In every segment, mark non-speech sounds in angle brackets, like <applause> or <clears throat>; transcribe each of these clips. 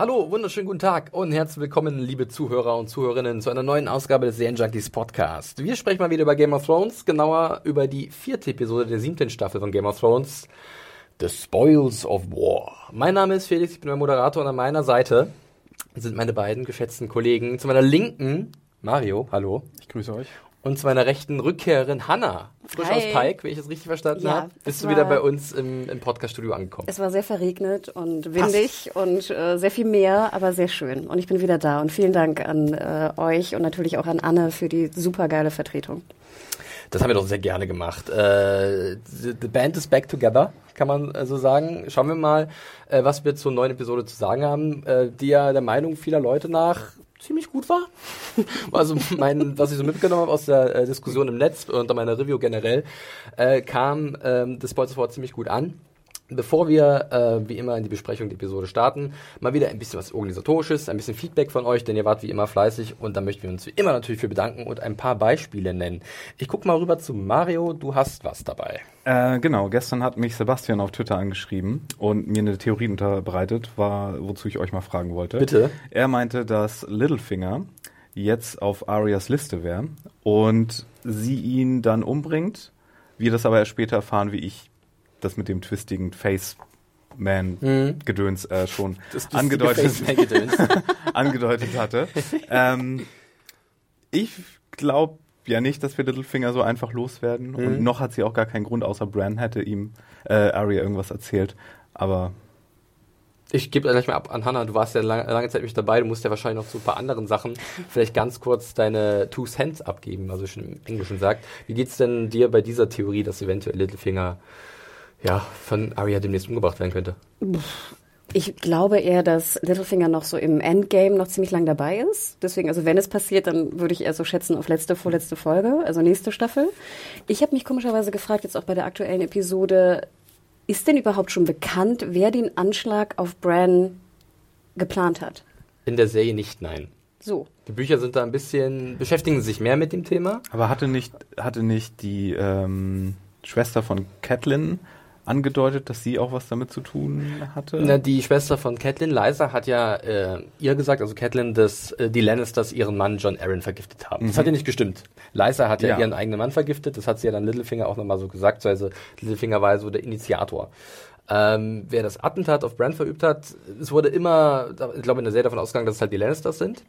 Hallo, wunderschönen guten Tag und herzlich willkommen, liebe Zuhörer und Zuhörerinnen, zu einer neuen Ausgabe des Junkies Podcast. Wir sprechen mal wieder über Game of Thrones, genauer über die vierte Episode der siebten Staffel von Game of Thrones, The Spoils of War. Mein Name ist Felix, ich bin der Moderator und an meiner Seite sind meine beiden geschätzten Kollegen. Zu meiner Linken Mario, hallo. Ich grüße euch. Und zu meiner rechten Rückkehrerin Hanna, frisch Hi. aus Pike, wenn ich das richtig verstanden Ja, habe. es Bist du wieder bei uns im, im Podcast-Studio angekommen? Es war sehr verregnet und windig und äh, sehr viel mehr, aber sehr schön. Und ich bin wieder da. Und vielen Dank an äh, euch und natürlich auch an Anne für die supergeile Vertretung. Das haben wir doch sehr gerne gemacht. Äh, the, the Band is back together, kann man äh, so sagen. Schauen wir mal, äh, was wir zur neuen Episode zu sagen haben, äh, die ja der Meinung vieler Leute nach ziemlich gut war. <laughs> Also mein, was ich so mitgenommen habe aus der äh, Diskussion im Netz und meiner Review generell, äh, kam ähm, das Spoilers Wort ziemlich gut an. Bevor wir äh, wie immer in die Besprechung der Episode starten, mal wieder ein bisschen was organisatorisches, ein bisschen Feedback von euch, denn ihr wart wie immer fleißig und da möchten wir uns wie immer natürlich für bedanken und ein paar Beispiele nennen. Ich guck mal rüber zu Mario, du hast was dabei. Äh, genau, gestern hat mich Sebastian auf Twitter angeschrieben und mir eine Theorie unterbreitet, war, wozu ich euch mal fragen wollte. Bitte? Er meinte, dass Littlefinger jetzt auf Arias Liste wäre und sie ihn dann umbringt. Wir das aber erst später erfahren, wie ich das mit dem twistigen Face-Man-Gedöns äh, schon angedeutet, <laughs> angedeutet hatte. ähm, ich glaube ja nicht, dass wir Littlefinger so einfach loswerden. Und Mhm. noch hat sie auch gar keinen Grund, außer Bran hätte ihm äh, Arya irgendwas erzählt. Aber Ich gebe gleich mal ab an Hannah, du warst ja lange, lange Zeit nicht dabei, du musst ja wahrscheinlich noch zu ein paar anderen Sachen vielleicht ganz kurz deine Two Cents abgeben, also schon im Englischen sagt. Wie geht's denn dir bei dieser Theorie, dass eventuell Littlefinger ja, von Arya demnächst umgebracht werden könnte? Ich glaube eher, dass Littlefinger noch so im Endgame noch ziemlich lang dabei ist. Deswegen, also wenn es passiert, dann würde ich eher so schätzen auf letzte, vorletzte Folge, also nächste Staffel. Ich habe mich komischerweise gefragt, jetzt auch bei der aktuellen Episode, ist denn überhaupt schon bekannt, wer den Anschlag auf Bran geplant hat? In der Serie nicht, nein. So. Die Bücher sind da ein bisschen, beschäftigen sich mehr mit dem Thema. Aber hatte nicht, hatte nicht die ähm, Schwester von Catelyn angedeutet, dass sie auch was damit zu tun hatte? Na, die Schwester von Catelyn, Lysa, hat ja äh, ihr gesagt, also Catelyn, dass äh, die Lannisters ihren Mann John Arryn vergiftet haben. Das hat ja nicht gestimmt. Lysa hat ja, Ja. ihren eigenen Mann vergiftet, das hat sie ja dann Littlefinger auch nochmal so gesagt, also Littlefinger war ja so der Initiator. Ähm, wer das Attentat auf Bran verübt hat, es wurde immer, ich glaube in der Serie davon ausgegangen, dass es halt die Lannisters sind.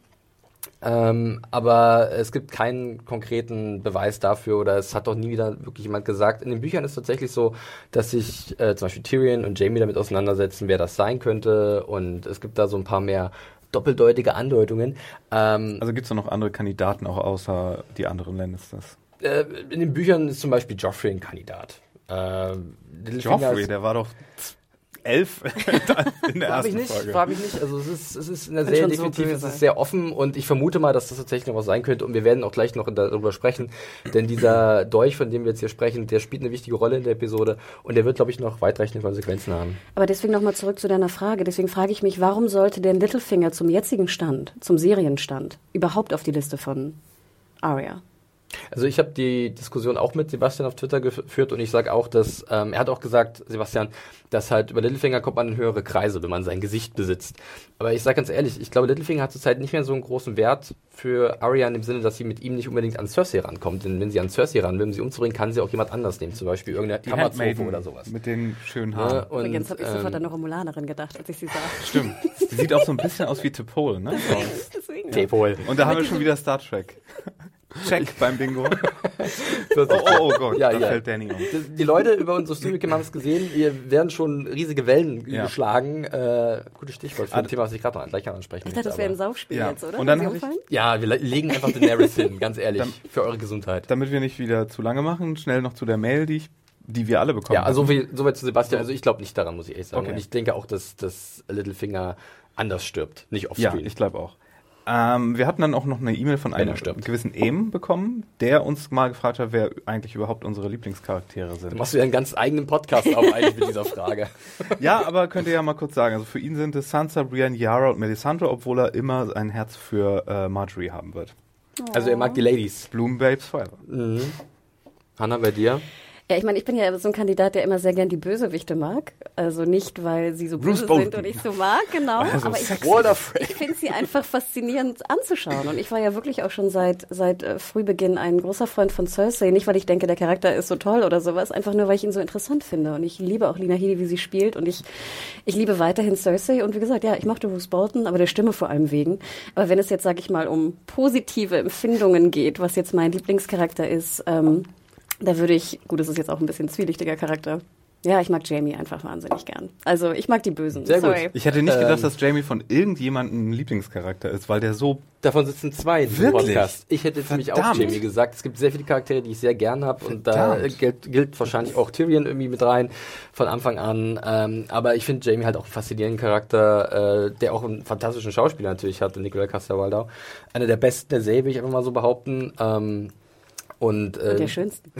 Ähm, aber es gibt keinen konkreten Beweis dafür oder es hat doch nie wieder wirklich jemand gesagt. In den Büchern ist es tatsächlich so, dass sich äh, zum Beispiel Tyrion und Jamie damit auseinandersetzen, wer das sein könnte und es gibt da so ein paar mehr doppeldeutige Andeutungen. Ähm, Also gibt es noch andere Kandidaten auch außer die anderen Lannisters? äh, in den Büchern ist zum Beispiel Joffrey ein Kandidat. Äh, Joffrey, der war doch elf <laughs> in der ersten nicht, Folge. frag mich nicht. Also es ist, es ist in der Serie so definitiv, böse es ist sein. sehr offen und ich vermute mal, dass das tatsächlich noch was sein könnte und wir werden auch gleich noch darüber sprechen, denn dieser <laughs> Dolch, von dem wir jetzt hier sprechen, der spielt eine wichtige Rolle in der Episode und der wird, glaube ich, noch weitreichende Konsequenzen haben. Aber deswegen nochmal zurück zu deiner Frage. Deswegen frage ich mich, warum sollte denn Littlefinger zum jetzigen Stand, zum Serienstand, überhaupt auf die Liste von Arya? Also ich habe die Diskussion auch mit Sebastian auf Twitter geführt und ich sage auch, dass ähm, er hat auch gesagt, Sebastian, dass halt über Littlefinger kommt man in höhere Kreise, wenn man sein Gesicht besitzt. Aber ich sage ganz ehrlich, ich glaube, Littlefinger hat zurzeit nicht mehr so einen großen Wert für Arya in dem Sinne, dass sie mit ihm nicht unbedingt an Cersei rankommt. Denn wenn sie an Cersei ran will, um sie umzubringen, kann sie auch jemand anders nehmen, zum Beispiel irgendeine Kammerzofe oder sowas. Mit den schönen Ja, Haaren. und, Übrigens habe ich sofort an ähm, eine Romulanerin gedacht, als ich sie sah. Stimmt. <laughs> Die sieht auch so ein bisschen aus wie Tipole, ne? Deswegen. Tepol. Und da haben wir schon wieder Star Trek. Check <laughs> beim Bingo. <laughs> Oh, oh, oh Gott, Ja, da ja. fällt Danny um. Die- Die Leute über unsere Streaming haben es gesehen, hier werden schon riesige Wellen Ja. geschlagen. Äh, gutes Stichwort für ein Thema, was ich gerade noch gleich ansprechen Ich dachte, das wäre ein Saufspiel Ja. jetzt, oder? Und dann ich-? Ja, wir le- legen einfach Daenerys hin, ganz ehrlich, Dann- für eure Gesundheit. Damit wir nicht wieder zu lange machen, schnell noch zu der Mail, die ich die wir alle bekommen. Ja, also soweit zu Sebastian. Also ich glaube nicht daran, muss ich ehrlich sagen. Okay. Und ich denke auch, dass, dass Littlefinger anders stirbt, nicht ja, offscreen. ich glaube auch. Ähm, wir hatten dann auch noch eine E-Mail von einem gewissen Em bekommen, der uns mal gefragt hat, wer eigentlich überhaupt unsere Lieblingscharaktere Du sind. machst wieder einen ganz eigenen Podcast auf eigentlich mit dieser Frage. <laughs> Ja, aber könnt ihr ja mal kurz sagen. Also für ihn sind es Sansa, Brienne, Yara und Melisandre, obwohl er immer ein Herz für äh, Marjorie haben wird. Also er mag die Ladies. Bloom Babes Forever. Hanna, bei dir? Ja, ich meine, ich bin ja so ein Kandidat, der immer sehr gern die Bösewichte mag. Also nicht, weil sie so Bruce böse Bolton. sind und ich so mag, genau. Also aber ich, ich finde sie einfach faszinierend anzuschauen. Und ich war ja wirklich auch schon seit, seit äh, Frühbeginn ein großer Freund von Cersei. Nicht, weil ich denke, der Charakter ist so toll oder sowas, einfach nur, weil ich ihn so interessant finde. Und ich liebe auch Lina Headey, wie sie spielt. Und ich, ich liebe weiterhin Cersei. Und wie gesagt, ja, ich mochte Bruce Bolton, aber der Stimme vor allem wegen. Aber wenn es jetzt, sag ich mal, um positive Empfindungen geht, was jetzt mein Lieblingscharakter ist, ähm, da würde ich, gut, das ist jetzt auch ein bisschen zwielichtiger Charakter. Ja, ich mag Jamie einfach wahnsinnig gern. Also ich mag die Bösen. Sehr gut. Sorry. Ich hätte nicht Ähm. gedacht, dass Jamie von irgendjemandem ein Lieblingscharakter ist, weil der so. Davon sitzen zwei Wirklich? Podcast. Ich hätte jetzt nämlich auch. Jamie gesagt. Es gibt sehr viele Charaktere, die ich sehr gern habe und da gilt, gilt wahrscheinlich auch Tyrion irgendwie mit rein von Anfang an. Ähm, aber ich finde Jamie halt auch einen faszinierenden Charakter, äh, der auch einen fantastischen Schauspieler natürlich hat, Nicola Castor-Waldau. Einer der besten der Serie, will ich einfach mal so behaupten. Ähm, und, äh, Der schönste.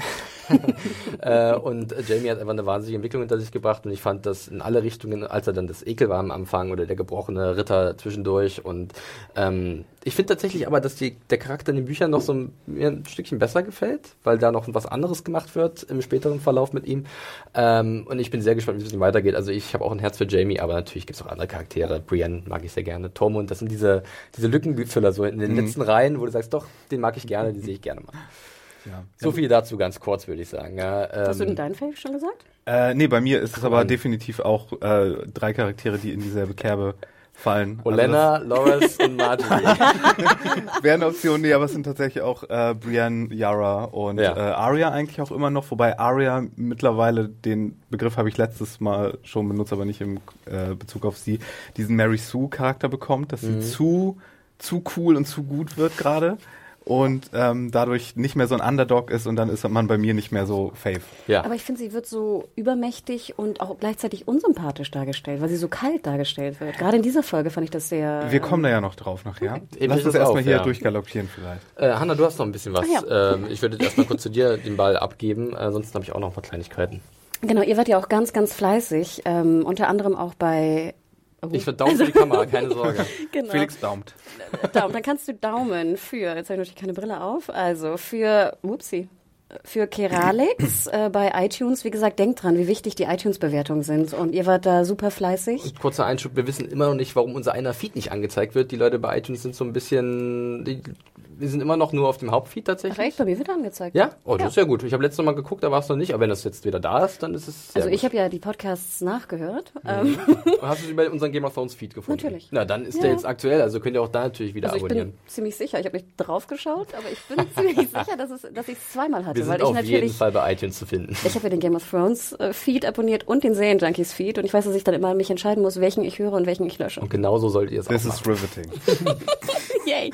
<laughs> äh, und Jamie hat einfach eine wahnsinnige Entwicklung hinter sich gebracht und ich fand das in alle Richtungen, als er dann das Ekel war am Anfang oder der gebrochene Ritter zwischendurch und ähm, ich finde tatsächlich aber, dass die, der Charakter in den Büchern noch so ein, mir ein Stückchen besser gefällt, weil da noch was anderes gemacht wird im späteren Verlauf mit ihm ähm, und ich bin sehr gespannt, wie es mit ihm weitergeht. Also ich habe auch ein Herz für Jamie, aber natürlich gibt es auch andere Charaktere. Brienne mag ich sehr gerne, Tormund, das sind diese, diese Lückenfüller so in den letzten Reihen, wo du sagst, doch, den mag ich gerne, den sehe ich gerne mal. Ja. So viel dazu ganz kurz, würde ich sagen. Ja, Hast du ähm, denn deinen Fave schon gesagt? Äh, nee, bei mir ist es aber Mann. definitiv auch äh, drei Charaktere, die in dieselbe Kerbe fallen. Olenna, <laughs> Loras und Marjorie. <laughs> Also eine Option, nee, aber es sind tatsächlich auch äh, Brienne, Yara und Ja. äh, Arya eigentlich auch immer noch, wobei Arya mittlerweile, den Begriff habe ich letztes Mal schon benutzt, aber nicht im äh, Bezug auf sie, diesen Mary Sue Charakter bekommt, dass Mhm. sie zu, zu cool und zu gut wird gerade und ähm, dadurch nicht mehr so ein Underdog ist und dann ist man bei mir nicht mehr so fave. ja. Aber ich finde, sie wird so übermächtig und auch gleichzeitig unsympathisch dargestellt, weil sie so kalt dargestellt wird. Gerade in dieser Folge fand ich das sehr. Wir kommen da ja noch drauf nachher. Eben Lass uns erstmal hier ja. durchgaloppieren vielleicht. Äh, Hanna, du hast noch ein bisschen was. Ach ja. ähm, ich würde jetzt erstmal kurz zu dir den Ball abgeben, äh, ansonsten habe ich auch noch ein paar Kleinigkeiten. Genau, ihr wart ja auch ganz, ganz fleißig. Ähm, unter anderem auch bei. Oh, Ich verdaufe für die Kamera, <laughs> keine Sorge. genau. Felix daumt. Daumen. Dann kannst du Daumen für, jetzt habe ich natürlich keine Brille auf, also für, upsie, für Keralix äh, bei iTunes. Wie gesagt, denkt dran, wie wichtig die iTunes-Bewertungen sind. Und ihr wart da super fleißig. Kurzer Einschub, wir wissen immer noch nicht, warum unser einer Feed nicht angezeigt wird. Die Leute bei iTunes sind so ein bisschen, die, wir sind immer noch nur auf dem Hauptfeed Ach tatsächlich. echt, bei mir wird angezeigt. Ja? Oh, das Ja. ist ja gut. Ich habe letztes Mal geguckt, da war es noch nicht, aber wenn das jetzt wieder da ist, dann ist es sehr Also ich gut. habe ja die Podcasts nachgehört. Ähm, <laughs> Hast du es über unseren Game of Thrones Feed gefunden? Natürlich. Na, dann ist Ja. der jetzt aktuell, also könnt ihr auch da natürlich wieder also ich abonnieren. bin ziemlich sicher, ich habe nicht drauf geschaut, aber ich bin <laughs> ziemlich sicher, dass, es, dass ich es zweimal hatte, Wir weil sind ich auf jeden Fall bei iTunes zu finden. Ich habe ja den Game of Thrones äh, Feed abonniert und den Serienjunkies Feed und ich weiß, dass ich dann immer mich entscheiden muss, welchen ich höre und welchen ich lösche. Und genauso solltet ihr es auch This is riveting. <laughs> Yay.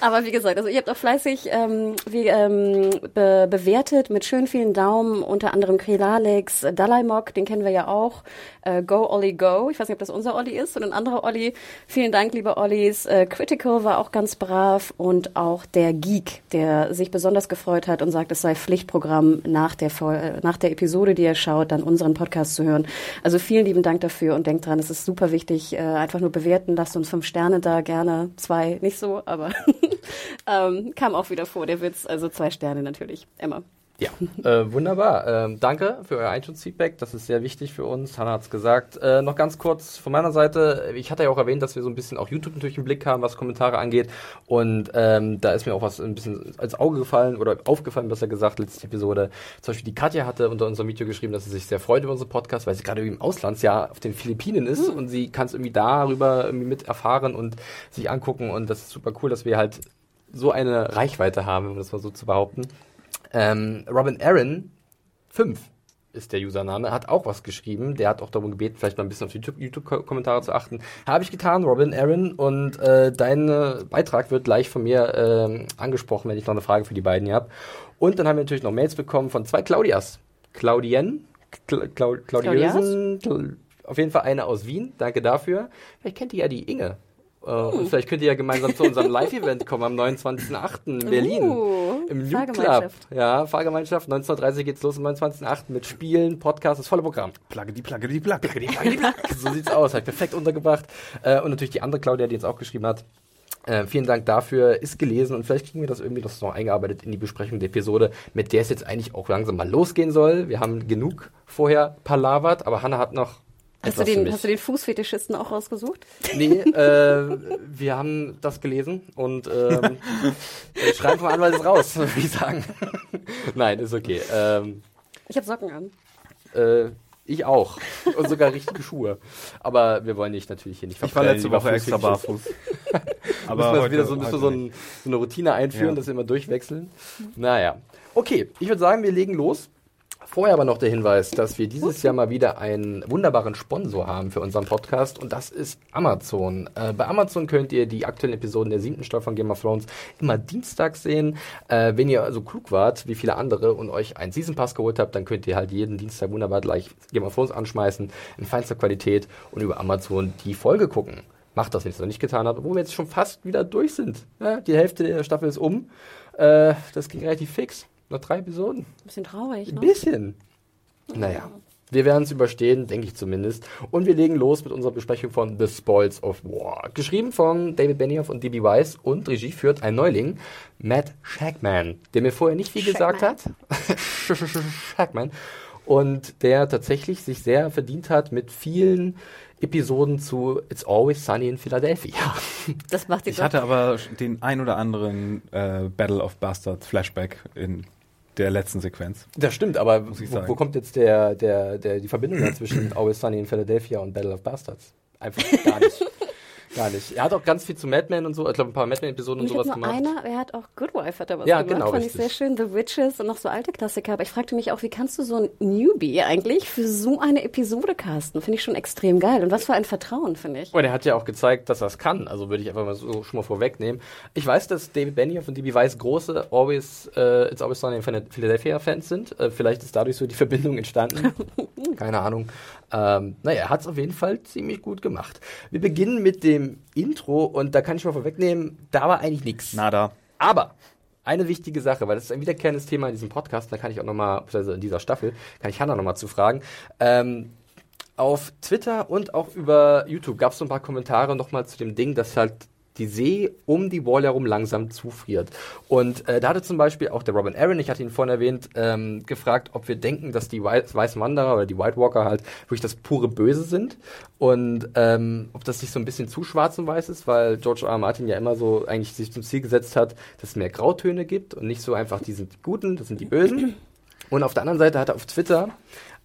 Aber wie gesagt, also ihr habt auch fleißig ähm, wie, ähm, be bewertet mit schön vielen Daumen, unter anderem Krelalex, Dalaimok, den kennen wir ja auch, äh, Go Olli Go, ich weiß nicht, ob das unser Olli ist oder ein anderer Olli. Vielen Dank, liebe Ollis. Äh, Critical war auch ganz brav und auch der Geek, der sich besonders gefreut hat und sagt, es sei Pflichtprogramm nach der, Vol äh, nach der Episode, die ihr schaut, dann unseren Podcast zu hören. Also vielen lieben Dank dafür und denkt dran, es ist super wichtig, äh, einfach nur bewerten, lasst uns fünf Sterne da, gerne zwei, nicht so, aber <laughs> ähm, kam auch wieder vor, der Witz, also zwei Sterne natürlich, Emma. Ja, äh, wunderbar. Ähm, danke für euer iTunes-Feedback. Das ist sehr wichtig für uns. Hanna hat's gesagt. Äh, noch ganz kurz von meiner Seite. Ich hatte ja auch erwähnt, dass wir so ein bisschen auch YouTube natürlich im Blick haben, was Kommentare angeht. Und ähm, da ist mir auch was ein bisschen als Auge gefallen oder aufgefallen, besser gesagt, letzte Episode. Zum Beispiel die Katja hatte unter unserem Video geschrieben, dass sie sich sehr freut über unseren Podcast, weil sie gerade im Auslandsjahr auf den Philippinen ist und sie kann es irgendwie darüber irgendwie mit erfahren und sich angucken. Und das ist super cool, dass wir halt so eine Reichweite haben, um das mal so zu behaupten. Ähm, Robin Aaron 5 ist der Username, hat auch was geschrieben. Der hat auch darum gebeten, vielleicht mal ein bisschen auf die YouTube- YouTube-Kommentare zu achten. Habe ich getan, Robin Aaron. Und äh, dein äh, Beitrag wird gleich von mir ähm, angesprochen, wenn ich noch eine Frage für die beiden hier habe. Und dann haben wir natürlich noch Mails bekommen von zwei Claudias. Claudien, Cla Clau Claudiösen, Cl- auf jeden Fall eine aus Wien. Danke dafür. Vielleicht kennt ihr ja die Inge. Äh, Und vielleicht könnt ihr ja gemeinsam zu unserem Live-Event kommen am 29.08. in Berlin. Uh, Im Loop Club. Fahrgemeinschaft. Ja, Fahrgemeinschaft. 19.30 geht's los am 29.08. mit Spielen, Podcast, das volle Programm. Plagge die Plagge die Plagge. so sieht's aus, halt perfekt untergebracht. Äh, und natürlich die andere Claudia, die jetzt auch geschrieben hat. Äh, vielen Dank dafür, ist gelesen und vielleicht kriegen wir das irgendwie noch so eingearbeitet in die Besprechung der Episode, mit der es jetzt eigentlich auch langsam mal losgehen soll. Wir haben genug vorher palavert, aber Hanna hat noch Hast du, den, hast du den Fußfetischisten auch rausgesucht? Nee, äh, wir haben das gelesen und ähm, <laughs> äh, schreiben vom Anwalt ist raus, <laughs> würde ich sagen. Nein, ist okay. Ähm, Ich habe Socken an. äh, ich auch. Und sogar richtige Schuhe. Aber wir wollen dich natürlich hier nicht Ich war verprellen, letzte Woche extra barfuß. <laughs> Aber müssen wir wieder so, müssen so, ein, so eine Routine einführen, Ja. dass wir immer durchwechseln. Naja. Okay, ich würde sagen, wir legen los. Vorher aber noch der Hinweis, dass wir dieses Jahr mal wieder einen wunderbaren Sponsor haben für unseren Podcast und das ist Amazon. Äh, bei Amazon könnt ihr die aktuellen Episoden der siebten Staffel von Game of Thrones immer dienstags sehen. Äh, wenn ihr also klug wart, wie viele andere und euch einen Season Pass geholt habt, dann könnt ihr halt jeden Dienstag wunderbar gleich Game of Thrones anschmeißen in feinster Qualität und über Amazon die Folge gucken. Macht das, wenn ihr es noch nicht getan habt, wo wir jetzt schon fast wieder durch sind. Ja, die Hälfte der Staffel ist um. Äh, das ging relativ fix. Noch drei Episoden. Ein bisschen traurig, Ein ne? bisschen. Naja. Wir werden es überstehen, denke ich zumindest. Und wir legen los mit unserer Besprechung von The Spoils of War. Geschrieben von David Benioff und D.B. Weiss und Regie führt ein Neuling, Matt Shackman, der mir vorher nicht viel gesagt hat. <laughs> Shackman. Und der tatsächlich sich sehr verdient hat mit vielen Episoden zu It's Always Sunny in Philadelphia. Das macht Ich hatte aber den ein oder anderen äh, Battle of Bastards Flashback in der letzten Sequenz. Das stimmt, aber wo, wo kommt jetzt der, der, der, die Verbindung da zwischen <clears throat> Always Sunny in Philadelphia und Battle of Bastards? Einfach gar nicht. <laughs> gar nicht. Er hat auch ganz viel zu Madman und so, ich glaube ein paar Madman-Episoden und ich sowas nur gemacht. einer, er hat auch Good Wife hat er was Ja, gemacht, genau, fand ich richtig. sehr schön. The Witches und noch so alte Klassiker. Aber ich fragte mich auch, wie kannst du so ein Newbie eigentlich für so eine Episode casten? Finde ich schon extrem geil. Und was für ein Vertrauen, finde ich. Und er hat ja auch gezeigt, dass er es kann. Also würde ich einfach mal so schon mal vorwegnehmen. Ich weiß, dass David Benioff und D.B. Weiss große Always, äh, It's Always Sunny in Philadelphia Fans sind. Äh, vielleicht ist dadurch so die Verbindung entstanden. <laughs> Keine Ahnung. Ähm, naja, er hat es auf jeden Fall ziemlich gut gemacht. Wir beginnen mit dem Intro und da kann ich mal vorwegnehmen, da war eigentlich nichts. Nada. Aber eine wichtige Sache, weil das ist ein wiederkehrendes Thema in diesem Podcast, da kann ich auch nochmal, beziehungsweise in dieser Staffel, kann ich Hannah nochmal zu fragen. Ähm, auf Twitter und auch über YouTube gab es so ein paar Kommentare nochmal zu dem Ding, dass halt die See um die Wall herum langsam zufriert. Und äh, da hatte zum Beispiel auch der Robin Aaron, ich hatte ihn vorhin erwähnt, ähm, gefragt, ob wir denken, dass die Weiß Weißen Wanderer oder die White Walker halt wirklich das pure Böse sind und ähm, ob das nicht so ein bisschen zu schwarz und weiß ist, weil George R. R. Martin ja immer so eigentlich sich zum Ziel gesetzt hat, dass es mehr Grautöne gibt und nicht so einfach, die sind die Guten, das sind die Bösen. Und auf der anderen Seite hat er auf Twitter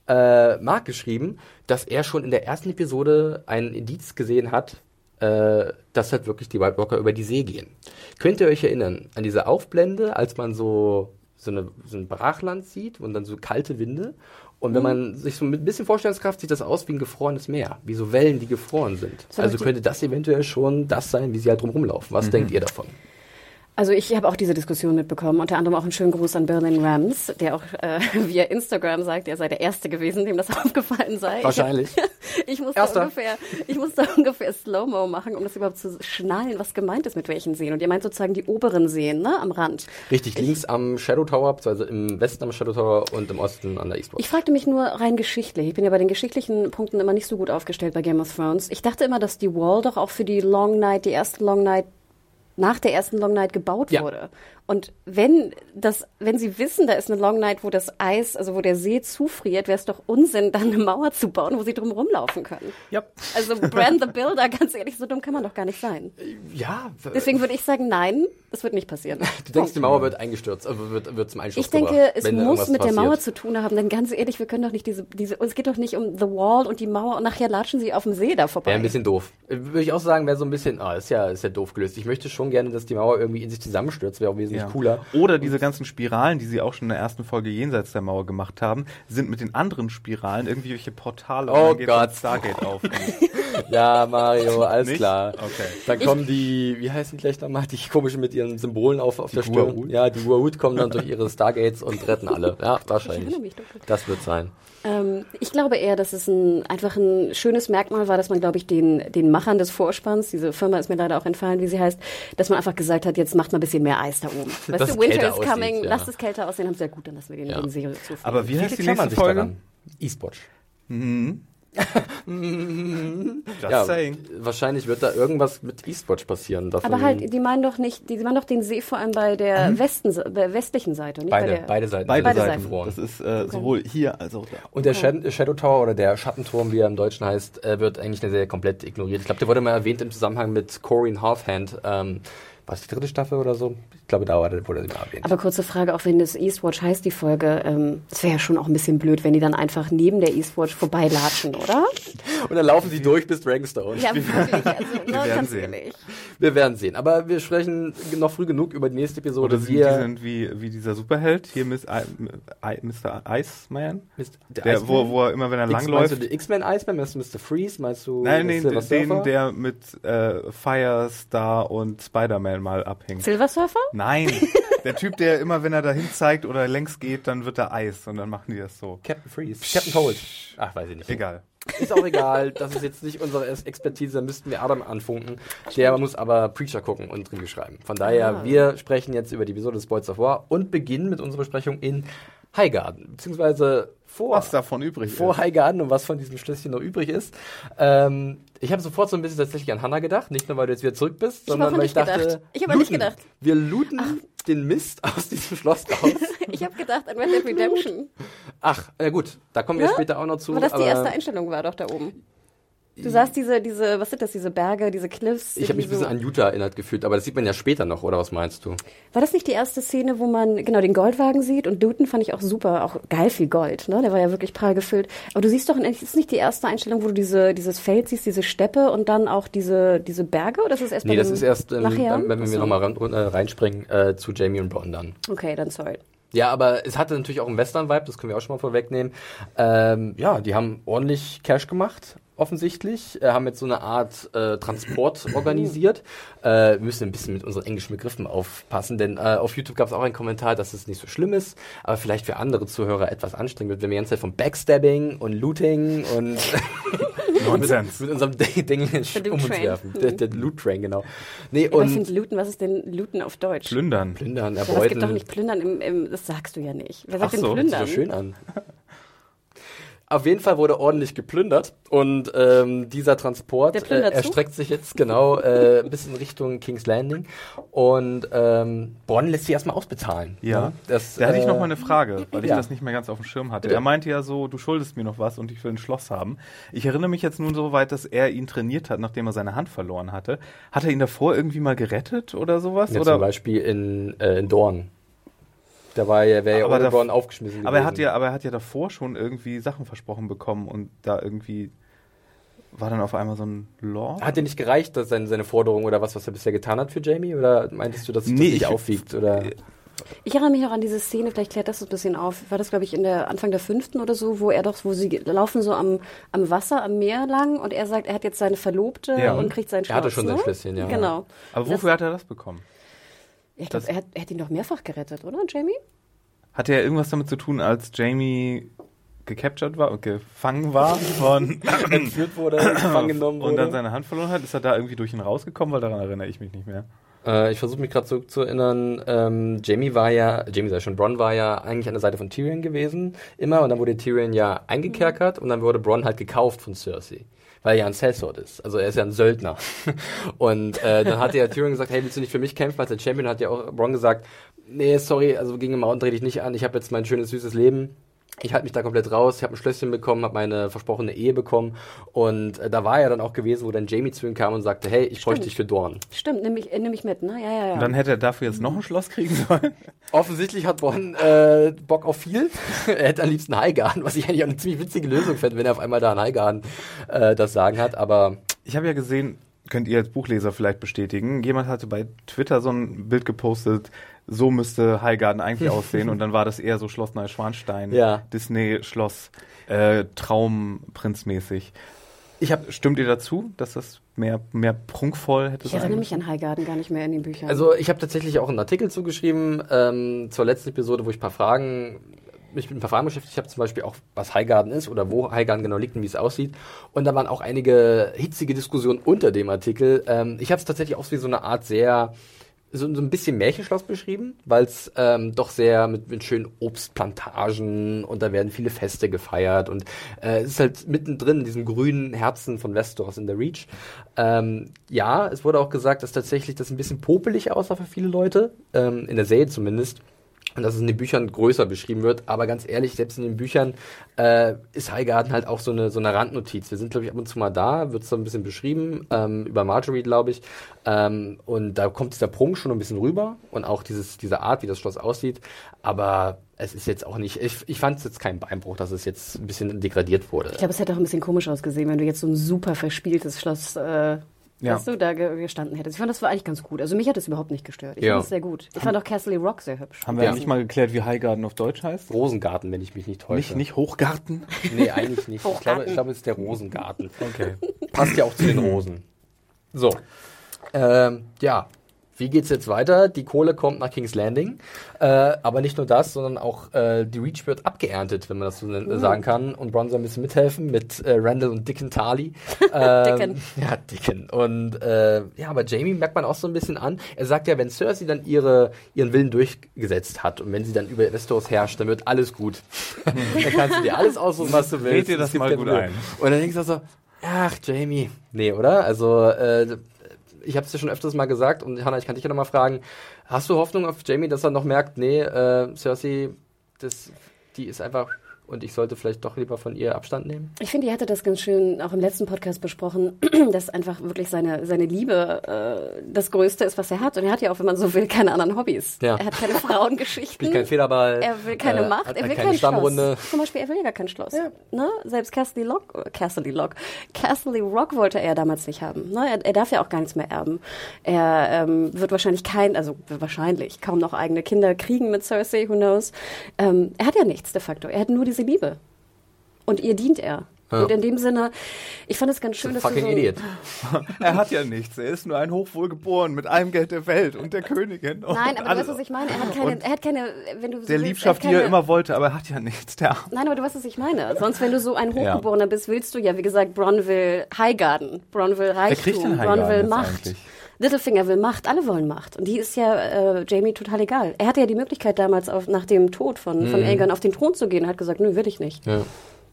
äh, Mark geschrieben, dass er schon in der ersten Episode einen Indiz gesehen hat, äh, dass halt wirklich die White Walker über die See gehen. Könnt ihr euch erinnern an diese Aufblende, als man so, so, eine, so ein Brachland sieht und dann so kalte Winde? Und wenn man sich so mit ein bisschen Vorstellungskraft sieht das aus wie ein gefrorenes Meer, wie so Wellen, die gefroren sind. So also könnte das eventuell schon das sein, wie sie halt drumherum laufen. Was denkt ihr davon? Also ich habe auch diese Diskussion mitbekommen, unter anderem auch einen schönen Gruß an Berlin Rams, der auch äh, <laughs> via Instagram sagt, er sei der Erste gewesen, dem das <laughs> aufgefallen sei. Wahrscheinlich. <laughs> Ich musste Erster. ungefähr, ich musste ungefähr Slow-Mo machen, um das überhaupt zu schnallen, was gemeint ist mit welchen Seen. Und ihr meint sozusagen die oberen Seen, ne, am Rand. Richtig, links am Shadow Tower, also im Westen am Shadow Tower und im Osten an der Eastwatch. Ich fragte mich nur rein geschichtlich. Ich bin ja bei den geschichtlichen Punkten immer nicht so gut aufgestellt bei Game of Thrones. Ich dachte immer, dass die Wall doch auch für die Long Night, die erste Long Night, nach der ersten Long Night gebaut Ja. wurde. Und wenn das, wenn sie wissen, da ist eine Long Night, wo das Eis, also wo der See zufriert, wäre es doch Unsinn, dann eine Mauer zu bauen, wo sie drum rumlaufen können. Ja. Also Brand the Builder, <laughs> ganz ehrlich, so dumm kann man doch gar nicht sein. Ja, Deswegen würde ich sagen, nein, das wird nicht passieren. <laughs> Du denkst, die Mauer wird eingestürzt, also wird, wird zum Einschuss Ich denke, gebracht, es muss mit der Mauer zu tun haben, denn ganz ehrlich, wir können doch nicht diese, diese, es geht doch nicht um The Wall und die Mauer und nachher latschen sie auf dem See da vorbei. Wäre ein bisschen doof. Äh, Würde ich auch sagen, wäre so ein bisschen, ah, ist ja, ist ja doof gelöst. Ich möchte schon gerne, dass die Mauer irgendwie in sich zusammenstürzt, wäre auch wesentlich Ja. cooler. Oder diese ganzen Spiralen, die sie auch schon in der ersten Folge jenseits der Mauer gemacht haben, sind mit den anderen Spiralen irgendwie welche Portale Oh dann geht Gott. Stargate auf. <laughs> Ja, Mario, alles Nicht? klar. Okay. Dann kommen die, wie heißen die gleich nochmal, die komischen mit ihren Symbolen auf, auf der Stirn. Ja, die Goa'uld kommen dann durch ihre Stargates und retten alle. Ja, Ich wahrscheinlich. Das wird sein. Ähm, ich glaube eher, dass es ein, einfach ein schönes Merkmal war, dass man, glaube ich, den, den Machern des Vorspanns, diese Firma ist mir leider auch entfallen, wie sie heißt, dass man einfach gesagt hat, jetzt macht mal ein bisschen mehr Eis da oben. <laughs> Weißt Dass du, es Winter kälter is coming, aussieht, ja. lasst es kälter aussehen, haben sie ja gut, dann lassen wir den Ja. in die Serie zu. Aber wie heißt die klammern nächste sich Folge? daran. E-Sport. <laughs> Just Ja, saying. wahrscheinlich wird da irgendwas mit E-Sport passieren. Davon Aber halt, die meinen doch nicht, die meinen doch den See vor allem bei der Westen, bei westlichen Seite, nicht beide, bei der. beide Seiten. Beide, sind Seiten. gefroren. Das ist äh, sowohl hier als auch da. Und der Shan- Shadow Tower oder der Schattenturm, wie er im Deutschen heißt, äh, wird eigentlich eine Serie komplett ignoriert. Ich glaube, der wurde mal erwähnt im Zusammenhang mit Corinne Halfhand. Ähm, war es die dritte Staffel oder so? Ich glaube, da wurde sie mal erwähnt. Aber kurze Frage, auch wenn das Eastwatch heißt, die Folge, ähm, das wäre ja schon auch ein bisschen blöd, wenn die dann einfach neben der Eastwatch vorbeilatschen, oder? <laughs> Und dann laufen sie durch bis Dragonstone. Ja, wirklich. Also, ne, werden ganz sehen. ehrlich. Wir werden sehen. Aber wir sprechen noch früh genug über die nächste Episode. Oder sie, die wir, sind wie, wie dieser Superheld, hier Miss I, I, Mr. Iceman. Mist- der Der, Iceman? wo, wo er immer, wenn er X, meinst du langläuft. den X-Men Iceman? Meinst du Mr. Freeze? Meinst du Nein, den, Surfer? der mit äh, Firestar und Spider-Man mal abhängt. Silver Surfer? Nein, <laughs> der Typ, der immer, wenn er dahin zeigt oder längs geht, dann wird er Eis und dann machen die das so. Captain Freeze. Captain Cold. Ach, weiß ich nicht. Egal. Ist auch egal. Das ist jetzt nicht unsere Expertise. Da müssten wir Adam anfunken. Der muss aber Preacher gucken und Review schreiben. Von daher, Ah. wir sprechen jetzt über die Episode des Spoils of War und beginnen mit unserer Besprechung in Highgarden. Beziehungsweise vor, Was davon übrig vor ist. Highgarden und was von diesem Schlösschen noch übrig ist. Ähm, ich habe sofort so ein bisschen tatsächlich an Hannah gedacht. Nicht nur, weil du jetzt wieder zurück bist, Ich sondern an weil ich dachte, gedacht. Ich hab an dich looten. gedacht. Wir looten den Mist <laughs> aus diesem Schloss raus. <laughs> Ich habe gedacht an Red Dead Redemption. Ach, na gut, da kommen wir Ja? später auch noch zu. Aber das die erste Einstellung war doch da oben. Du sahst diese, diese, was sind das, diese Berge, diese Cliffs. ich habe mich ein bisschen an Utah erinnert gefühlt, aber das sieht man ja später noch, oder was meinst du? War das nicht die erste Szene, wo man genau den Goldwagen sieht? Und Luton fand ich auch super, auch geil viel Gold, ne? Der war ja wirklich prall gefüllt. Aber du siehst doch, ist nicht die erste Einstellung, wo du diese, dieses Feld siehst, diese Steppe und dann auch diese, diese Berge? Oder ist das erst Nee, das ist erst, ähm, nachher? dann, wenn wir so. nochmal äh, reinspringen äh, zu Jamie und Bron dann. Okay, dann sorry. Ja, aber es hatte natürlich auch einen Western-Vibe, das können wir auch schon mal vorwegnehmen. Ähm, ja, die haben ordentlich Cash gemacht, offensichtlich, äh, haben jetzt so eine Art äh, Transport <laughs> organisiert. Äh, wir müssen ein bisschen mit unseren englischen Begriffen aufpassen, denn äh, auf YouTube gab es auch einen Kommentar, dass es nicht so schlimm ist, aber vielleicht für andere Zuhörer etwas anstrengend wird, wenn wir die ganze Zeit von Backstabbing und Looting und <laughs> Nonsens. mit unserem Ding um uns Loot Train. werfen. Der, der Loot Train, genau. Nee, und finde Looten, was ist denn Looten auf Deutsch? Plündern. Plündern, Ja, aber es gibt erbeuten. doch nicht Plündern im, im, das sagst du ja nicht. Wer sagt Ach denn so, Hört sich Plündern? so schön an. <laughs> Auf jeden Fall wurde ordentlich geplündert und ähm, dieser Transport äh, erstreckt sich jetzt genau äh, bis in Richtung King's Landing und ähm, Bonn lässt sich erstmal ausbezahlen. Ja. Ne? Das, Da hatte ich äh, noch mal eine Frage, weil ich ja. das nicht mehr ganz auf dem Schirm hatte. Bitte. Er meinte ja so, du schuldest mir noch was und ich will ein Schloss haben. Ich erinnere mich jetzt nun so weit, dass er ihn trainiert hat, nachdem er seine Hand verloren hatte. Hat er ihn davor irgendwie mal gerettet oder sowas? Ja, oder? zum Beispiel in, äh, in Dorn. Da war ja, wäre ja Aber ohne da- aufgeschmissen aber er hat ja, aber er hat ja davor schon irgendwie Sachen versprochen bekommen und da irgendwie war dann auf einmal so ein Law. Hat dir nicht gereicht, dass seine, seine Forderung oder was, was er bisher getan hat für Jamie? Oder meintest du, dass es Nee, das nicht ich- aufwiegt? Oder? Ich erinnere mich auch an diese Szene, vielleicht klärt das so ein bisschen auf. War das, glaube ich, in der Anfang der fünften oder so, wo er doch, wo sie laufen so am, am Wasser, am Meer lang und er sagt, er hat jetzt seine Verlobte Ja. und kriegt sein Schloss. Er hatte schon sein? Schlösschen, ja. Genau. aber Das- wofür hat er das bekommen? Ja, ich glaube, er hat, er hat ihn doch mehrfach gerettet, oder, Jamie? Hatte er irgendwas damit zu tun, als Jamie gecaptured war und gefangen war von <coughs> entführt wurde, gefangen genommen wurde. und dann seine Hand verloren hat? Ist er da irgendwie durch ihn rausgekommen? Weil daran erinnere ich mich nicht mehr. Äh, ich versuche mich gerade zurückzuerinnern. Ähm, Jamie war ja, Jamie sei schon, Bronn war ja eigentlich an der Seite von Tyrion gewesen, immer. Und dann wurde Tyrion ja eingekerkert und dann wurde Bronn halt gekauft von Cersei. Weil er ja ein Sellsword ist. Also er ist ja ein Söldner. <laughs> und äh, dann hat ja Tyrion gesagt, hey, willst du nicht für mich kämpfen? Als der Champion hat ja auch Bronn gesagt, nee, sorry, also gegen den Mountain dreh dich nicht an. Ich habe jetzt mein schönes, süßes Leben. Ich halte mich da komplett raus. Ich habe ein Schlösschen bekommen, habe meine versprochene Ehe bekommen. Und äh, da war er dann auch gewesen, wo dann Jamie zu ihm kam und sagte, hey, ich bräuchte dich für Dorn. Stimmt, nehme ich, äh, nehm ich mit, ne? Ja, ja, ja. Und dann hätte er dafür jetzt noch ein Schloss kriegen sollen. <laughs> Offensichtlich hat Bonn äh, Bock auf viel. <laughs> er hätte am liebsten Highgarden, was ich eigentlich auch eine ziemlich witzige Lösung fände, wenn er auf einmal da in Highgarden äh, das Sagen hat. Aber Ich habe ja gesehen, könnt ihr als Buchleser vielleicht bestätigen, jemand hatte bei Twitter so ein Bild gepostet, so müsste Highgarden eigentlich aussehen. Und dann war das eher so Schloss Neuschwanstein, Ja. Disney-Schloss, äh, Traumprinzmäßig. Ich hab, stimmt ihr dazu, dass das mehr, mehr prunkvoll hätte Ich sein erinnere müssen? mich an Highgarden gar nicht mehr in den Büchern. Also ich habe tatsächlich auch einen Artikel zugeschrieben ähm, zur letzten Episode, wo ich ein paar Fragen, mich mit ein paar Fragen beschäftigt habe, zum Beispiel auch, was Highgarden ist oder wo Highgarden genau liegt und wie es aussieht. Und da waren auch einige hitzige Diskussionen unter dem Artikel. Ähm, ich habe es tatsächlich auch wie so eine Art sehr so, so ein bisschen Märchenschloss beschrieben, weil es ähm, doch sehr mit, mit schönen Obstplantagen und da werden viele Feste gefeiert und äh, es ist halt mittendrin in diesem grünen Herzen von Westeros in der Reach. Ähm, ja, es wurde auch gesagt, dass tatsächlich das ein bisschen popelig aussah für viele Leute, ähm, in der Serie zumindest. Dass es in den Büchern größer beschrieben wird. Aber ganz ehrlich, selbst in den Büchern äh, ist Highgarden halt auch so eine, so eine Randnotiz. Wir sind, glaube ich, ab und zu mal da, wird so ein bisschen beschrieben, ähm, über Marjorie, glaube ich. Ähm, und da kommt dieser Prunk schon ein bisschen rüber und auch dieses, diese Art, wie das Schloss aussieht. Aber es ist jetzt auch nicht, ich, ich fand es jetzt kein Beinbruch, dass es jetzt ein bisschen degradiert wurde. ich glaube, es hätte auch ein bisschen komisch ausgesehen, wenn du jetzt so ein super verspieltes Schloss, äh, Ja. weißt du, da ge gestanden hättest. Ich fand, das war eigentlich ganz gut. Also mich hat das überhaupt nicht gestört. Ich Ja. fand es sehr gut. Ich fand auch Castle Rock sehr hübsch. Haben wir Ja. nicht mal geklärt, wie Highgarden auf Deutsch heißt? Rosengarten, wenn ich mich nicht täusche. Nicht, nicht Hochgarten? Nee, eigentlich nicht. Ich glaube, ich glaube, es ist der Rosengarten. Okay. Passt ja auch zu den Rosen. So. Ähm, ja. Wie geht's jetzt weiter? Die Kohle kommt nach King's Landing. Äh, aber nicht nur das, sondern auch äh, die Reach wird abgeerntet, wenn man das so nen- sagen kann. Und Bron soll ein bisschen mithelfen mit äh, Randall und Dickon Tarly. <laughs> Ähm, Dickon. Ja, Dickon. Und äh, ja, aber Jamie merkt man auch so ein bisschen an. Er sagt ja, wenn Cersei dann ihre, ihren Willen durchgesetzt hat und wenn sie dann über Westeros herrscht, dann wird alles gut. <laughs> dann kannst du dir alles aussuchen, was du willst. Red dir das mal gut ein. Und dann denkst du so, ach, Jamie. Nee, oder? Also, äh, ich habe es dir schon öfters mal gesagt und Hannah, ich kann dich ja noch mal fragen, hast du Hoffnung auf Jamie, dass er noch merkt, nee, äh, Cersei, das, die ist einfach und ich sollte vielleicht doch lieber von ihr Abstand nehmen? Ich finde, ihr hattet das ganz schön auch im letzten Podcast besprochen, <clears throat> dass einfach wirklich seine, seine Liebe äh, das Größte ist, was er hat. Und er hat ja auch, wenn man so will, keine anderen Hobbys. Ja. Er hat keine <laughs> Frauengeschichten. Spielt kein Federball. Er will keine äh, Macht, hat er will keine kein Stammrunde. Schloss. Zum Beispiel, er will ja gar kein Schloss. Ne? Selbst Castle Lock, Castle Lock, Castle Rock wollte er damals nicht haben. Ne? Er, er darf ja auch gar nichts mehr erben. Er ähm, wird wahrscheinlich kein, also wahrscheinlich kaum noch eigene Kinder kriegen mit Cersei, who knows. Ähm, er hat ja nichts de facto. Er hat nur diese Liebe. Und ihr dient er. Ja. Und in dem Sinne, ich fand es ganz schön, dass du Fucking so, Idiot. <laughs> Er hat ja nichts. Er ist nur ein Hochwohlgeboren mit allem Geld der Welt und der Königin. Und Nein, aber du alles. weißt, was ich meine. Er hat keine, er hat keine wenn du so Der willst, Liebschaft, er die er keine- immer wollte, aber er hat ja nichts. Der. Nein, aber du weißt, was ich meine. Sonst, wenn du so ein Ja. Hochgeborener bist, willst du ja, wie gesagt, Bronn will Highgarden, Bronn will Reichtum, jetzt Macht. eigentlich? Littlefinger will Macht, alle wollen Macht. Und die ist ja äh, Jamie total egal. Er hatte ja die Möglichkeit damals, auf, nach dem Tod von, von Aegon auf den Thron zu gehen. Hat gesagt, nö, will ich nicht. Ja,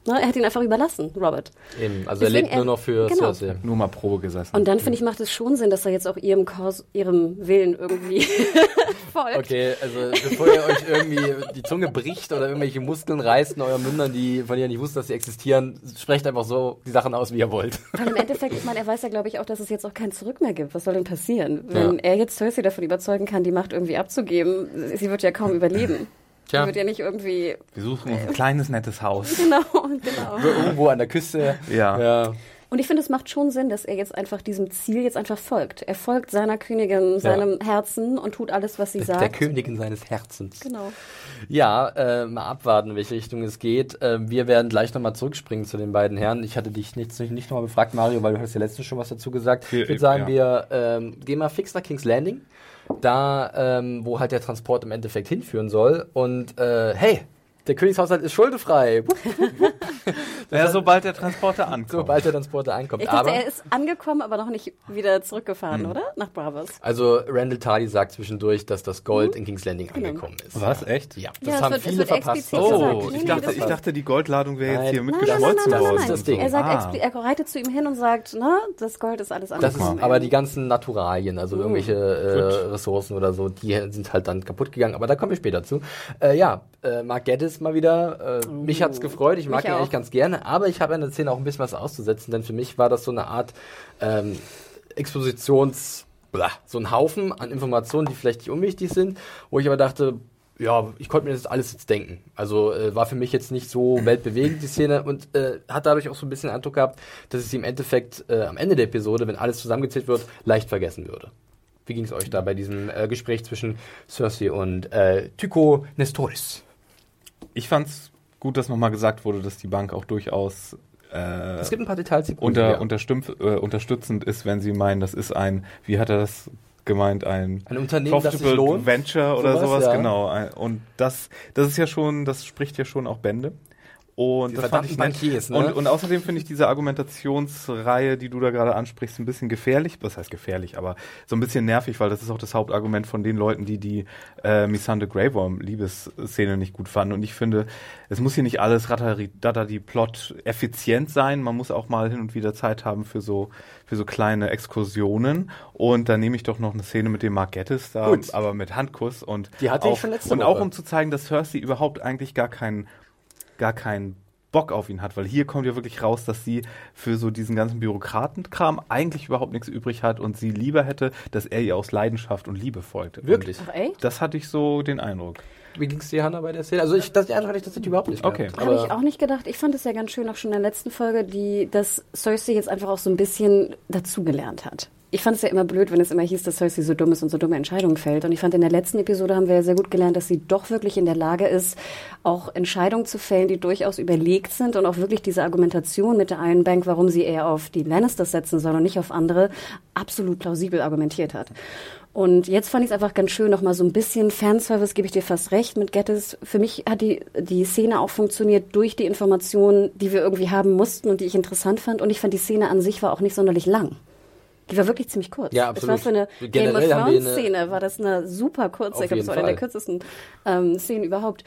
Ne, er hat ihn einfach überlassen, Robert. eben. Also Deswegen er lebt nur noch für genau. Cersei. Nur mal Probe gesessen. Und dann, finde ich, macht es schon Sinn, dass er jetzt auch ihrem Kurs, ihrem Willen irgendwie <laughs> folgt. Okay, also bevor ihr euch irgendwie die Zunge bricht oder irgendwelche Muskeln reißt in euren Mündern, die von ihr nicht wussten, dass sie existieren, sprecht einfach so die Sachen aus, wie ihr wollt. Weil im Endeffekt, ich meine, er weiß ja, glaube ich, auch, dass es jetzt auch kein Zurück mehr gibt. Was soll denn passieren? Wenn Ja. er jetzt Cersei davon überzeugen kann, die Macht irgendwie abzugeben, sie wird ja kaum überleben. Tja. Wird ja nicht irgendwie, Wir suchen uns ein kleines, nettes Haus. <laughs> genau, genau. Irgendwo an der Küste. Ja. ja. Und ich finde, es macht schon Sinn, dass er jetzt einfach diesem Ziel jetzt einfach folgt. Er folgt seiner Königin, seinem Herzen und tut alles, was sie sagt. Der Königin seines Herzens. Genau. Ja, äh, mal abwarten, in welche Richtung es geht. Äh, wir werden gleich nochmal zurückspringen zu den beiden Herren. Ich hatte dich nicht, nicht nochmal befragt, Mario, weil du hast ja letztens schon was dazu gesagt. Ich würde sagen, ja. wir ähm, gehen mal fix nach King's Landing. Da, ähm, wo halt der Transport im Endeffekt hinführen soll. Und äh, hey, der Königshaushalt ist schuldefrei. Wupp, <laughs> <laughs> Ja, sobald der Transporter ankommt. Sobald der Transporter ankommt. Ich dachte, Aber, er ist angekommen, aber noch nicht wieder zurückgefahren, oder? Nach Bravos. also Randall Tardy sagt zwischendurch, dass das Gold in King's Landing angekommen ist. Was? Echt? Ja, das Ja, es haben wird- viele wird verpasst. Oh, ich dachte, das ich dachte, die Goldladung wäre jetzt hier Nein, Nein, nein, mitgeschmolzen nein, nein, worden. Das ist das Ding. Er, sagt, Ah. er reitet zu ihm hin und sagt, na, das Gold ist alles Das angekommen. ist aber die ganzen Naturalien, also irgendwelche äh, Ressourcen oder so, die sind halt dann kaputt gegangen. Aber da kommen wir später zu. Äh, ja, äh, Mark Geddes mal wieder. Äh, mich hat's gefreut. Ich mag ihn eigentlich ganz gerne. Aber ich habe in der Szene auch ein bisschen was auszusetzen, denn für mich war das so eine Art ähm, Expositions... So ein Haufen an Informationen, die vielleicht nicht unwichtig sind, wo ich aber dachte, ja, ich konnte mir das alles jetzt denken. Also äh, war für mich jetzt nicht so <clears throat> weltbewegend die Szene und äh, hat dadurch auch so ein bisschen den Eindruck gehabt, dass es im Endeffekt äh, am Ende der Episode, wenn alles zusammengezählt wird, leicht vergessen würde. Wie ging es euch da bei diesem äh, Gespräch zwischen Cersei und äh, Tycho Nestoris? Ich fand's gut, dass nochmal gesagt wurde, dass die Bank auch durchaus äh, Es gibt ein paar Details, die unter, äh, unterstützend ist, wenn sie meinen, das ist ein, wie hat er das gemeint, ein, Ein Unternehmen, das sich Profitable lohnt. Venture oder Sowas, sowas, ja. genau. Und das, das ist ja schon, das spricht ja schon auch Bände. Und Die das fand ich. Bankiers, ne? und, und außerdem finde ich diese Argumentationsreihe, die du da gerade ansprichst, ein bisschen gefährlich. Was heißt gefährlich, aber so ein bisschen nervig, weil das ist auch das Hauptargument von den Leuten, die die äh, Missandei Grey Worm Liebesszene nicht gut fanden. Und ich finde, es muss hier nicht alles die Plot effizient sein. Man muss auch mal hin und wieder Zeit haben für so für so kleine Exkursionen. Und da nehme ich doch noch eine Szene mit dem Mark Gettis da, Gut. aber mit Handkuss und Die hatte ich auch, schon letzte und auch um zu zeigen, dass Cersei überhaupt eigentlich gar keinen gar keinen Bock auf ihn hat, weil hier kommt ja wirklich raus, dass sie für so diesen ganzen Bürokratenkram eigentlich überhaupt nichts übrig hat und sie lieber hätte, dass er ihr aus Leidenschaft und Liebe folgte. Wirklich? Ach, echt? Das hatte ich so den Eindruck. Wie ging es dir, Hanna, bei der Szene? Also ich, das, die Eindruck hatte ich tatsächlich überhaupt nicht. Okay. Habe ich auch nicht gedacht. Ich fand es ja ganz schön, auch schon in der letzten Folge, die, dass Cersei jetzt einfach auch so ein bisschen dazugelernt hat. Ich fand es ja immer blöd, wenn es immer hieß, dass Cersei so dumm ist und so dumme Entscheidungen fällt. Und ich fand, in der letzten Episode haben wir ja sehr gut gelernt, dass sie doch wirklich in der Lage ist, auch Entscheidungen zu fällen, die durchaus überlegt sind und auch wirklich diese Argumentation mit der Iron Bank, warum sie eher auf die Lannisters setzen soll und nicht auf andere, absolut plausibel argumentiert hat. Und jetzt fand ich es einfach ganz schön, nochmal so ein bisschen Fanservice, gebe ich dir fast recht mit Gettys. Für mich hat die, die Szene auch funktioniert durch die Informationen, die wir irgendwie haben mussten und die ich interessant fand. Und ich fand, die Szene an sich war auch nicht sonderlich lang. Die war wirklich ziemlich kurz. Ja, Es war absolut. für eine Game Generell of haben wir Thrones Szene, war das eine super kurze. Ich glaube, das war eine der kürzesten ähm, Szenen überhaupt.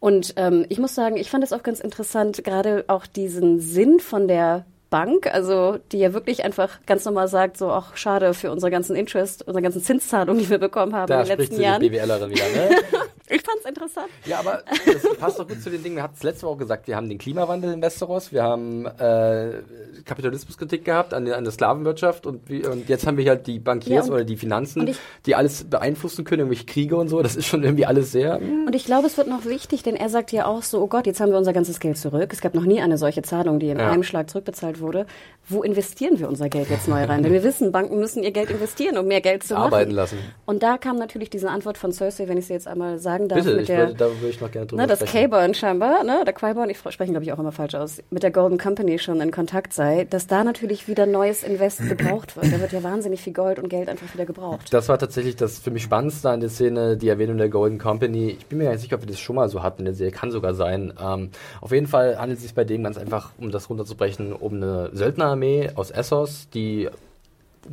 Und ähm, ich muss sagen, ich fand es auch ganz interessant, gerade auch diesen Sinn von der Bank, also die ja wirklich einfach ganz normal sagt, so, ach, schade für unsere ganzen Interest, unsere ganzen Zinszahlungen, die wir bekommen haben da in den spricht letzten Jahren. die BWLerin wieder, ne? <laughs> Ich fand's interessant. Ja, aber das passt doch gut zu den Dingen. Wir hatten es letzte Woche gesagt, wir haben den Klimawandel in Westeros, wir haben äh, Kapitalismuskritik gehabt an, der- an der Sklavenwirtschaft und, wie, und jetzt haben wir halt die Bankiers Ja, oder die Finanzen, ich- die alles beeinflussen können, irgendwelche Kriege und so. Das ist schon irgendwie alles sehr. Und ich glaube, es wird noch wichtig, denn er sagt ja auch so, oh Gott, jetzt haben wir unser ganzes Geld zurück. Es gab noch nie eine solche Zahlung, die in Ja. einem Schlag zurückbezahlt wurde. Wo investieren wir unser Geld jetzt neu rein? Denn wir wissen, Banken müssen ihr Geld investieren, um mehr Geld zu machen. Arbeiten lassen. Und da kam natürlich diese Antwort von Cersei, wenn ich sie jetzt einmal sagen darf, Bitte, mit ich der, würde, da würde ich noch gerne drüber ne, dass sprechen. K-Burn scheinbar, ne, der Qui-Burn, ich spreche glaube ich auch immer falsch aus, mit der Golden Company schon in Kontakt sei, dass da natürlich wieder neues Invest gebraucht wird. Da wird ja wahnsinnig viel Gold und Geld einfach wieder gebraucht. Das war tatsächlich das für mich Spannendste an der Szene, die Erwähnung der Golden Company. Ich bin mir gar nicht sicher, ob wir das schon mal so hatten in der Serie. Kann sogar sein. Ähm, auf jeden Fall handelt es sich bei dem ganz einfach, um das runterzubrechen, um eine Söldnerarmee aus Essos, die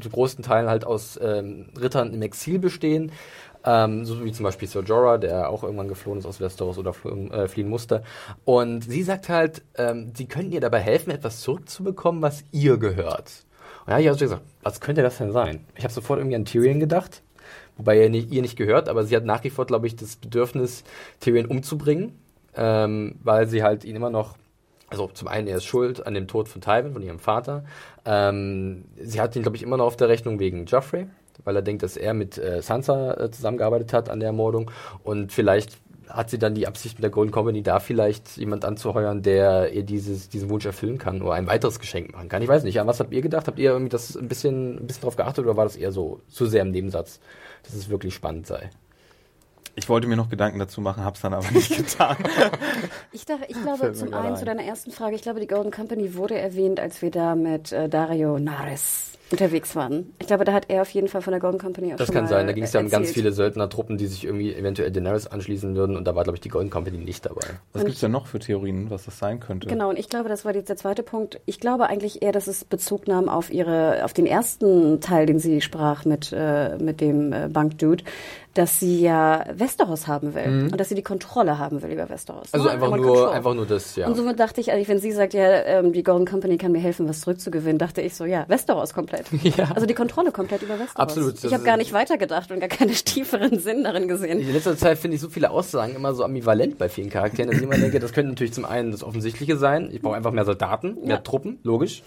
zu großen Teilen halt aus ähm, Rittern im Exil bestehen. Ähm, so wie zum Beispiel Sir Jorah, der auch irgendwann geflohen ist aus Westeros oder fl äh, fliehen musste. Und sie sagt halt, ähm, sie könnten ihr dabei helfen, etwas zurückzubekommen, was ihr gehört. Und habe ich also gesagt, was könnte das denn sein? Ich habe sofort irgendwie an Tyrion gedacht, wobei er nicht, ihr nicht gehört, aber sie hat nach wie vor, glaube ich, das Bedürfnis, Tyrion umzubringen, ähm, weil sie halt ihn immer noch also zum einen, er ist schuld an dem Tod von Tywin, von ihrem Vater. Ähm, sie hat ihn, glaube ich, immer noch auf der Rechnung wegen Joffrey, weil er denkt, dass er mit äh, Sansa äh, zusammengearbeitet hat an der Ermordung. Und vielleicht hat sie dann die Absicht mit der Golden Company, da vielleicht jemand anzuheuern, der ihr dieses, diesen Wunsch erfüllen kann oder ein weiteres Geschenk machen kann. Ich weiß nicht. An was habt ihr gedacht? Habt ihr irgendwie das ein bisschen, ein bisschen drauf geachtet oder war das eher so zu sehr im Nebensatz, dass es wirklich spannend sei? Ich wollte mir noch Gedanken dazu machen, hab's dann aber nicht <laughs> getan. Ich, dachte, ich glaube, zum einen ein. zu deiner ersten Frage, ich glaube, die Golden Company wurde erwähnt, als wir da mit äh, Dario Nares unterwegs waren. Ich glaube, da hat er auf jeden Fall von der Golden Company auch Das schon kann mal sein. Da ging es ja um ganz viele Söldnertruppen, die sich irgendwie eventuell Daenerys anschließen würden. Und da war, glaube ich, die Golden Company nicht dabei. Was gibt's denn noch für Theorien, was das sein könnte? Genau, und ich glaube, das war jetzt der zweite Punkt. Ich glaube eigentlich eher, dass es Bezug nahm auf ihre, auf den ersten Teil, den sie sprach mit, äh, mit dem äh, Bankdude, dass sie ja Westeros haben will und dass sie die Kontrolle haben will über Westeros. Mhm. Also einfach nur, Control. einfach nur das, ja. Und somit dachte ich, eigentlich, wenn sie sagt, ja, ähm, die Golden Company kann mir helfen, was zurückzugewinnen, dachte ich so, ja, Westeros komplett. <laughs> Ja. Also die Kontrolle komplett über Westeros. Absolut, Ich habe gar nicht weitergedacht und gar keinen <laughs> tieferen Sinn darin gesehen. In letzter Zeit finde ich so viele Aussagen immer so ambivalent bei vielen Charakteren, dass ich immer denke, das könnte natürlich zum einen das Offensichtliche sein. Ich brauche einfach mehr Soldaten, mehr Ja. Truppen, logisch.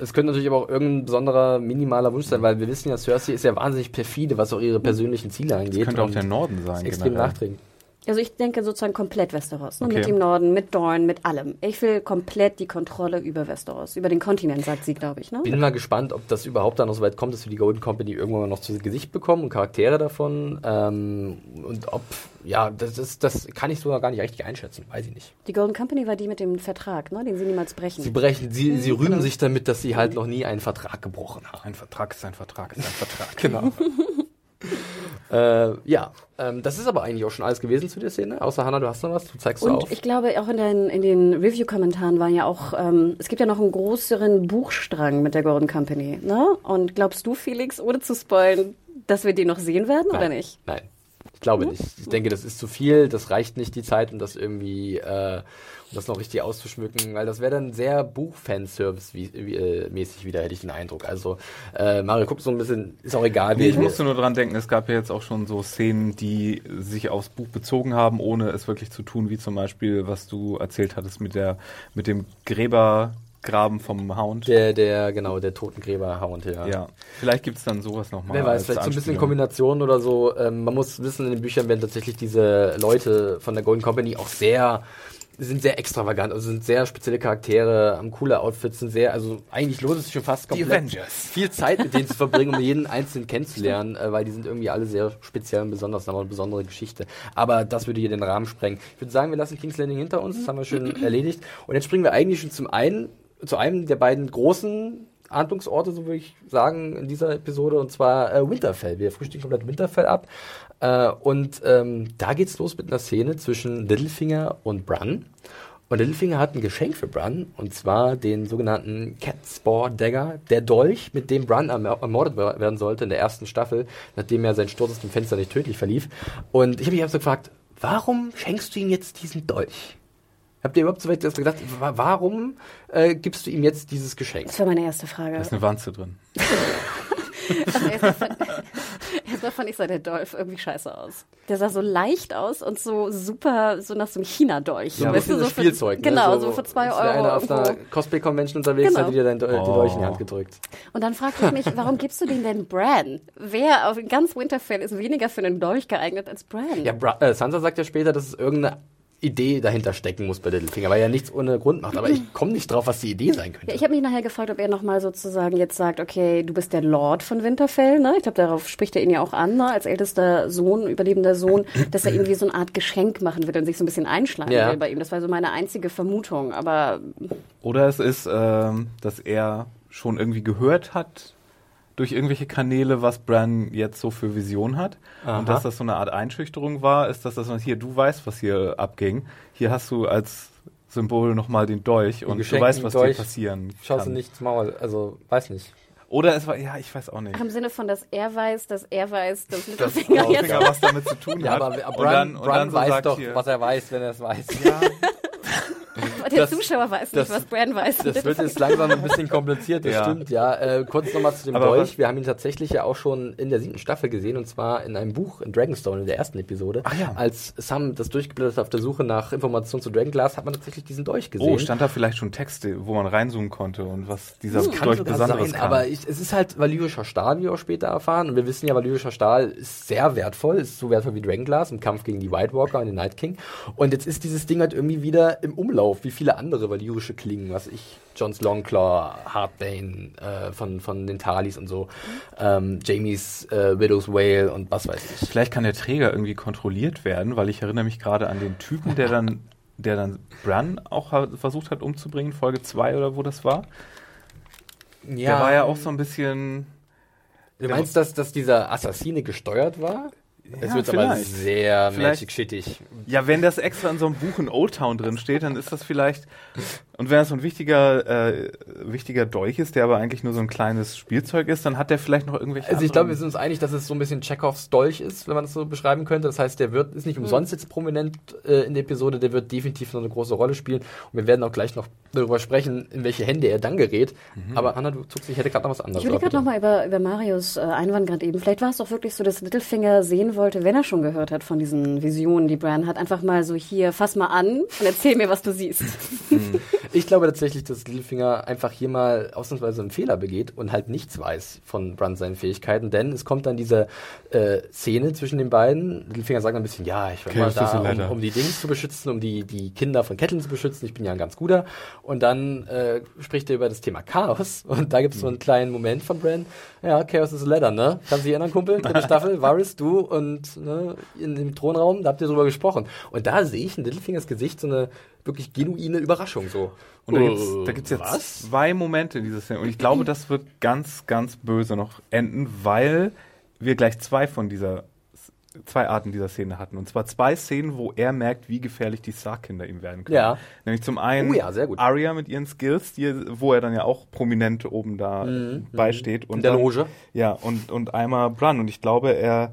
Es könnte natürlich aber auch irgendein besonderer, minimaler Wunsch sein, weil wir wissen ja, Cersei ist ja wahnsinnig perfide, was auch ihre persönlichen Ziele angeht. Das könnte auch der Norden sein. extrem generell. nachträglich. Also ich denke sozusagen komplett Westeros. Ne? Okay. Mit dem Norden, mit Dorn, mit allem. Ich will komplett die Kontrolle über Westeros, über den Kontinent, sagt sie, glaube ich. Ne? Bin mal gespannt, ob das überhaupt dann noch so weit kommt, dass wir die Golden Company irgendwann mal noch zu Gesicht bekommen und Charaktere davon. Ähm, und ob, ja, das, ist, das kann ich sogar gar nicht richtig einschätzen, weiß ich nicht. Die Golden Company war die mit dem Vertrag, ne? den sie niemals brechen. Sie brechen, sie, sie rühmen sich damit, dass sie halt noch nie einen Vertrag gebrochen haben. Ein Vertrag ist ein Vertrag ist ein <laughs> Vertrag. Genau. <laughs> äh, ja, ähm, das ist aber eigentlich auch schon alles gewesen zu der Szene. Außer Hannah, du hast noch was, du zeigst du Und auf. ich glaube, auch in den, in den Review-Kommentaren war ja auch, ähm, es gibt ja noch einen größeren Buchstrang mit der Golden Company. Ne? Und glaubst du, Felix, ohne zu spoilen, dass wir den noch sehen werden oder Nein. nicht? Nein. Ich glaube nicht. Ich denke, das ist zu viel, das reicht nicht die Zeit, um das irgendwie, äh, das noch richtig auszuschmücken, weil das wäre dann sehr Buchfanservice wie, wie, äh, mäßig wieder, hätte ich den Eindruck. Also, äh, Mario guckt so ein bisschen, ist auch egal, Nee, ich musste nur dran denken, es gab ja jetzt auch schon so Szenen, die sich aufs Buch bezogen haben, ohne es wirklich zu tun, wie zum Beispiel, was du erzählt hattest mit der, mit dem Gräbergraben vom Hound. der, der, genau, der Totengräber-Hound, ja. ja, vielleicht gibt's dann sowas nochmal. Wer weiß, vielleicht so ein bisschen Kombination oder so. Ähm, man muss wissen, in den Büchern werden tatsächlich diese Leute von der Golden Company auch sehr, sind sehr extravagant, also sind sehr spezielle Charaktere, haben coole Outfits, sind sehr, also eigentlich lohnt es sich schon fast Die komplett Avengers. viel Zeit mit denen zu verbringen, um <laughs> jeden einzelnen kennenzulernen, äh, weil die sind irgendwie alle sehr speziell und besonders, haben auch eine besondere Geschichte. Aber das würde hier den Rahmen sprengen. Ich würde sagen, wir lassen King's Landing hinter uns, das haben wir schon <clears throat> erledigt. Und jetzt springen wir eigentlich schon zum einen, zu einem der beiden großen Handlungsorte, so würde ich sagen, in dieser Episode, und zwar äh, Winterfell. Wir frühstücken komplett Winterfell ab. Äh, und ähm, da geht's los mit einer Szene zwischen Littlefinger und Bran. Und Littlefinger hat ein Geschenk für Bran, und zwar den sogenannten Catspore Dagger, der Dolch, mit dem Bran erm- ermordet wer- werden sollte in der ersten Staffel, nachdem er sein Sturz aus dem Fenster nicht tödlich verlief. Und ich habe mich einfach so gefragt, warum schenkst du ihm jetzt diesen Dolch? Habt ihr überhaupt so weit gedacht, wa- warum äh, gibst du ihm jetzt dieses Geschenk? Das war meine erste Frage. Da ist eine Wanze drin. <laughs> <laughs> Also erstmal fand, ich sah der Dolph irgendwie scheiße aus. Der sah so leicht aus und so super, so nach so einem China-Dolch. So ein Weißt du, so für- Spielzeug. ne? Genau, so, für zwei Euro. einer auf einer. Cosplay-Convention unterwegs, Genau. hat dir dann die Oh. Dolch in die Hand gedrückt. Und dann fragte ich mich, warum gibst du den denn Bran? Wer auf ganz Winterfell ist weniger für einen Dolch geeignet als Bran? Ja, Bra äh, Sansa sagt ja später, dass es irgendeine Idee dahinter stecken muss bei Littlefinger, weil er nichts ohne Grund macht. Aber ich <clears throat> komme nicht drauf, was die Idee sein könnte. Ja, ich habe mich nachher gefragt, ob er nochmal sozusagen jetzt sagt, okay, du bist der Lord von Winterfell, ne? Ich glaube, darauf spricht er ihn ja auch an, ne? als ältester Sohn, überlebender Sohn, <clears throat> dass er irgendwie so eine Art Geschenk machen wird und sich so ein bisschen einschlagen Ja. will bei ihm. Das war so meine einzige Vermutung, aber Oder es ist, ähm, dass er schon irgendwie gehört hat durch irgendwelche Kanäle, was Bran jetzt so für Vision hat. Aha. Und dass das so eine Art Einschüchterung war, ist, dass das hier, du weißt, was hier abging. Hier hast du als Symbol nochmal den Dolch und du weißt, was Dolch. dir passieren Schaust du kann. nicht ins Maul, also weiß nicht. Oder es war, ja, ich weiß auch nicht. ach, im Sinne von, dass er weiß, dass er weiß, dass Littlefinger jetzt... Littlefinger was damit zu tun Ja, hat. aber Und Bran, dann- und Bran dann so weiß doch, hier- was er weiß, wenn er es weiß. Ja, <laughs> Der das- Zuschauer weiß das- nicht, was Bran weiß. Das wird jetzt langsam ein bisschen kompliziert, das Ja. stimmt, ja. Äh, kurz nochmal zu dem Aber Dolch. was- Wir haben ihn tatsächlich ja auch schon in der siebten Staffel gesehen, und zwar in einem Buch, in Dragonstone, in der ersten Episode. Ach ja. Als Sam das durchgeblättert hat auf der Suche nach Informationen zu Dragonglass, hat man tatsächlich diesen Dolch gesehen. Oh, stand da vielleicht schon Texte, wo man reinzoomen konnte und was dieser Das Dolch Besonderes sein, kann. aber ich, es ist halt valyrischer Stahl, wie wir auch später erfahren. Und wir wissen ja, valyrischer Stahl ist sehr wertvoll, ist so wertvoll wie Dragonglass im Kampf gegen die White Walker und den Night King. Und jetzt ist dieses Ding halt irgendwie wieder im Umlauf, wie viele andere valyrische Klingen, was ich, John's Longclaw, Heartbane äh, von, von den Talis und so, ähm, Jamies äh, Widow's Whale und was weiß ich. Vielleicht kann der Träger irgendwie kontrolliert werden, weil ich erinnere mich gerade an den Typen, der dann, der dann Bran auch ha versucht hat umzubringen, Folge 2 oder wo das war. Der war ja auch so ein bisschen. Du meinst, dass, dass dieser Assassine gesteuert war? Es Ja, wird aber vielleicht. sehr Vielleicht- magic shittig. Ja, wenn das extra in so einem Buch in Old Town drin steht, dann ist das vielleicht. Und wenn das so ein wichtiger, äh, wichtiger Dolch ist, der aber eigentlich nur so ein kleines Spielzeug ist, dann hat der vielleicht noch irgendwelche. Also ich glaube, wir sind uns einig, dass es so ein bisschen Chekhovs Dolch ist, wenn man das so beschreiben könnte. Das heißt, der wird ist nicht umsonst jetzt prominent äh, in der Episode, der wird definitiv noch eine große Rolle spielen. Und wir werden auch gleich noch darüber sprechen, in welche Hände er dann gerät. Aber Anna, du zuckst, ich hätte gerade noch was anderes. Ich aber gerade nochmal über, über Marius äh, Einwand gerade eben. Vielleicht war es doch wirklich so, dass Littlefinger sehen wollte, wenn er schon gehört hat von diesen Visionen, die Bran hat, einfach mal so hier, fass mal an und erzähl mir, was du siehst. <laughs> Ich glaube tatsächlich, dass Littlefinger einfach hier mal ausnahmsweise einen Fehler begeht und halt nichts weiß von Brand seinen Fähigkeiten, denn es kommt dann diese äh, Szene zwischen den beiden. Littlefinger sagt ein bisschen, ja, ich war is a da, um, um die Dings zu beschützen, um die, die Kinder von Ketteln zu beschützen. Ich bin ja ein ganz guter. Und dann äh, spricht er über das Thema Chaos <laughs> und da gibt es so einen kleinen Moment von Bran. Ja, Chaos is a ladder, ne? Kannst du dich erinnern, Kumpel? Dritte <laughs> Staffel, Varys, du und ne, in dem Thronraum, da habt ihr drüber gesprochen. Und da sehe ich in Littlefingers Gesicht so eine wirklich genuine Überraschung so. Und da gibt's, Äh, da gibt's jetzt was? zwei Momente in dieser Szene. Und ich glaube, das wird ganz, ganz böse noch enden, weil wir gleich zwei von dieser, zwei Arten dieser Szene hatten. Und zwar zwei Szenen, wo er merkt, wie gefährlich die Stark-Kinder ihm werden können. Ja. Nämlich zum einen Oh ja, sehr gut. Arya mit ihren Skills, die, wo er dann ja auch prominent oben da beisteht. Und Mhm, In der dann, Loge. Ja, und, und einmal Bran. Und ich glaube, er,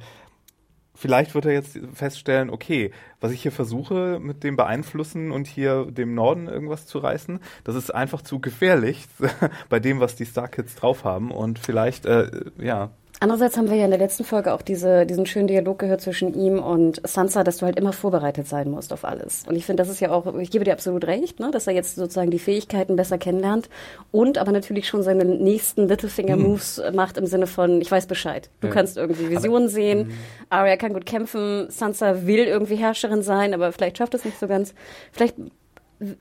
vielleicht wird er jetzt feststellen, okay, was ich hier versuche mit dem Beeinflussen und hier dem Norden irgendwas zu reißen, das ist einfach zu gefährlich <laughs> bei dem, was die Star Kids drauf haben. Und vielleicht, äh, ja, Andererseits haben wir ja in der letzten Folge auch diese, diesen schönen Dialog gehört zwischen ihm und Sansa, dass du halt immer vorbereitet sein musst auf alles. Und ich finde, das ist ja auch, ich gebe dir absolut recht, ne, dass er jetzt sozusagen die Fähigkeiten besser kennenlernt und aber natürlich schon seine nächsten Littlefinger-Moves macht im Sinne von, ich weiß Bescheid. Du Ja. kannst irgendwie Visionen sehen, Arya kann gut kämpfen, Sansa will irgendwie Herrscherin sein, aber vielleicht schafft es nicht so ganz. Vielleicht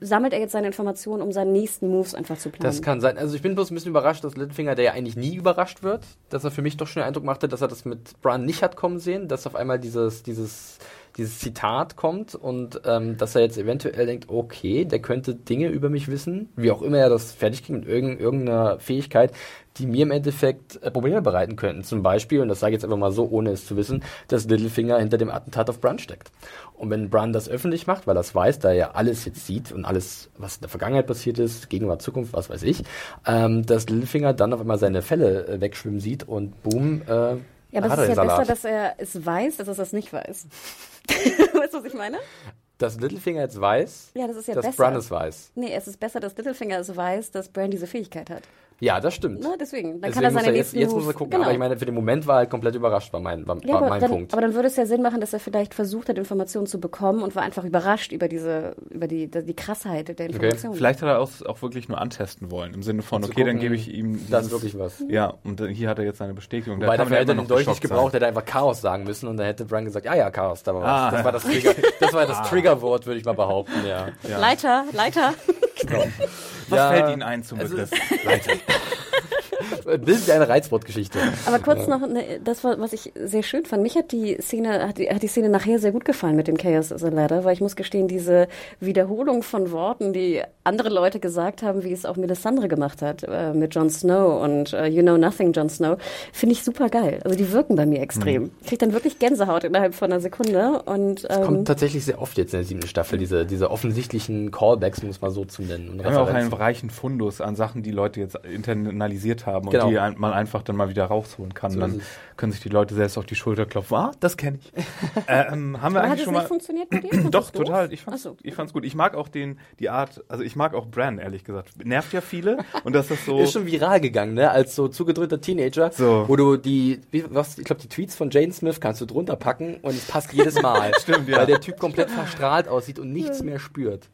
sammelt er jetzt seine Informationen, um seine nächsten Moves einfach zu planen. Das kann sein. Also ich bin bloß ein bisschen überrascht, dass Littlefinger, der ja eigentlich nie überrascht wird, dass er für mich doch schon den Eindruck machte, dass er das mit Bran nicht hat kommen sehen, dass auf einmal dieses, dieses, dieses Zitat kommt und ähm, dass er jetzt eventuell denkt, okay, der könnte Dinge über mich wissen, wie auch immer er das fertig kriegt mit irgend, irgendeiner Fähigkeit, die mir im Endeffekt äh, Probleme bereiten könnten. Zum Beispiel, und das sage ich jetzt einfach mal so, ohne es zu wissen, dass Littlefinger hinter dem Attentat auf Bran steckt. Und wenn Bran das öffentlich macht, weil er es weiß, da er ja alles jetzt sieht und alles, was in der Vergangenheit passiert ist, Gegenwart, Zukunft, was weiß ich, ähm, dass Littlefinger dann auf einmal seine Fälle äh, wegschwimmen sieht und boom, äh, Ja, aber es ist ja besser, Salat. dass er es weiß, als dass er es nicht weiß. <laughs> weißt du, was ich meine? dass Littlefinger jetzt weiß, Ja, das ist ja dass besser. Bran es weiß. Nee, es ist besser, dass Littlefinger es weiß, dass Bran diese Fähigkeit hat. Ja, das stimmt. Ne, deswegen. Dann Deswegen kann er muss seine er jetzt, jetzt muss er gucken. Genau. Aber ich meine, für den Moment war er halt komplett überrascht, war mein, war, ja, war aber, mein dann, Punkt. aber dann würde es ja Sinn machen, dass er vielleicht versucht hat, Informationen zu bekommen und war einfach überrascht über diese, über die, die Krassheit der Informationen. vielleicht hat er auch, auch wirklich nur antesten wollen, im Sinne von, okay, dann gucken, gebe ich ihm das ist dieses- wirklich was. Ja, und dann- hier hat er jetzt seine Bestätigung. Weil dafür hätte er den noch Dolch nicht gebraucht, hätte er einfach Chaos sagen müssen und dann hätte Brian gesagt, ja, ja, Chaos, da war was. Ah. Das war das Trigger, das war das Triggerwort, würde ich mal behaupten, ja. Ja. Leiter, Leiter. Was Ja, fällt Ihnen ein zum es Begriff? <laughs> Bild eine Reizwortgeschichte. Aber kurz noch, ne, das war, was ich sehr schön fand. Mich hat die Szene, hat die, hat die Szene nachher sehr gut gefallen mit dem Chaos is a Ladder, weil ich muss gestehen, diese Wiederholung von Worten, die andere Leute gesagt haben, wie es auch Melisandre gemacht hat, äh, mit Jon Snow und äh, You Know Nothing, Jon Snow, finde ich super geil. Also die wirken bei mir extrem. Ich krieg dann wirklich Gänsehaut innerhalb von einer Sekunde und, ähm, Kommt tatsächlich sehr oft jetzt in der siebten Staffel, diese, diese offensichtlichen Callbacks, um es mal so zu nennen. Und Wir haben ja auch einen reichen Fundus an Sachen, die Leute jetzt internalisiert haben Genau. die ein, man einfach dann mal wieder rausholen kann. So dann können sich die Leute selbst auf die Schulter klopfen. Ah, das kenne ich. <laughs> ähm, haben wir aber hat eigentlich es schon nicht mal. funktioniert mit <clears throat> dir? Doch, total. Ich fand's, so. ich fand's gut. Ich mag auch den, die Art, also ich mag auch Bran, ehrlich gesagt. Nervt ja viele. Und das ist so. <laughs> Ist schon viral gegangen, ne? Als so zugedröhnter Teenager, So. wo du die, wie, was, ich glaube, die Tweets von Jane Smith kannst du drunter packen und es passt jedes Mal. <laughs> Stimmt, ja. Weil der Typ komplett verstrahlt aussieht und nichts mehr spürt.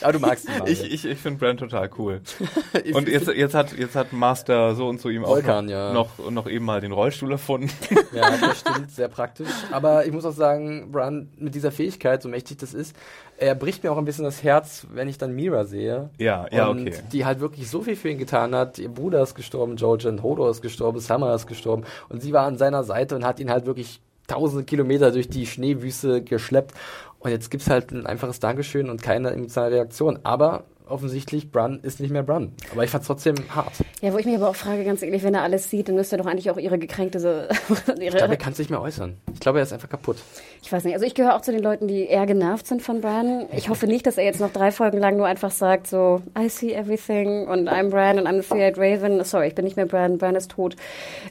Aber du magst ihn, Mario. ich ich, ich finde Bran total cool. <laughs> Und jetzt, jetzt, hat, jetzt hat Master so und so ihm auch Volkan, noch, ja. noch, noch eben mal den Rollstuhl erfunden. <laughs> Ja, das <laughs> stimmt, sehr praktisch. Aber ich muss auch sagen, Bran, mit dieser Fähigkeit, so mächtig das ist, er bricht mir auch ein bisschen das Herz, wenn ich dann Mira sehe. Ja, ja, und Die halt wirklich so viel für ihn getan hat. Ihr Bruder ist gestorben, Jojen, Hodor ist gestorben, Summer ist gestorben. Und sie war an seiner Seite und hat ihn halt wirklich tausende Kilometer durch die Schneewüste geschleppt. Und jetzt gibt's halt ein einfaches Dankeschön und keine emotionale Reaktion. Aber offensichtlich, Bran ist nicht mehr Bran. Aber ich fand's trotzdem hart. Ja, wo ich mich aber auch frage, ganz ehrlich, wenn er alles sieht, dann müsste er doch eigentlich auch ihre gekränkte, so, <laughs> Ich glaube, er ihre, kann sich nicht mehr äußern. Ich glaube, er ist einfach kaputt. ich weiß nicht, also ich gehöre auch zu den Leuten, die eher genervt sind von Bran. Ich hoffe nicht, dass er jetzt noch drei Folgen lang nur einfach sagt, so, I see everything und I'm Bran und I'm the Three-Eyed Raven. Sorry, ich bin nicht mehr Bran, Bran ist tot.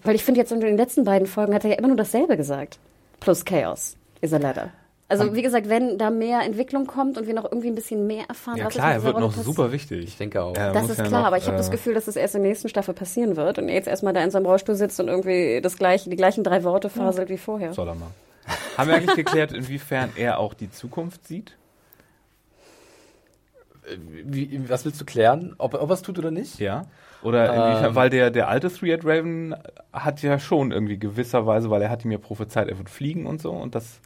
Weil ich finde jetzt in den letzten beiden Folgen hat er ja immer nur dasselbe gesagt. Plus Chaos is a ladder. Also wie gesagt, wenn da mehr Entwicklung kommt und wir noch irgendwie ein bisschen mehr erfahren, Ja was klar, ist er wird noch passiert. super wichtig. Ich denke auch. Er Das ist ja klar, noch, aber ich habe äh, das Gefühl, dass das erst in der nächsten Staffel passieren wird und er jetzt erstmal da in seinem Rollstuhl sitzt und irgendwie das gleiche, die gleichen drei Worte faselt wie vorher. Soll er mal. <laughs> Haben wir eigentlich geklärt, inwiefern er auch die Zukunft sieht? wie, was willst du klären? Ob, ob er es tut oder nicht? Ja. Oder inwiefern, Ähm. weil der, der alte Three-Eyed Raven hat ja schon irgendwie gewisserweise, weil er hat ihm ja prophezeit, er wird fliegen und so und das.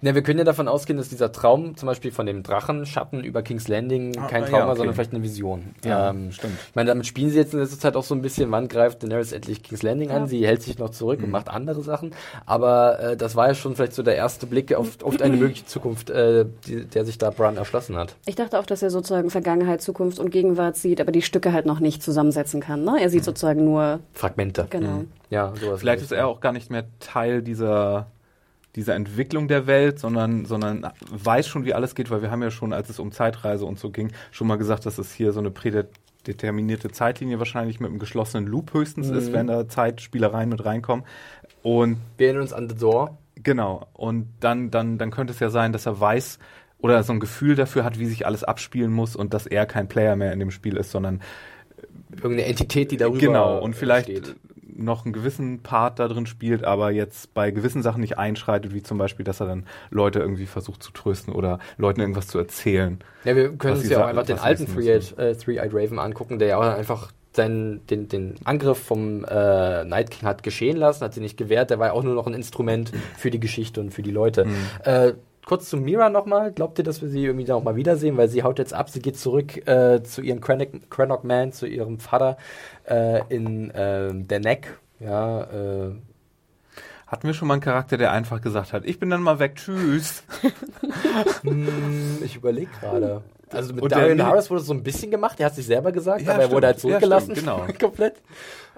Ne, wir können ja davon ausgehen, dass dieser Traum zum Beispiel von dem Drachenschatten über King's Landing Ah, kein ja, Traum war, okay. sondern vielleicht eine Vision. Ja, ähm, stimmt. Ich meine, damit spielen sie jetzt in letzter Zeit auch so ein bisschen, wann greift Daenerys endlich King's Landing an? Sie hält sich noch zurück Mhm. und macht andere Sachen. Aber äh, das war ja schon vielleicht so der erste Blick auf, auf eine <clears throat> mögliche Zukunft, äh, die, der sich da Bran erschlossen hat. Ich dachte auch, dass er sozusagen Vergangenheit, Zukunft und Gegenwart sieht, aber die Stücke halt noch nicht zusammensetzen kann. Ne? Er sieht sozusagen nur, Fragmente. genau. Ja, sowas. Vielleicht ist er auch gar nicht mehr Teil dieser, dieser Entwicklung der Welt, sondern, sondern weiß schon, wie alles geht, weil wir haben ja schon, als es um Zeitreise und so ging, schon mal gesagt, dass es hier so eine prädeterminierte Zeitlinie wahrscheinlich mit einem geschlossenen Loop höchstens ist, wenn da Zeitspielereien mit reinkommen. Und Wir erinnern uns an The Door. Genau. Und dann, dann, dann könnte es ja sein, dass er weiß oder so ein Gefühl dafür hat, wie sich alles abspielen muss und dass er kein Player mehr in dem Spiel ist, sondern Irgendeine Entität, die darüber genau und vielleicht steht. Noch einen gewissen Part da drin spielt, aber jetzt bei gewissen Sachen nicht einschreitet, wie zum Beispiel, dass er dann Leute irgendwie versucht zu trösten oder Leuten irgendwas zu erzählen. Ja, wir können uns ja auch einfach den alten Three-Eyed äh, Three-Eyed Raven angucken, der ja auch einfach seinen, den, den Angriff vom äh, Night King hat geschehen lassen, hat sie nicht gewehrt, der war ja auch nur noch ein Instrument für die Geschichte und für die Leute. Äh, kurz zu Mira nochmal, glaubt ihr, dass wir sie irgendwie da auch mal wiedersehen, weil sie haut jetzt ab, sie geht zurück äh, zu ihrem Crannock, Crannock Man, zu ihrem Vater äh, in äh, der Neck, ja, äh, Hatten wir schon mal einen Charakter, der einfach gesagt hat, ich bin dann mal weg, tschüss. <laughs> Hm, ich überlege gerade. Also mit Und Darian Harris wurde es so ein bisschen gemacht, der hat sich selber gesagt, Ja, aber er wurde halt stimmt. Ja, zurückgelassen. stimmt, genau. <laughs> komplett.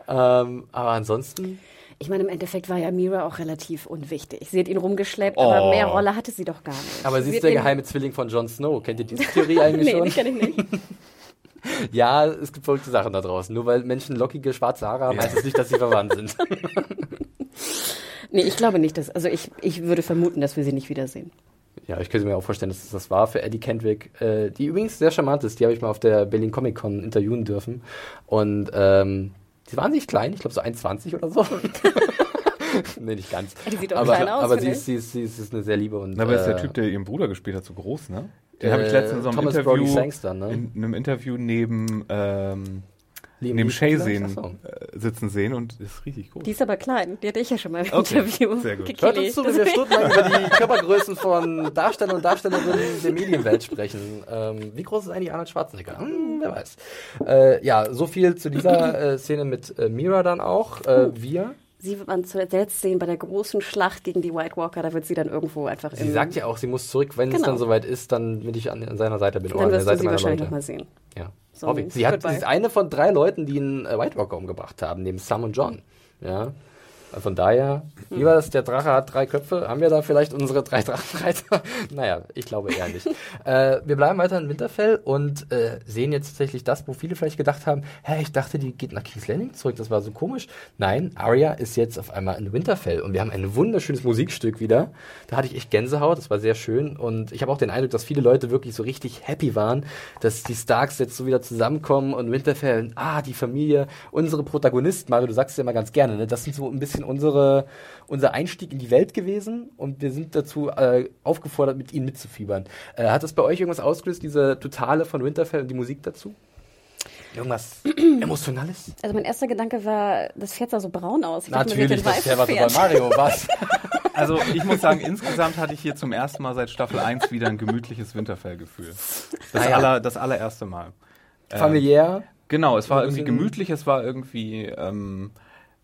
Ähm, aber ansonsten. Ich meine, im Endeffekt war ja Mira auch relativ unwichtig. Sie hat ihn rumgeschleppt, Oh. aber mehr Rolle hatte sie doch gar nicht. Aber sie ist wird der geheime Zwilling von Jon Snow. Kennt ihr diese Theorie <laughs> eigentlich Nee, schon? die kenne ich nicht. <laughs> Ja, es gibt verrückte Sachen da draußen. Nur weil Menschen lockige schwarze Haare haben, heißt es nicht, dass sie verwandt sind. <laughs> Nee, ich glaube nicht, dass, also ich, ich würde vermuten, dass wir sie nicht wiedersehen. Ja, ich könnte mir auch vorstellen, dass es das war für Eddie Kendrick, äh, die übrigens sehr charmant ist. Die habe ich mal auf der Berlin Comic Con interviewen dürfen. Und ähm, die waren nicht klein, ich glaube so 1,20 oder so. <laughs> nee, nicht ganz. Die sieht doch aber klein aus, aber sie, ist, sie, ist, sie, ist, sie eine sehr liebe und. Na, aber ist der äh, Typ, der ihren Bruder gespielt hat, so groß, ne? Den äh, habe ich letztens in so einem Thomas Brody Interview, Sangster, ne? in einem Interview neben, ähm, neben Shay sehen, äh, sitzen sehen und ist richtig groß. Die ist aber klein. Die hatte ich ja schon mal im Okay, Interview. sehr gut. Hört uns zu, wenn wir stundenlang über die <laughs> Körpergrößen von Darstellern und Darstellerinnen der Medienwelt sprechen. Ähm, wie groß ist eigentlich Arnold Schwarzenegger? Hm, wer weiß. Äh, ja, so viel zu dieser äh, Szene mit äh, Mira dann auch. Äh, wir. Sie wird man zuletzt sehen bei der großen Schlacht gegen die White Walker. Da wird sie dann irgendwo einfach Sie sagt ja auch, sie muss zurück, wenn es Genau. dann soweit ist, dann will ich an, an seiner Seite bin. oder Dann an der wirst du Seite sie meiner wahrscheinlich nochmal sehen. Ja. So Hoffe ich. ein Sie, hat, sie ist eine von drei Leuten, die einen äh, White Walker umgebracht haben, neben Sam und John. Ja. Äh, Von daher, wie war das? Der Drache hat drei Köpfe. Haben wir da vielleicht unsere drei Drachenreiter? <laughs> naja, ich glaube eher nicht. äh, wir bleiben weiter in Winterfell und äh, sehen jetzt tatsächlich das, wo viele vielleicht gedacht haben, hä, ich dachte, die geht nach King's Landing zurück. Das war so komisch. Nein, Arya ist jetzt auf einmal in Winterfell und wir haben ein wunderschönes Musikstück wieder. Da hatte ich echt Gänsehaut. Das war sehr schön und ich habe auch den Eindruck, dass viele Leute wirklich so richtig happy waren, dass die Starks jetzt so wieder zusammenkommen und Winterfell, ah, die Familie, unsere Protagonisten, Mario, du sagst es ja immer ganz gerne, ne? das sind so ein bisschen unsere, unser Einstieg in die Welt gewesen und wir sind dazu äh, aufgefordert, mit ihnen mitzufiebern. Äh, hat das bei euch irgendwas ausgelöst, diese Totale von Winterfell und die Musik dazu? Irgendwas <clears throat> Emotionales? Also mein erster Gedanke war, das Pferd sah so braun aus. Ich Natürlich, das ein was weißes bei Pferd. Mario, was? <laughs> Also ich muss sagen, insgesamt hatte ich hier zum ersten Mal seit Staffel 1 wieder ein gemütliches Winterfell-Gefühl. Das, Ah ja. aller, das allererste Mal. Ähm, Familiär? Genau, es war irgendwie bisschen- gemütlich, es war irgendwie, ähm,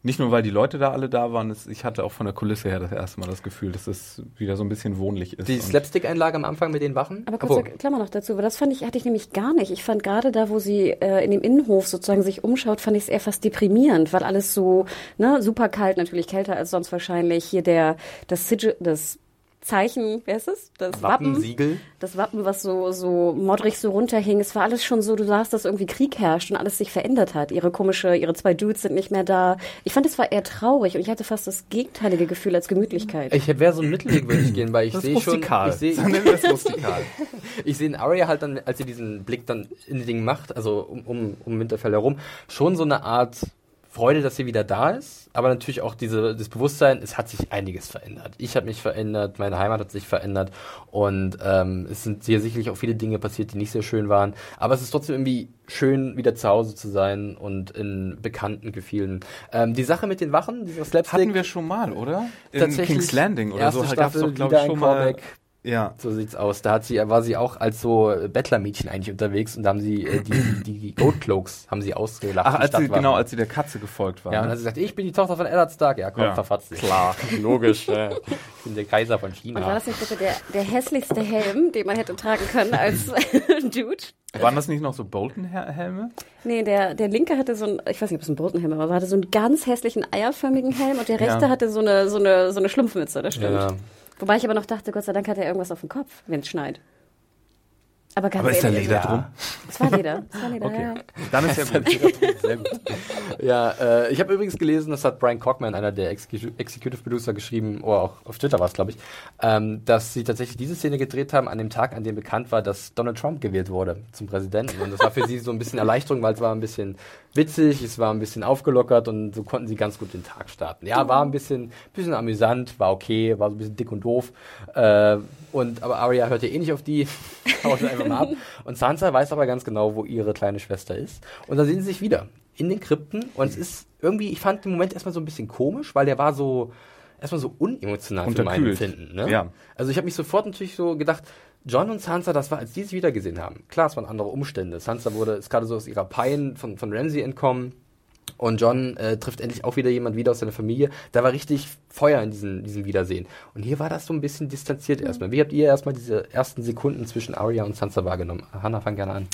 nicht nur weil die Leute da alle da waren, es, ich hatte auch von der Kulisse her das erste Mal das Gefühl, dass es wieder so ein bisschen wohnlich ist. Die Slapstick-Einlage am Anfang mit den Wachen? Aber kurze Obwohl, Klammer noch dazu, weil das fand ich, hatte ich nämlich gar nicht. Ich fand gerade da, wo sie äh, in dem Innenhof sozusagen sich umschaut, fand ich es eher fast deprimierend, weil alles so, ne, super kalt, natürlich kälter als sonst wahrscheinlich. Hier der, das Sigil, das Zeichen, wer ist es? Das Wappen. Wappensiegel. Das Wappen, was so, so modrig so runterhing. Es war alles schon so, du sahst, dass irgendwie Krieg herrscht und alles sich verändert hat. Ihre komische, ihre zwei Dudes sind nicht mehr da. Ich fand, es war eher traurig und ich hatte fast das gegenteilige Gefühl als Gemütlichkeit. Ich wäre so ein Mittelweg, würde ich gehen, weil ich sehe schon, ich sehe, <laughs> ich sehe in Arya halt dann, als sie diesen Blick dann in die Dinge macht, also um, um, um Winterfell herum, schon so eine Art Freude, dass sie wieder da ist, aber natürlich auch diese, das Bewusstsein, es hat sich einiges verändert. Ich habe mich verändert, meine Heimat hat sich verändert und ähm, es sind hier sicherlich auch viele Dinge passiert, die nicht sehr schön waren, aber es ist trotzdem irgendwie schön, wieder zu Hause zu sein und in bekannten Gefühlen. Ähm, die Sache mit den Wachen, dieser Slapstick... Hatten wir schon mal, oder? In King's Landing oder so. Staffel, gab's doch, glaube ich, schon mal... Ja. So sieht's aus. Da hat sie, war sie auch als so Bettlermädchen eigentlich unterwegs und da haben sie äh, die, die, die Goat Cloaks haben sie ausgelacht. Ach, als sie, genau, als sie der Katze gefolgt war. Ja, und dann hat sie gesagt, ich bin die Tochter von Eddard Stark. Ja, komm, ja. verfatzt dich. Klar, logisch. ja. Ich bin der Kaiser von China. Und war das nicht bitte der, der hässlichste Helm, den man hätte tragen können als <laughs> Dude? Waren das nicht noch so Bolton-Helme? Nee, der, der linke hatte so ein, ich weiß nicht, ob es ein Bolton-Helm war, aber hatte so einen ganz hässlichen eierförmigen Helm und der rechte ja. hatte so eine, so eine, so eine Schlumpfmütze, das stimmt. Ja. Wobei ich aber noch dachte, Gott sei Dank hat er irgendwas auf dem Kopf, wenn es schneit. Aber, ganz aber ist da Leder ja. drum? Es war Leder. Es war Leder, okay. ja. Dann ist ja gut. <laughs> Sehr gut. Ja, äh, ich habe übrigens gelesen, das hat Brian Cockman, einer der Executive Producer, geschrieben, oder auch auf Twitter war es, glaube ich, ähm, dass sie tatsächlich diese Szene gedreht haben an dem Tag, an dem bekannt war, dass Donald Trump gewählt wurde zum Präsidenten. Und das war für sie so ein bisschen Erleichterung, weil es war ein bisschen witzig, es war ein bisschen aufgelockert und so konnten sie ganz gut den Tag starten. Ja, war ein bisschen, bisschen amüsant, war okay, war so ein bisschen dick und doof. Äh, und, aber Arya hört ja eh nicht auf die, <laughs> mal ab. <laughs> Und Sansa weiß aber ganz genau, wo ihre kleine Schwester ist. Und dann sehen sie sich wieder in den Krypten. Und es ist irgendwie, ich fand den Moment erstmal so ein bisschen komisch, weil der war so, erstmal so unemotional für mein Empfinden. Ne? Ja. Also ich habe mich sofort natürlich so gedacht, John und Sansa, das war, als die sich wiedergesehen haben. Klar, es waren andere Umstände. Sansa wurde, ist gerade so aus ihrer Pein von, von Ramsey entkommen. Und John äh, trifft endlich auch wieder jemand wieder aus seiner Familie. Da war richtig Feuer in diesem, diesem Wiedersehen. Und hier war das so ein bisschen distanziert mhm. erstmal. Wie habt ihr erstmal diese ersten Sekunden zwischen Arya und Sansa wahrgenommen? Hanna, fang gerne an.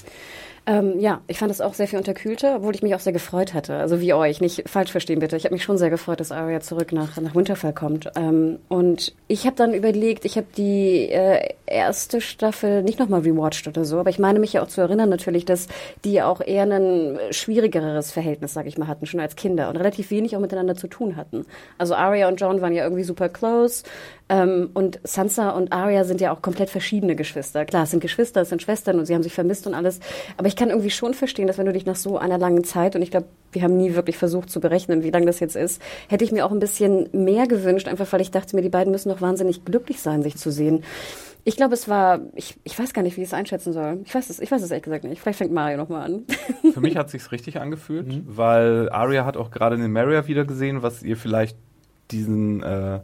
Ähm, ja, ich fand es auch sehr viel unterkühlter, obwohl ich mich auch sehr gefreut hatte. Also wie euch, nicht falsch verstehen bitte. Ich habe mich schon sehr gefreut, dass Arya zurück nach, nach Winterfell kommt. Ähm, und ich habe dann überlegt, ich habe die äh, erste Staffel nicht nochmal rewatcht oder so, aber ich meine mich ja auch zu erinnern natürlich, dass die auch eher ein schwierigeres Verhältnis, sage ich mal, hatten, schon als Kinder und relativ wenig auch miteinander zu tun hatten. Also Arya und John waren ja irgendwie super close. Ähm, und Sansa und Arya sind ja auch komplett verschiedene Geschwister. Klar, es sind Geschwister, es sind Schwestern und sie haben sich vermisst und alles. Aber ich kann irgendwie schon verstehen, dass wenn du dich nach so einer langen Zeit, und ich glaube, wir haben nie wirklich versucht zu berechnen, wie lange das jetzt ist, hätte ich mir auch ein bisschen mehr gewünscht, einfach weil ich dachte mir, die beiden müssen doch wahnsinnig glücklich sein, sich zu sehen. Ich glaube, es war, ich, ich weiß gar nicht, wie ich es einschätzen soll. Ich weiß es, ich weiß es ehrlich gesagt nicht. Vielleicht fängt Mario nochmal an. <laughs> Für mich hat es richtig angefühlt, mhm. weil Arya hat auch gerade in Maria wieder gesehen, was ihr vielleicht diesen äh,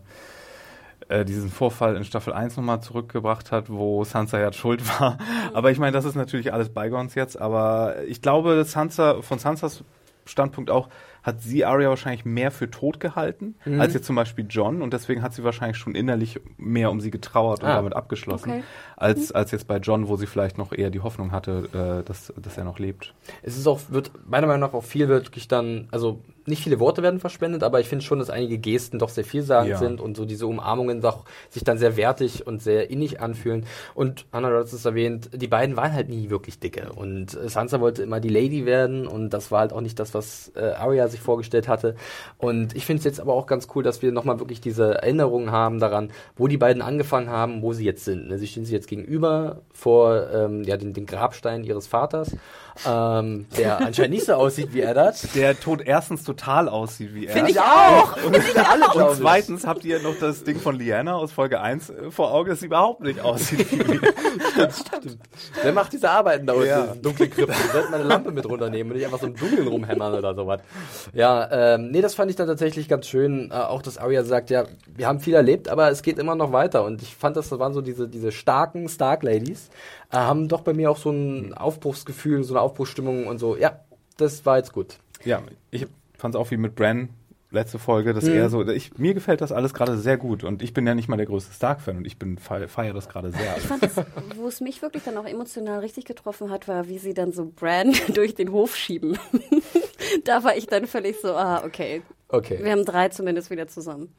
äh, diesen Vorfall in Staffel 1 nochmal zurückgebracht hat, wo Sansa ja schuld <laughs> war. Aber ich meine, das ist natürlich alles Bygons jetzt, aber ich glaube, Sansa, von Sansas Standpunkt auch, hat sie Arya wahrscheinlich mehr für tot gehalten, mhm. als jetzt zum Beispiel John. Und deswegen hat sie wahrscheinlich schon innerlich mehr um sie getrauert und ah. damit abgeschlossen, okay. Als, als jetzt bei John, wo sie vielleicht noch eher die Hoffnung hatte, äh, dass, dass er noch lebt. Es ist auch, wird meiner Meinung nach auch viel wirklich dann, also nicht viele Worte werden verschwendet, aber ich finde schon, dass einige Gesten doch sehr vielsagend ja. sind und so diese Umarmungen doch sich dann sehr wertig und sehr innig anfühlen. Und Anna, du hast es erwähnt, die beiden waren halt nie wirklich dicke. Und Sansa wollte immer die Lady werden und das war halt auch nicht das, was äh, Arya sich vorgestellt hatte. Und ich finde es jetzt aber auch ganz cool, dass wir nochmal wirklich diese Erinnerungen haben daran, wo die beiden angefangen haben, wo sie jetzt sind. Ne, sie stehen sich jetzt gegenüber vor ähm, ja, den, den Grabstein ihres Vaters ähm, der anscheinend nicht so aussieht wie er das. Der Tod erstens total aussieht wie er. Finde ich auch! Und, alle, und zweitens habt ihr noch das Ding von Liana aus Folge 1 äh, vor Augen, das überhaupt nicht aussieht wie er. Stimmt. Wer macht diese Arbeiten da unten ja. in dunklen Krypten? Wir sollten mal eine Lampe mit runternehmen und nicht einfach so im Dunkeln rumhämmern oder sowas. Ja, ähm, nee, das fand ich dann tatsächlich ganz schön. Äh, auch, dass Arya sagt, ja, wir haben viel erlebt, aber es geht immer noch weiter. Und ich fand, das waren so diese, diese starken Stark-Ladies, äh, haben doch bei mir auch so ein Aufbruchsgefühl, so eine Aufbruchsstimmung und so, ja, das war jetzt gut. Ja, ich fand es auch wie mit Bran letzte Folge, dass mhm. er so, ich, mir gefällt das alles gerade sehr gut und ich bin ja nicht mal der größte Stark-Fan und ich bin feiere das gerade sehr. Ich fand das, wo es mich wirklich dann auch emotional richtig getroffen hat, war, wie sie dann so Bran <laughs> durch den Hof schieben. <laughs> da war ich dann völlig so, ah, okay. Okay. Wir haben drei zumindest wieder zusammen.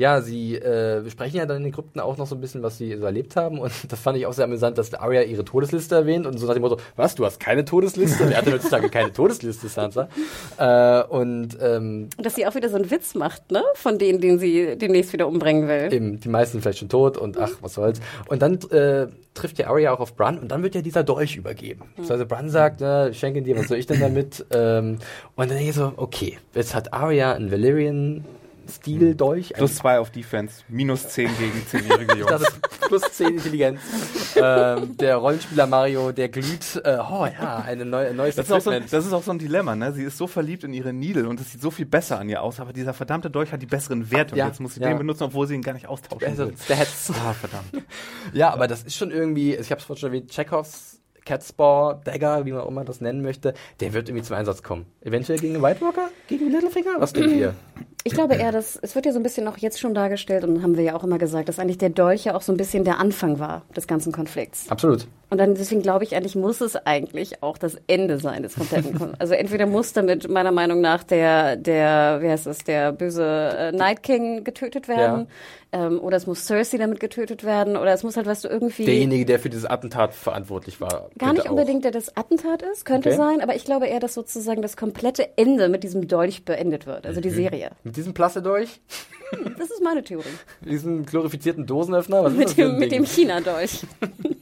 Ja, sie äh, besprechen ja dann in den Krypten auch noch so ein bisschen, was sie so erlebt haben. Und <laughs> das fand ich auch sehr amüsant, dass Arya ihre Todesliste erwähnt und so nach dem Motto, was, du hast keine Todesliste? Wer hat denn heutzutage keine Todesliste, Sansa? Äh, und ähm, dass sie auch wieder so einen Witz macht, ne? Von denen, den sie demnächst wieder umbringen will. eben, die meisten sind vielleicht schon tot und ach, was soll's. Und dann äh, trifft ja Arya auch auf Bran und dann wird ja dieser Dolch übergeben. Das heißt, Bran sagt, ne, ich schenke ihn dir, was soll ich denn damit? <laughs> ähm, und dann denke ich so, okay, jetzt hat Arya einen Valyrian Stil Dolch. Plus zwei auf Defense, minus zehn gegen zehnjährige Jungs. Das ist plus 10 Intelligenz. <laughs> ähm, der Rollenspieler Mario, der glüht. Äh, oh ja, eine neue, ein neues Das ist, auch so, Equipment. das ist auch so ein Dilemma, ne? Sie ist so verliebt in ihre Needle und es sieht so viel besser an ihr aus, aber dieser verdammte Dolch hat die besseren Werte Ja, und jetzt muss sie ja. den benutzen, obwohl sie ihn gar nicht austauschen Also, will. Stats. Ah, verdammt. <laughs> Ja, aber das ist schon irgendwie, ich habe es vorhin schon erwähnt, Chekhovs Catspaw, Dagger, wie man auch immer das nennen möchte, der wird irgendwie zum Einsatz kommen. Eventuell gegen den White Walker? Gegen Littlefinger? Was denkt ihr? Ich glaube eher, dass es wird ja so ein bisschen noch jetzt schon dargestellt und haben wir ja auch immer gesagt, dass eigentlich der Dolch ja auch so ein bisschen der Anfang war des ganzen Konflikts. Absolut. Und dann deswegen glaube ich eigentlich muss es eigentlich auch das Ende sein des kompletten Konflikts. Also entweder muss damit meiner Meinung nach der der wie heißt es der böse äh, Night King getötet werden ähm, oder es muss Cersei damit getötet werden oder es muss halt was du irgendwie Derjenige, der für dieses Attentat verantwortlich war. Gar nicht auch. unbedingt, der das Attentat ist, könnte Okay. sein, aber ich glaube eher, dass sozusagen das komplette Ende mit diesem Dolch beendet wird, also Mhm. die Serie. Mit diesem Plasse durch, Das ist meine Theorie. <laughs> diesem glorifizierten Dosenöffner, was ist das Mit für ein dem, mit dem China-Dolch. <laughs>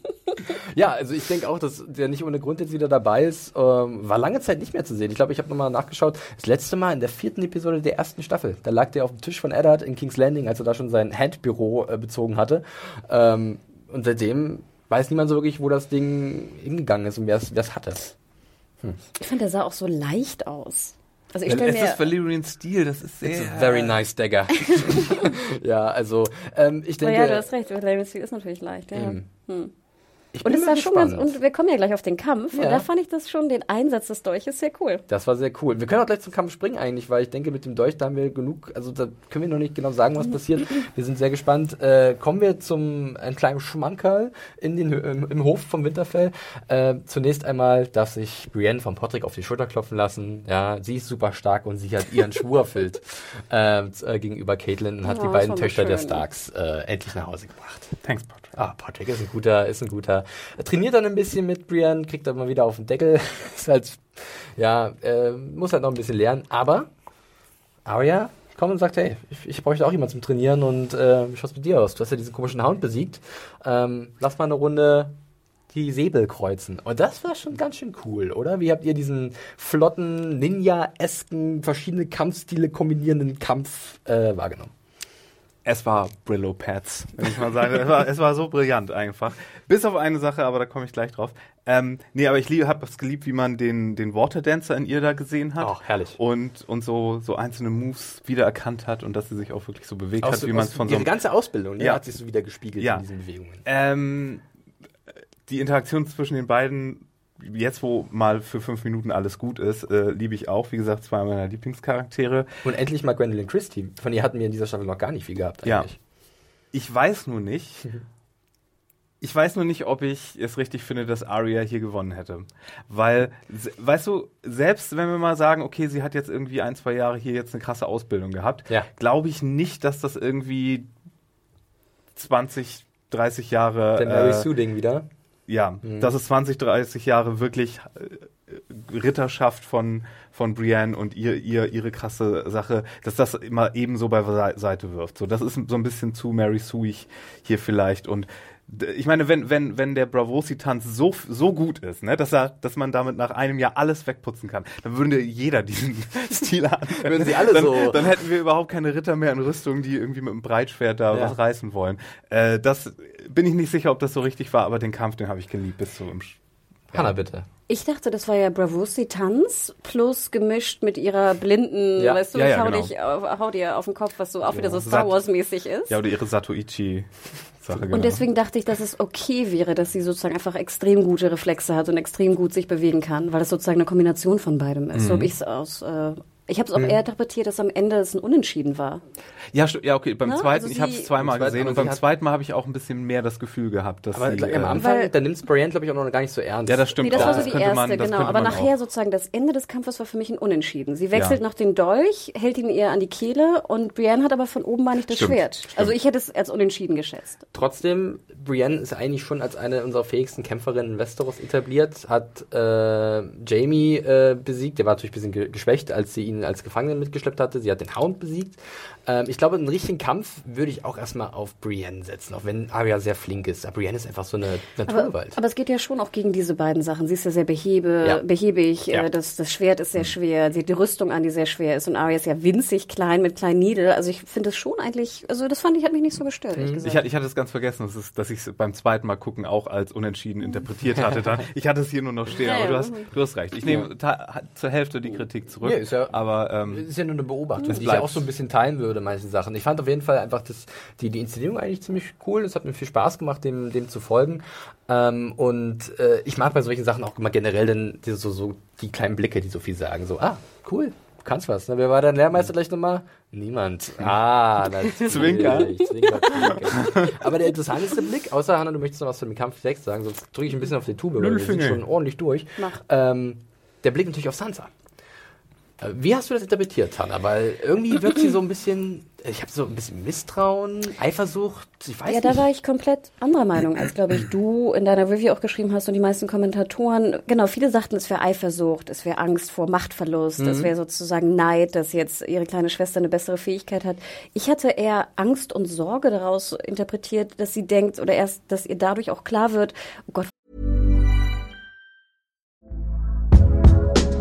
Ja, also ich denke auch, dass der nicht ohne Grund jetzt wieder dabei ist. Ähm, war lange Zeit nicht mehr zu sehen. Ich glaube, ich habe nochmal nachgeschaut. Das letzte Mal in der vierten Episode der ersten Staffel. Da lag der auf dem Tisch von Eddard in King's Landing, als er da schon sein Handbüro äh, bezogen hatte. Ähm, und seitdem weiß niemand so wirklich, wo das Ding hingegangen ist und wer es hatte. Ich fand, der sah auch so leicht aus. Also ich Es stelle mir... ist Valyrian Steel, das ist It's sehr... a very nice dagger. <laughs> <laughs> ja, also ähm, ich Oh denke. ja, du hast recht, Valerian Steel ist natürlich leicht, ja. Eben. Hm. Ich Und bin es mal war schon ganz, gespannt. und wir kommen ja gleich auf den Kampf, Ja. und da fand ich das schon, den Einsatz des Dolches sehr cool. Das war sehr cool. Wir können auch gleich zum Kampf springen eigentlich, weil ich denke, mit dem Dolch, da haben wir genug, also da können wir noch nicht genau sagen, was passiert. Wir sind sehr gespannt. Äh, kommen wir zum einen kleinen Schmankerl in den, im, im Hof vom Winterfell. Äh, zunächst einmal darf sich Brienne von Patrick auf die Schulter klopfen lassen. Ja, sie ist super stark und sie hat ihren Schwur <laughs> erfüllt äh, äh, gegenüber Caitlin und hat Oh, die das beiden Töchter der schön. Starks äh, endlich nach Hause gebracht. Thanks, Patrick. Ah, Patrick ist ein guter, ist ein guter. Er trainiert dann ein bisschen mit Brian, kriegt dann mal wieder auf den Deckel. <laughs> ist halt, ja, äh, muss halt noch ein bisschen lernen. Aber Arya kommt und sagt, hey, ich, ich bräuchte auch jemanden zum Trainieren und äh, wie schaut's mit dir aus? Du hast ja diesen komischen Hound besiegt. Ähm, lass mal eine Runde die Säbel kreuzen. Und das war schon ganz schön cool, oder? Wie habt ihr diesen flotten, Ninja-esken, verschiedene Kampfstile kombinierenden Kampf äh, wahrgenommen? Es war Brillo Pads, wenn ich mal sagen. es, war, es war so brillant einfach. Bis auf eine Sache, aber da komme ich gleich drauf. Ähm, nee, aber ich habe es geliebt, wie man den, den Waterdancer in ihr da gesehen hat. Ach, herrlich. Und, und so, so einzelne Moves wiedererkannt hat und dass sie sich auch wirklich so bewegt Aus, hat, wie man es von so ihre ganze Ausbildung ne, Ja. hat sich so wieder gespiegelt Ja. in diesen Bewegungen. Ähm, die Interaktion zwischen den beiden, jetzt wo mal für fünf Minuten alles gut ist, äh, liebe ich auch. Wie gesagt, zwei meiner Lieblingscharaktere. Und endlich mal Gwendolyn Christie. Von ihr hatten wir in dieser Staffel noch gar nicht viel gehabt Ja. eigentlich. Ich weiß nur nicht, ich weiß nur nicht, ob ich es richtig finde, dass Arya hier gewonnen hätte. Weil, weißt du, selbst wenn wir mal sagen, okay, sie hat jetzt irgendwie ein, zwei Jahre hier jetzt eine krasse Ausbildung gehabt, Ja. glaube ich nicht, dass das irgendwie 20, 30 Jahre. Der Mary äh, Sue Ding wieder. Ja, Mhm. dass es 20, 30 Jahre wirklich äh, Ritterschaft von, von Brienne und ihr, ihr, ihre krasse Sache, dass das immer ebenso bei Sei- Seite wirft. So, das ist so ein bisschen zu Mary Sueig hier vielleicht und ich meine, wenn, wenn, wenn der Bravosi-Tanz so, so gut ist, ne, dass er, dass man damit nach einem Jahr alles wegputzen kann, dann würde jeder diesen <laughs> Stil anwenden. Würden sie alle dann, so- Dann hätten wir überhaupt keine Ritter mehr in Rüstung, die irgendwie mit einem Breitschwert da Ja. was reißen wollen. Äh, das bin ich nicht sicher, ob das so richtig war, aber den Kampf, den habe ich geliebt bis so im. Sch Hanna, bitte. Ich dachte, das war ja Bravursi-Tanz plus gemischt mit ihrer blinden, Ja. weißt du, Ja, ich ja, hau, genau. dich auf, hau dir auf den Kopf, was so auch wieder so Sat- Star Wars-mäßig ist. Ja, oder ihre Satoichi-Sache. genau. Und deswegen dachte ich, dass es okay wäre, dass sie sozusagen einfach extrem gute Reflexe hat und extrem gut sich bewegen kann, weil das sozusagen eine Kombination von beidem ist. So habe ich es aus, äh, Ich habe es auch eher interpretiert, dass am Ende es ein Unentschieden war. Ja, ja, okay. Beim Ne? zweiten, Also ich habe es zweimal gesehen und beim hat- zweiten Mal habe ich auch ein bisschen mehr das Gefühl gehabt, dass Aber sie, gleich am äh, Anfang, da nimmt Brienne, glaube ich, auch noch gar nicht so ernst. Ja, das stimmt. Nee, das auch. war so Das die erste, man- genau. Aber nachher auch. sozusagen das Ende des Kampfes war für mich ein Unentschieden. Sie wechselt Ja. noch den Dolch, hält ihn ihr an die Kehle und Brienne hat aber von oben mal nicht das Stimmt, Schwert. stimmt. Also ich hätte es als Unentschieden geschätzt. Trotzdem, Brienne ist eigentlich schon als eine unserer fähigsten Kämpferinnen in Westeros etabliert, hat äh, Jamie äh, besiegt, der war natürlich ein bisschen ge geschwächt, als sie ihn als Gefangenen mitgeschleppt hatte. Sie hat den Hound besiegt. Ähm, ich glaube, einen richtigen Kampf würde ich auch erstmal auf Brienne setzen, auch wenn Arya sehr flink ist. Aber Brienne ist einfach so eine Aber, Naturgewalt. aber es geht ja schon auch gegen diese beiden Sachen. Sie ist ja sehr behebe, Ja. behäbig, Ja. äh, das, das Schwert ist sehr schwer, sie hat die Rüstung an, die sehr schwer ist und Arya ist ja winzig klein mit kleinen Niedel. Also ich finde es schon eigentlich, also das fand ich, hat mich nicht so gestört, gesagt. Ich hatte, ich hatte es ganz vergessen, dass, es, dass ich es beim zweiten Mal gucken auch als unentschieden interpretiert hatte. Dann. <laughs> Ich hatte es hier nur noch stehen, Ja, aber ja. du hast, du hast recht. Ich nehme zur Hälfte die Kritik zurück. Ja, ist ja- aber ähm, Das ist ja nur eine Beobachtung, die ich ja auch so ein bisschen teilen würde, manche Sachen. Ich fand auf jeden Fall einfach das, die, die Inszenierung eigentlich ziemlich cool. Es hat mir viel Spaß gemacht, dem, dem zu folgen. Ähm, und äh, ich mag bei solchen Sachen auch immer generell dann diese, so, so die kleinen Blicke, die so viel sagen. So, ah, cool, du kannst was. Ne? Wer war dein Lehrmeister gleich nochmal? Niemand. Ah, <laughs> natürlich. Zwinker. Zwinker, Zwinker. Aber der interessanteste Blick, außer Hanna, du möchtest noch was zu dem Kampf 6 sagen, sonst drücke ich ein bisschen auf die Tube, weil wir sind schon ordentlich durch. Mach. Ähm, der Blick natürlich auf Sansa. Äh, Wie hast du das interpretiert, Hanna? Weil irgendwie wirkt sie so ein bisschen, ich habe so ein bisschen Misstrauen, Eifersucht, ich weiß Ja, nicht. da war ich komplett anderer Meinung, als, glaube ich, du in deiner Review auch geschrieben hast und die meisten Kommentatoren. Genau, viele sagten, es wäre Eifersucht, es wäre Angst vor Machtverlust, es wäre sozusagen Neid, dass jetzt ihre kleine Schwester eine bessere Fähigkeit hat. Ich hatte eher Angst und Sorge daraus interpretiert, dass sie denkt oder erst, dass ihr dadurch auch klar wird, oh Gott,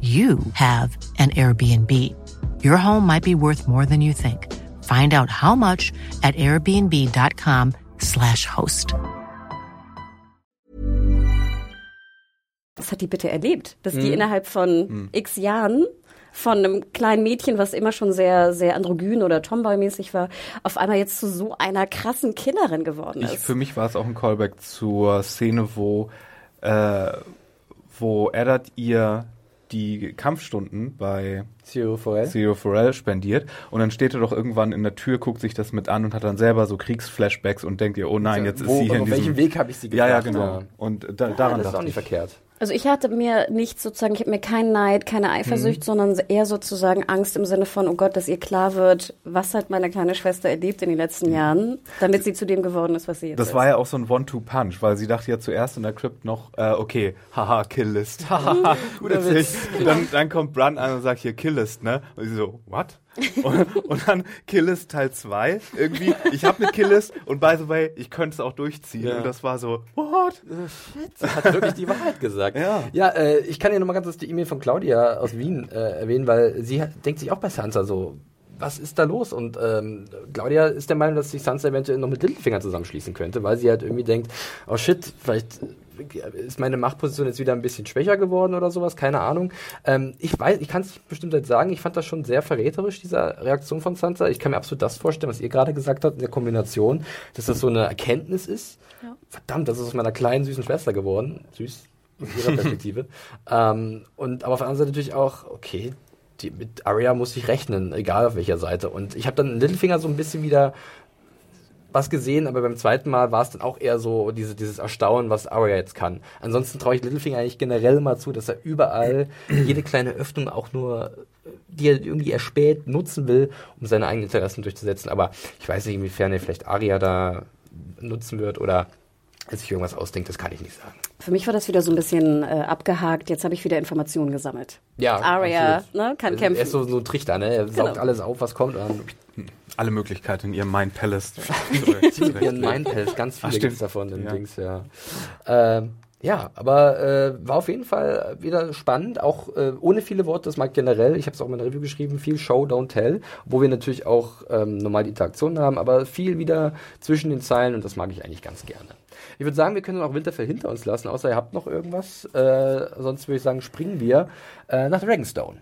you have an Airbnb. Your home might be worth more than you think. Find out how much at airbnb.com/slash host. was hat die bitte erlebt? Dass die innerhalb von x Jahren von einem kleinen Mädchen, was immer schon sehr, sehr androgyn oder Tomboy-mäßig war, auf einmal jetzt zu so einer krassen Killerin geworden ich, ist. für mich war es auch ein Callback zur Szene, wo, äh, wo Eddard ihr die Kampfstunden bei Zero Forel. Pharrell spendiert und dann steht er doch irgendwann in der Tür, guckt sich das mit an und hat dann selber so Kriegsflashbacks und denkt ihr, oh nein, jetzt ist Wo, sie hier in auf diesem... welchem Weg habe ich sie Ja, ja, gebracht? genau. Und da, daran das ist auch nicht ich. verkehrt. Also ich hatte mir nicht sozusagen, ich habe mir keinen Neid, keine Eifersucht, sondern eher sozusagen Angst im Sinne von, oh Gott, dass ihr klar wird, was hat meine kleine Schwester erlebt in den letzten Jahren, damit sie zu dem geworden ist, was sie jetzt Das ist. war ja auch so ein One-Two-Punch, weil sie dachte ja zuerst in der Crypt noch, äh, okay, haha, Killlist, haha, <laughs> Guter witzig. Witz. Dann, dann kommt Bran an und sagt hier Killlist, ne? Und sie so, what? Und, und dann Killlist Teil 2, irgendwie, ich habe eine Killlist und by the way, ich könnte es auch durchziehen. Ja. Und das war so, what? Sie hat wirklich die Wahrheit gesagt. Ja. Ja, äh, ich kann ja nochmal ganz kurz die E-Mail von Claudia aus Wien äh, erwähnen, weil sie hat, denkt sich auch bei Sansa so, was ist da los? Und ähm, Claudia ist der Meinung, dass sich Sansa eventuell noch mit Littlefinger zusammenschließen könnte, weil sie halt irgendwie denkt, oh shit, vielleicht ist meine Machtposition jetzt wieder ein bisschen schwächer geworden oder sowas, keine Ahnung. Ähm, ich weiß, ich kann es nicht bestimmt jetzt sagen, ich fand das schon sehr verräterisch, diese Reaktion von Sansa. Ich kann mir absolut das vorstellen, was ihr gerade gesagt habt, in der Kombination, dass das so eine Erkenntnis ist. Verdammt, das ist aus meiner kleinen, süßen Schwester geworden. Süß, aus ihrer <laughs> Perspektive. ähm, und aber auf der anderen Seite natürlich auch, okay, die, mit Arya muss ich rechnen, egal auf welcher Seite. Und ich habe dann Littlefinger so ein bisschen wieder was gesehen, aber beim zweiten Mal war es dann auch eher so diese, dieses Erstaunen, was Arya jetzt kann. Ansonsten traue ich Littlefinger eigentlich generell mal zu, dass er überall <clears throat> jede kleine Öffnung auch nur, die er irgendwie erspäht, nutzen will, um seine eigenen Interessen durchzusetzen. Aber ich weiß nicht, inwiefern er vielleicht Arya da nutzen wird oder er sich irgendwas ausdenkt, das kann ich nicht sagen. Für mich war das wieder so ein bisschen äh, abgehakt. Jetzt habe ich wieder Informationen gesammelt. Ja, absolut. ne, kann Er kämpfen. ist so, so ein Trichter, ne? Er saugt Genau. alles auf, was kommt. Und Alle Möglichkeiten in ihrem Mind Palace. dann <laughs> ihren Mindpalace, ganz Ach, viele gibt's davon in Ja. Dings, ja. Ähm, Ja, aber äh, war auf jeden Fall wieder spannend, auch äh, ohne viele Worte, das mag generell, ich habe es auch in meiner Review geschrieben, viel Show, don't tell, wo wir natürlich auch ähm, normal die Interaktion haben, aber viel wieder zwischen den Zeilen und das mag ich eigentlich ganz gerne. Ich würde sagen, wir können auch Winterfell hinter uns lassen, außer ihr habt noch irgendwas, äh, sonst würde ich sagen, springen wir äh, nach Dragonstone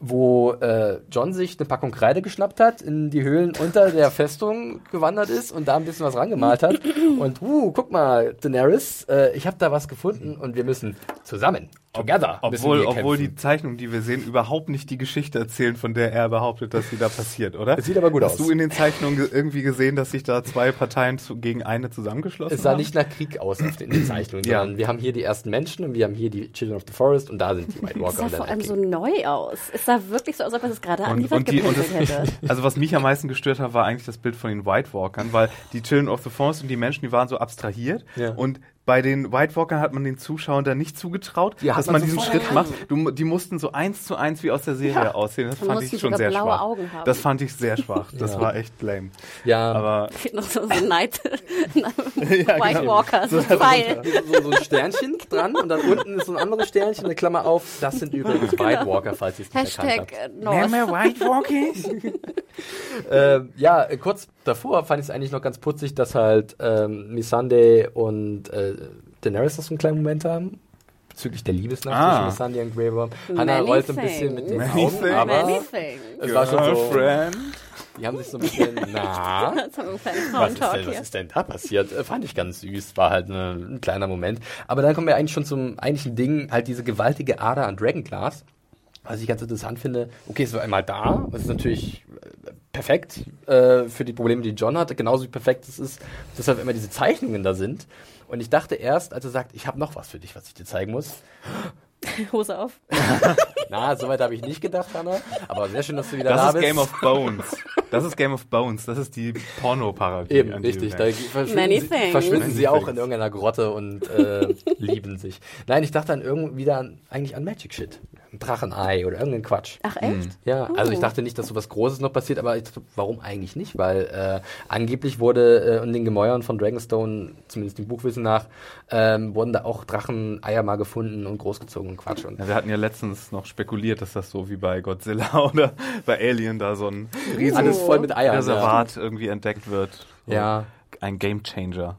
wo äh, John sich eine Packung Kreide geschnappt hat, in die Höhlen unter der Festung gewandert ist und da ein bisschen was rangemalt hat. Und, uh, guck mal, Daenerys, äh, ich habe da was gefunden und wir müssen zusammen Together. Obwohl, obwohl die Zeichnungen, die wir sehen, überhaupt nicht die Geschichte erzählen, von der er behauptet, dass sie da passiert, oder? Es sieht aber gut Hast aus. Hast du in den Zeichnungen irgendwie gesehen, dass sich da zwei Parteien zu, gegen eine zusammengeschlossen haben? Es sah haben? nicht nach Krieg aus in den Zeichnungen, ja. sondern wir haben hier die ersten Menschen und wir haben hier die Children of the Forest und da sind die White Walker. Es sah vor allem so neu aus. Es sah wirklich so aus, als ob es gerade an die Wand hätte. <laughs> Also was mich am meisten gestört hat, war eigentlich das Bild von den White Walkern, weil die Children of the Forest und die Menschen, die waren so abstrahiert ja. und bei den White Walkern hat man den Zuschauern da nicht zugetraut, ja, dass man, man diesen Schritt macht. Du, die mussten so eins zu eins wie aus der Serie ja. aussehen. Das fand ich schon sehr schwach. Das fand ich sehr schwach. Das ja. war echt lame. Ja. Aber noch so, so Night <laughs> White genau. Walker, so, so, so, so, ein Sternchen dran und dann unten ist so ein anderes Sternchen, eine Klammer auf. Das sind übrigens genau. White Walker, falls ihr es nicht Hashtag erkannt habt. Mehr White Walkies? <laughs> äh, ja, kurz davor fand ich es eigentlich noch ganz putzig, dass halt ähm, Missandei und äh, Daenerys noch so einen kleinen Moment haben. Bezüglich der Liebesnacht Ah. zwischen Missandei und Grey Worm. Hannah rollt ein bisschen mit den Many Augen, things. aber Many es war schon so, Girlfriend. die haben sich so ein bisschen, <laughs> na, was ist, denn, was ist denn da passiert? Äh, Fand ich ganz süß, war halt ne, ein kleiner Moment. Aber dann kommen wir eigentlich schon zum eigentlichen Ding, halt diese gewaltige Ader an Dragonglass. Was ich ganz interessant finde, okay, es war einmal da, das ist natürlich äh, perfekt äh, für die Probleme, die John hatte, genauso wie perfekt es ist, dass halt immer diese Zeichnungen da sind. Und ich dachte erst, als er sagt, ich habe noch was für dich, was ich dir zeigen muss. <laughs> Hose auf. <laughs> Na, soweit habe ich nicht gedacht, Hannah. Aber sehr schön, dass du wieder Das da ist bist. Game of Bones. Das ist Game of Bones. Das ist die Porno-Parodie. Eben, richtig. Da verschwinden, Many sie, things. verschwinden Many sie auch things. in irgendeiner Grotte und äh, <laughs> lieben sich. Nein, ich dachte dann irgendwie wieder an, eigentlich an Magic Shit. Ein Drachenei oder irgendeinen Quatsch. Ach echt? Ja, also ich dachte nicht, dass so was Großes noch passiert, aber ich dachte, warum eigentlich nicht? Weil äh, angeblich wurde äh, in den Gemäuern von Dragonstone, zumindest dem Buchwissen nach, ähm, wurden da auch Dracheneier mal gefunden und großgezogen und Quatsch. Und Ja, wir hatten ja letztens noch spekuliert, dass das so wie bei Godzilla <laughs> oder bei Alien da so ein riesiges alles voll mit Eiern. Ja. Reservat irgendwie entdeckt wird. So Ja. Ein Game Changer.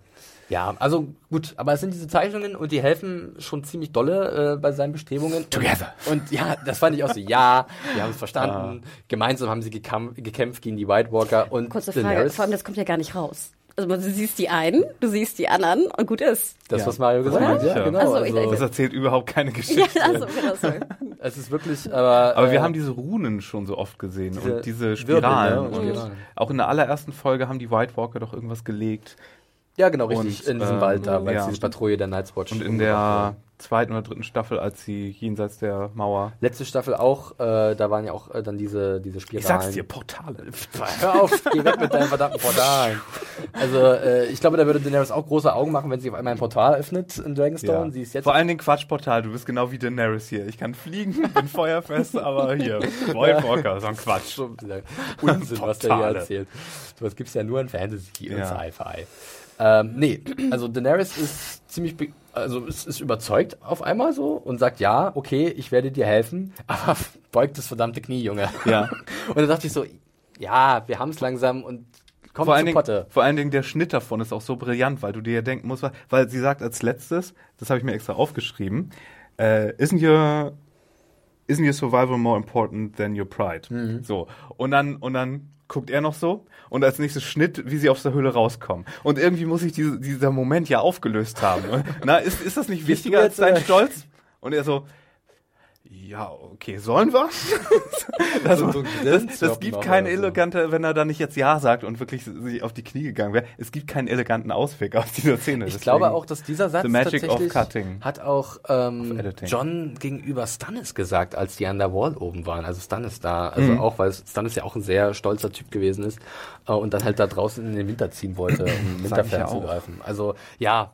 Ja, also gut, aber es sind diese Zeichnungen und die helfen schon ziemlich dolle äh, bei seinen Bestrebungen. Together. Und ja, das fand ich auch so, ja, wir haben es <laughs> verstanden. Gemeinsam haben sie gekämpft gegen die White Walker und Kurze Frage, Daenerys. vor allem das kommt ja gar nicht raus. Also du siehst die einen, du siehst die anderen und gut ist. Das, Ja. was Mario gesagt hat, ja, Ja. genau. Ach so, ich also, Das erzählt überhaupt keine <laughs> Ja, Geschichte. also genau so. <laughs> es ist wirklich, aber. Aber wir äh, haben diese Runen schon so oft gesehen Diese und diese Wirbel, Spiralen. ne, und und Spiralen. auch in der allerersten Folge haben die White Walker doch irgendwas gelegt. Ja, genau, richtig. Und, in diesem ähm, Wald da, weil ja. diese Patrouille der Night's Watch Und in der wurde. zweiten oder dritten Staffel, als sie jenseits der Mauer. Letzte Staffel auch, äh, da waren ja auch äh, dann diese, diese Spiralen. Portale. <laughs> Hör auf, geh weg mit deinen verdammten Portalen. Also, äh, ich glaube, da würde Daenerys auch große Augen machen, wenn sie auf einmal ein Portal öffnet in Dragonstone. Ja. Sie ist jetzt Vor allen Dingen Quatschportal, du bist genau wie Daenerys hier. Ich kann fliegen, <laughs> bin feuerfest, aber hier, White Walker, so ein Quatsch. Unsinn, was der hier erzählt. Sowas gibt's ja nur in Fantasy und Ja. Sci-Fi. Ähm, nee, also Daenerys ist ziemlich, also ist, ist überzeugt auf einmal so und sagt, ja, okay, ich werde dir helfen, <laughs> aber beugt das verdammte Knie, Junge. Ja. <laughs> Und dann dachte ich so, ja, wir haben's langsam und kommt Vor allen, Dingen, Potte. vor allen Dingen der Schnitt davon ist auch so brillant, weil du dir ja denken musst, weil sie sagt als letztes, das habe ich mir extra aufgeschrieben, äh, isn't your isn't your survival more important than your pride? So. Und dann, und dann guckt er noch so und als nächstes Schnitt, wie sie aus der Höhle rauskommen. Und irgendwie muss sich diese, dieser Moment ja aufgelöst haben. <laughs> Na, ist, ist das nicht wichtiger als dein Stolz? Und er so, ja, okay, sollen wir? <laughs> das, So- das, das gibt noch keine oder so. elegante, wenn er da nicht jetzt Ja sagt und wirklich sich auf die Knie gegangen wäre. Es gibt keinen eleganten Ausweg aus dieser Szene. Ich Deswegen- glaube auch, dass dieser Satz The magic of tatsächlich hat auch ähm. John gegenüber Stannis gesagt, als die an der Wall oben waren. Also Stannis da, also Mhm. auch, weil Stannis ja auch ein sehr stolzer Typ gewesen ist äh, und dann halt da draußen in den Winter ziehen wollte, um Sag ich ja. Also ja,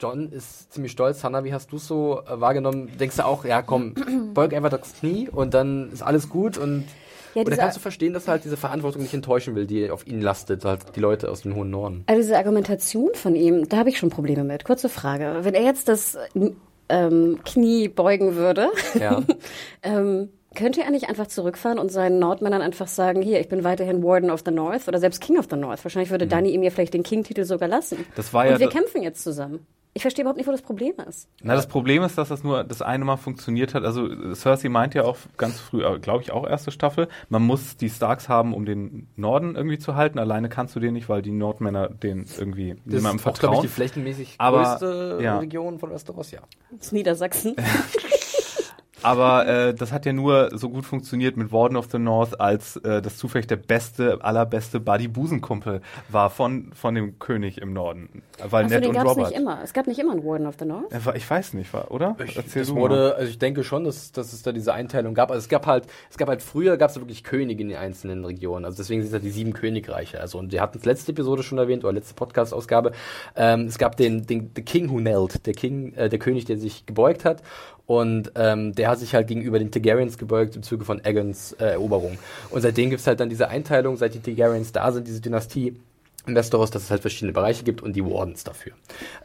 John ist ziemlich stolz. Hannah, wie hast du so äh, wahrgenommen? Denkst du auch, ja komm, <clears throat> beug einfach das Knie und dann ist alles gut und Ja, diese- kannst du verstehen, dass er halt diese Verantwortung nicht enttäuschen will, die auf ihn lastet, halt die Leute aus dem hohen Norden. Also diese Argumentation von ihm, da habe ich schon Probleme mit. Kurze Frage. Wenn er jetzt das ähm, Knie beugen würde, Ja. <laughs> ähm, könnte er nicht einfach zurückfahren und seinen Nordmännern einfach sagen, hier, ich bin weiterhin Warden of the North oder selbst King of the North. Wahrscheinlich würde Danny ihm ja vielleicht den King-Titel sogar lassen. Mhm. Das war und ja wir da- kämpfen jetzt zusammen. Ich verstehe überhaupt nicht, wo das Problem ist. Na, das Problem ist, dass das nur das eine Mal funktioniert hat. Also Cersei meint ja auch ganz früh, glaube ich, auch erste Staffel, man muss die Starks haben, um den Norden irgendwie zu halten. Alleine kannst du den nicht, weil die Nordmänner den irgendwie Das niemandem ist auch, glaube ich, vertrauen. die flächenmäßig Aber, größte ja. Region von Westeros, ja. Das ist Niedersachsen. <laughs> Aber äh, das hat ja nur so gut funktioniert mit Warden of the North, als äh, das zufällig der beste, allerbeste Buddy-Busenkumpel war von, von dem König im Norden. Weil Achso, Ned den und gab es Robert. nicht immer. Es gab nicht immer einen Warden of the North. War- Ich weiß nicht, war, oder? Erzähl Es du wurde, also ich denke schon, dass, dass es da diese Einteilung gab. Also es gab halt, es gab halt früher gab es wirklich Könige in den einzelnen Regionen. Also deswegen sind es halt die sieben Königreiche. Also und wir hatten es letzte Episode schon erwähnt oder letzte Podcast-Ausgabe. Ähm, es gab den, den the King who knelt, der King, äh, der König, der sich gebeugt hat. Und ähm, der hat sich halt gegenüber den Targaryens gebeugt im Zuge von Aegons äh, Eroberung. Und seitdem gibt es halt dann diese Einteilung, seit die Targaryens da sind, diese Dynastie in Westeros, dass es halt verschiedene Bereiche gibt und die Wardens dafür.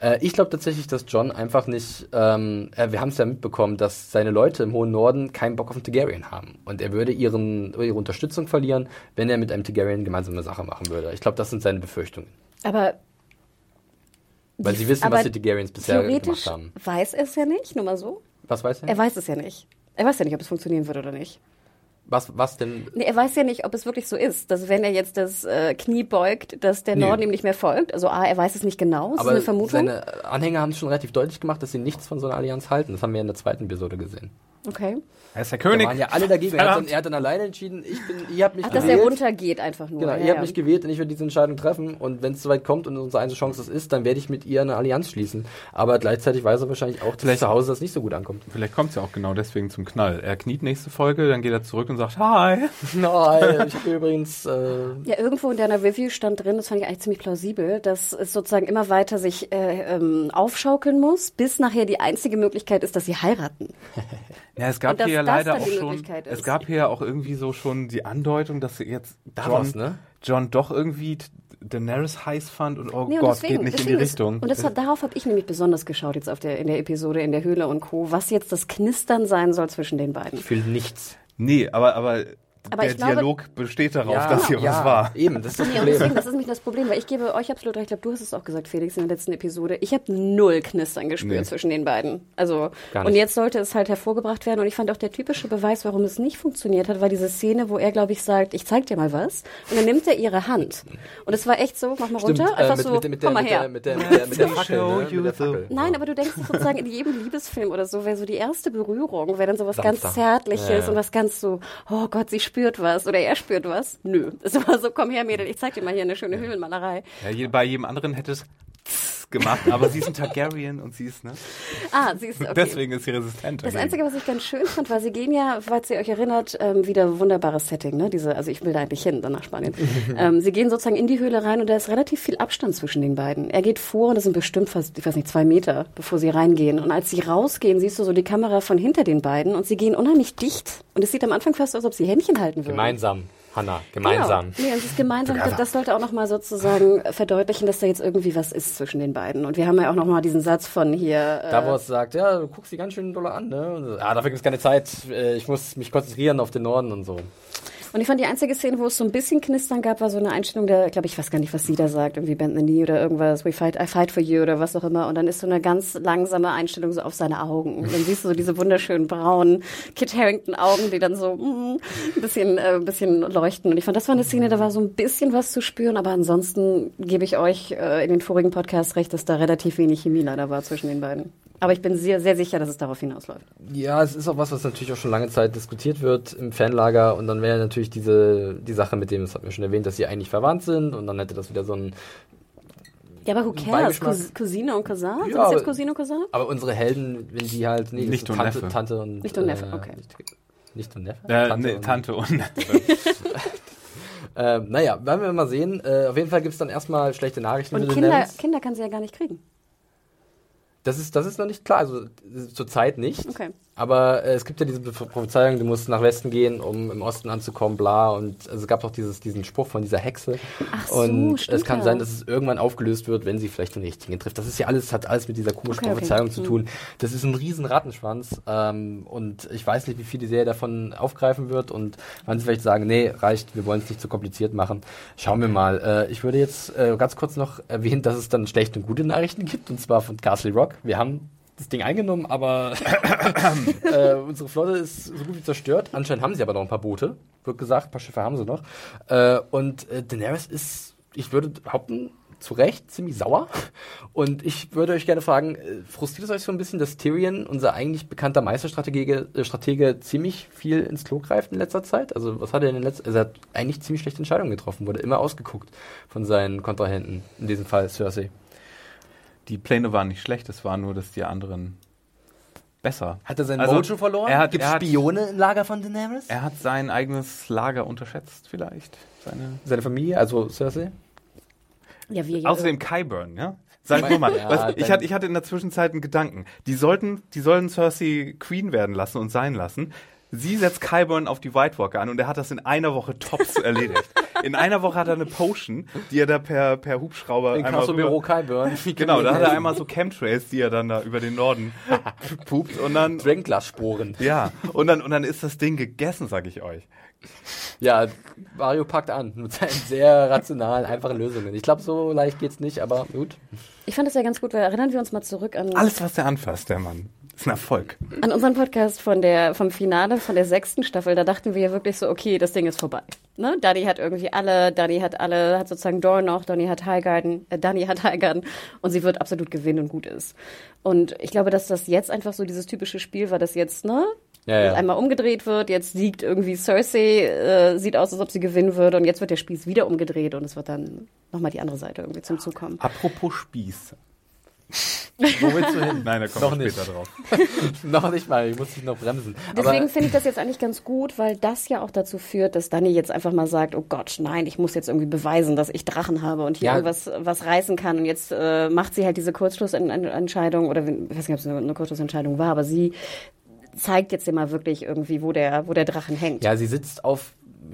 Äh, ich glaube tatsächlich, dass John einfach nicht, ähm, äh, wir haben es ja mitbekommen, dass seine Leute im hohen Norden keinen Bock auf einen Targaryen haben. Und er würde ihren, ihre Unterstützung verlieren, wenn er mit einem Targaryen gemeinsame Sache machen würde. Ich glaube, das sind seine Befürchtungen. Aber Weil sie wissen, was die Targaryens bisher gemacht haben. weiß er es ja nicht, nur mal so. Was weiß er? Er weiß es ja nicht. Er weiß ja nicht, ob es funktionieren wird oder nicht. was, was denn? Nee, er weiß ja nicht, ob es wirklich so ist, dass wenn er jetzt das äh, Knie beugt, dass der Nee. Norden ihm nicht mehr folgt. Also A, er weiß es nicht genau, das Aber ist eine Vermutung. seine Anhänger haben es schon relativ deutlich gemacht, dass sie nichts von so einer Allianz halten. Das haben wir in der zweiten Episode gesehen. Okay. Er ist der Da König. waren ja alle dagegen. Er hat, dann, er hat dann alleine entschieden, ich bin, ihr habt mich Ach, dass gewählt. er runtergeht einfach nur. Genau, ja, ihr habt ja. mich gewählt und ich werde diese Entscheidung treffen. Und wenn es soweit kommt und unsere einzige Chance das ist, dann werde ich mit ihr eine Allianz schließen. Aber gleichzeitig weiß er wahrscheinlich auch, dass Vielleicht- zu Hause das nicht so gut ankommt. Vielleicht kommt es ja auch genau deswegen zum Knall. Er kniet nächste Folge, dann geht er zurück und sagt, hi. <laughs> Nein, ich habe übrigens. Äh, Ja, irgendwo in deiner Review stand drin, das fand ich eigentlich ziemlich plausibel, dass es sozusagen immer weiter sich äh, ähm, aufschaukeln muss, bis nachher die einzige Möglichkeit ist, dass sie heiraten. <laughs> Ja, es gab dass hier ja leider auch schon, Möglichkeit es ist. gab hier ja auch irgendwie so schon die Andeutung, dass jetzt Da John, ne? John doch irgendwie Daenerys heiß fand und oh Nee, und Gott, deswegen- geht nicht in die deswegen ist- Richtung. Und das, hat- darauf habe ich nämlich besonders geschaut jetzt auf der, in der Episode in der Höhle und Co., was jetzt das Knistern sein soll zwischen den beiden. ich fühle nichts. nee, aber, aber, Aber der ich glaube- Dialog besteht darauf, Ja, dass hier ja, was war. Eben, das ist das Problem. deswegen, das ist nämlich das Problem, weil ich gebe euch absolut recht, ich glaube, du hast es auch gesagt, Felix, in der letzten Episode. Ich habe null Knistern gespürt Nee. zwischen den beiden. Also, und jetzt sollte es halt hervorgebracht werden. Und ich fand auch der typische Beweis, warum es nicht funktioniert hat, war diese Szene, wo er, glaube ich, sagt, ich zeig dir mal was. Und dann nimmt er ihre Hand. Und es war echt so, mach mal Stimmt, runter, äh, einfach mit, so, mit, mit, der, komm mal her. mit, der, mit, der, mit <laughs> der Fackel. Ne? Mit der the- Fackel. Nein, aber du denkst sozusagen in jedem Liebesfilm oder so wäre so die erste Berührung, wäre dann so was ganz Sanfter. Zärtliches Ja, ja. und was ganz so, oh Gott, sie spürt was oder er spürt was. Nö. <laughs> Es war so, komm her, Mädel, ich zeig dir mal hier eine schöne Höhlenmalerei. Ja, bei jedem anderen hätte es gemacht, aber sie ist ein Targaryen und sie ist, ne? Ah, sie ist okay. Deswegen ist sie resistent. Das. Einzige, was ich ganz schön fand, war, sie gehen ja, falls ihr euch erinnert, ähm, wieder wunderbares Setting, ne? Diese, also ich will da eigentlich hin, dann nach Spanien. <laughs> ähm, sie gehen sozusagen in die Höhle rein und da ist relativ viel Abstand zwischen den beiden. Er geht vor und das sind bestimmt fast, ich weiß nicht, zwei Meter, bevor sie reingehen. Und als sie rausgehen, siehst du so die Kamera von hinter den beiden und sie gehen unheimlich dicht. Und es sieht am Anfang fast aus, als ob sie Händchen halten würden. Gemeinsam, Hanna, gemeinsam. Genau. Nee, und es ist gemeinsam. Das, das sollte auch nochmal sozusagen verdeutlichen, dass da jetzt irgendwie was ist zwischen den beiden. Und wir haben ja auch nochmal diesen Satz von hier. Äh, Davos sagt, ja, du guckst sie ganz schön doll an, ne? So, Ah, dafür gibt es keine Zeit. Äh, Ich muss mich konzentrieren auf den Norden und so. Und ich fand die einzige Szene, wo es so ein bisschen Knistern gab, war so eine Einstellung der, glaube ich, weiß gar nicht, was sie da sagt, irgendwie Bend the Knee oder irgendwas, We fight, I fight for you oder was auch immer. Und dann ist so eine ganz langsame Einstellung so auf seine Augen. Und dann siehst du so diese wunderschönen braunen Kit Harington Augen, die dann so mm, ein bisschen, äh, ein bisschen leuchten. Und ich fand, das war eine Szene, da war so ein bisschen was zu spüren, aber ansonsten gebe ich euch äh, in den vorigen Podcasts recht, dass da relativ wenig Chemie leider war zwischen den beiden. Aber ich bin sehr, sehr sicher, dass es darauf hinausläuft. Ja, es ist auch was, was natürlich auch schon lange Zeit diskutiert wird im Fanlager. Und dann wäre natürlich diese die Sache mit dem, das hat mir schon erwähnt, dass sie eigentlich verwandt sind. Und dann hätte das wieder so ein. Ja, aber who cares? Cous Cousine und Cousin? Sind Ja, das jetzt aber- Cousine und Cousin? Aber unsere Helden, wenn die halt. Nee, Nicht und Tante, Neffe. Tante und. Nicht und Neffe, okay. Nicht, nicht und Neffe? Äh, Tante nee, und- Tante und <laughs> Äh, naja, werden wir mal sehen. Äh, auf jeden Fall gibt es dann erstmal schlechte Nachrichten. Und Kinder, Nans. Kinder kann sie ja gar nicht kriegen. Das ist, das ist noch nicht klar. Also zur Zeit nicht. Okay. Aber äh, es gibt ja diese Prophezeiung, du musst nach Westen gehen, um im Osten anzukommen, bla. Und also es gab auch dieses, diesen Spruch von dieser Hexe. Ach so, und stimmt es kann ja. sein, dass es irgendwann aufgelöst wird, wenn sie vielleicht den richtigen trifft. Das ist ja alles, hat alles mit dieser komischen Okay, okay. Prophezeiung zu Hm. tun. Das ist ein riesen Rattenschwanz. Ähm, und ich weiß nicht, wie viel die Serie davon aufgreifen wird und wann sie vielleicht sagen, nee, reicht, wir wollen es nicht zu kompliziert machen. Schauen wir mal. Äh, ich würde jetzt äh, ganz kurz noch erwähnen, dass es dann schlechte und gute Nachrichten gibt, und zwar von Castle Rock. Wir haben das Ding eingenommen, aber <coughs> äh, unsere Flotte ist so gut wie zerstört. Anscheinend haben sie aber noch ein paar Boote, wird gesagt, ein paar Schiffe haben sie noch. Äh, und äh, Daenerys ist, ich würde behaupten, zu Recht ziemlich sauer. Und ich würde euch gerne fragen, äh, frustriert es euch so ein bisschen, dass Tyrion, unser eigentlich bekannter Meisterstratege, äh, Stratege, ziemlich viel ins Klo greift in letzter Zeit? Also was hat er in den letzten, also er hat eigentlich ziemlich schlechte Entscheidungen getroffen, wurde immer ausgeguckt von seinen Kontrahenten, in diesem Fall Cersei. Die Pläne waren nicht schlecht, es war nur, dass die anderen besser. Hat er sein Also, Mojo verloren? er hat- Gibt er hat- Spione im Lager von Daenerys? Er hat sein eigenes Lager unterschätzt, vielleicht. Seine Seine Familie, also Cersei? Ja, wir ja. Außerdem Kyburn, ja? Sag <laughs> nur mal, Ja, was, ich, hatte, ich hatte in der Zwischenzeit einen Gedanken. Die sollten, die sollen Cersei Queen werden lassen und sein lassen. Sie setzt Kyburn auf die White Walker an und er hat das in einer Woche tops erledigt. In einer Woche hat er eine Potion, die er da per, per Hubschrauber In einmal Büro rüber, Kyburn. <laughs> Genau, da hat er <laughs> einmal so Chemtrails, die er dann da über den Norden <laughs> pupt und dann Dragonglass-Sporen. ja, und dann und dann ist das Ding gegessen, sag ich euch. Ja, Mario packt an mit seinen sehr rationalen, einfachen Lösungen. Ich glaube, so leicht geht's nicht, aber gut. Ich fand das ja ganz gut, weil erinnern wir uns mal zurück an, Alles was er anfasst, der Mann, ist <laughs> ein Erfolg. an unseren Podcast von der, vom Finale von der sechsten Staffel. Da dachten wir ja wirklich so, okay, das Ding ist vorbei. Ne? Dani hat irgendwie alle, Dani hat alle, hat sozusagen Dorn noch, Donny hat Highgarden, äh, Dani hat Highgarden und sie wird absolut gewinnen und gut ist. Und ich glaube, dass das jetzt einfach so dieses typische Spiel war, das jetzt, ne? Ja, ja. einmal umgedreht wird, jetzt siegt irgendwie Cersei, äh, sieht aus, als ob sie gewinnen würde und jetzt wird der Spieß wieder umgedreht und es wird dann nochmal die andere Seite irgendwie zum Zug kommen. Apropos Spieß. Wo willst du hin? Nein, da kommen Noch wir später drauf. <laughs> noch nicht mal, ich muss dich noch bremsen. Deswegen finde ich das jetzt eigentlich ganz gut, weil das ja auch dazu führt, dass Dani jetzt einfach mal sagt, oh Gott, nein, ich muss jetzt irgendwie beweisen, dass ich Drachen habe und hier Ja. irgendwas was reißen kann. Und jetzt äh, macht sie halt diese Kurzschlussentscheidung, oder ich weiß nicht, ob es eine, eine Kurzschlussentscheidung war, aber sie zeigt jetzt immer wirklich irgendwie, wo der, wo der Drachen hängt. ja, sie sitzt auf,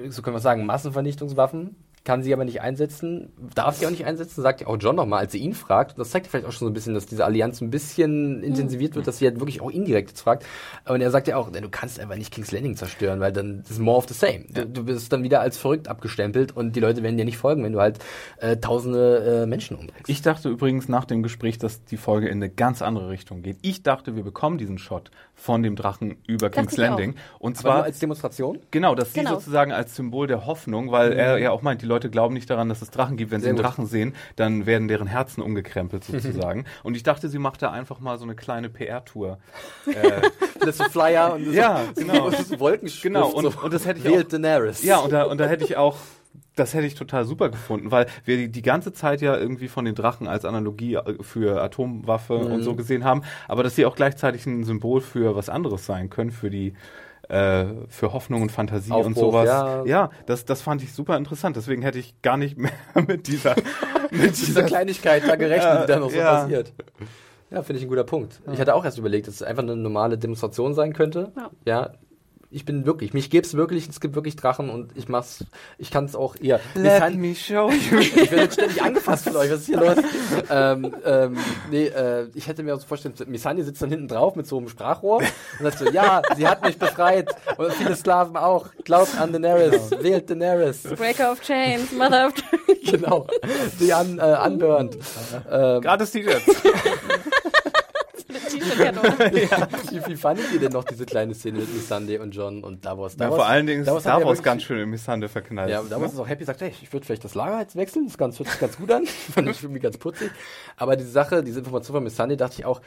so können wir sagen, Massenvernichtungswaffen, kann sie aber nicht einsetzen, darf sie auch nicht einsetzen, sagt ja auch John nochmal, als sie ihn fragt. Und das zeigt vielleicht auch schon so ein bisschen, dass diese Allianz ein bisschen intensiviert wird, dass sie halt wirklich auch indirekt jetzt fragt. Und er sagt ja auch, du kannst einfach nicht King's Landing zerstören, weil dann ist more of the same. Du, du bist dann wieder als verrückt abgestempelt und die Leute werden dir nicht folgen, wenn du halt äh, tausende äh, Menschen umbringst. Ich dachte übrigens nach dem Gespräch, dass die Folge in eine ganz andere Richtung geht. Ich dachte, wir bekommen diesen Shot von dem Drachen über King's ich Landing. Und Aber nur zwar als Demonstration? Genau, dass sie Genau. sozusagen als Symbol der Hoffnung, weil er ja auch meint, die Leute glauben nicht daran, dass es Drachen gibt. Wenn sie Sehr einen gut. Drachen sehen, dann werden deren Herzen umgekrempelt <laughs> sozusagen. Und ich dachte, sie macht da einfach mal so eine kleine PR-Tour. Äh, Das so Flyer und Ja, <laughs> so, genau. und so Wolkenschrift. Genau, und- so, und das hätte ich wählt auch- Daenerys. ja, und da, und da hätte ich auch, das hätte ich total super gefunden, weil wir die, die ganze Zeit ja irgendwie von den Drachen als Analogie äh, für Atomwaffe Mhm. und so gesehen haben, aber dass sie auch gleichzeitig ein Symbol für was anderes sein können, für die äh, für Hoffnung und Fantasie und Aufbruch, sowas. ja. ja, das, das fand ich super interessant. Deswegen hätte ich gar nicht mehr <laughs> mit dieser, <laughs> mit dieser Kleinigkeit da gerechnet, die da noch so Ja. passiert. Ja, finde ich ein guter Punkt. Ich hatte auch erst überlegt, dass es einfach eine normale Demonstration sein könnte. Ja. Ich bin wirklich, mich gibt's wirklich, es gibt wirklich Drachen und ich mach's, ich kann es auch eher. Let me show <laughs> you. ich werde jetzt ständig angefasst von euch, was ist hier los? <laughs> ähm, ähm, nee, äh, ich hätte mir auch so vorstellen, Misani sitzt dann hinten drauf mit so einem Sprachrohr und sagt so, ja, sie hat mich befreit und viele Sklaven auch, glaubt an Daenerys, wählt Daenerys. Breaker of Chains, Mother of Chains. <laughs> genau, die an, äh, anburnt. Ähm, Gratis T-Shirts. T-Shirt-Kanone. <laughs> wie, wie fandet ihr denn noch diese kleine Szene mit Missandei und John und Davos? Ja, Davos vor allen Dingen ist Davos Star hat ja ganz schön im Missande verknallt. Ja, Davos ist auch happy, sagt, hey, ich würde vielleicht das Lager jetzt wechseln, das ganz, hört sich ganz gut an. <laughs> Fand ich irgendwie ganz putzig. Aber diese Sache, diese Information von Missandei, dachte ich auch,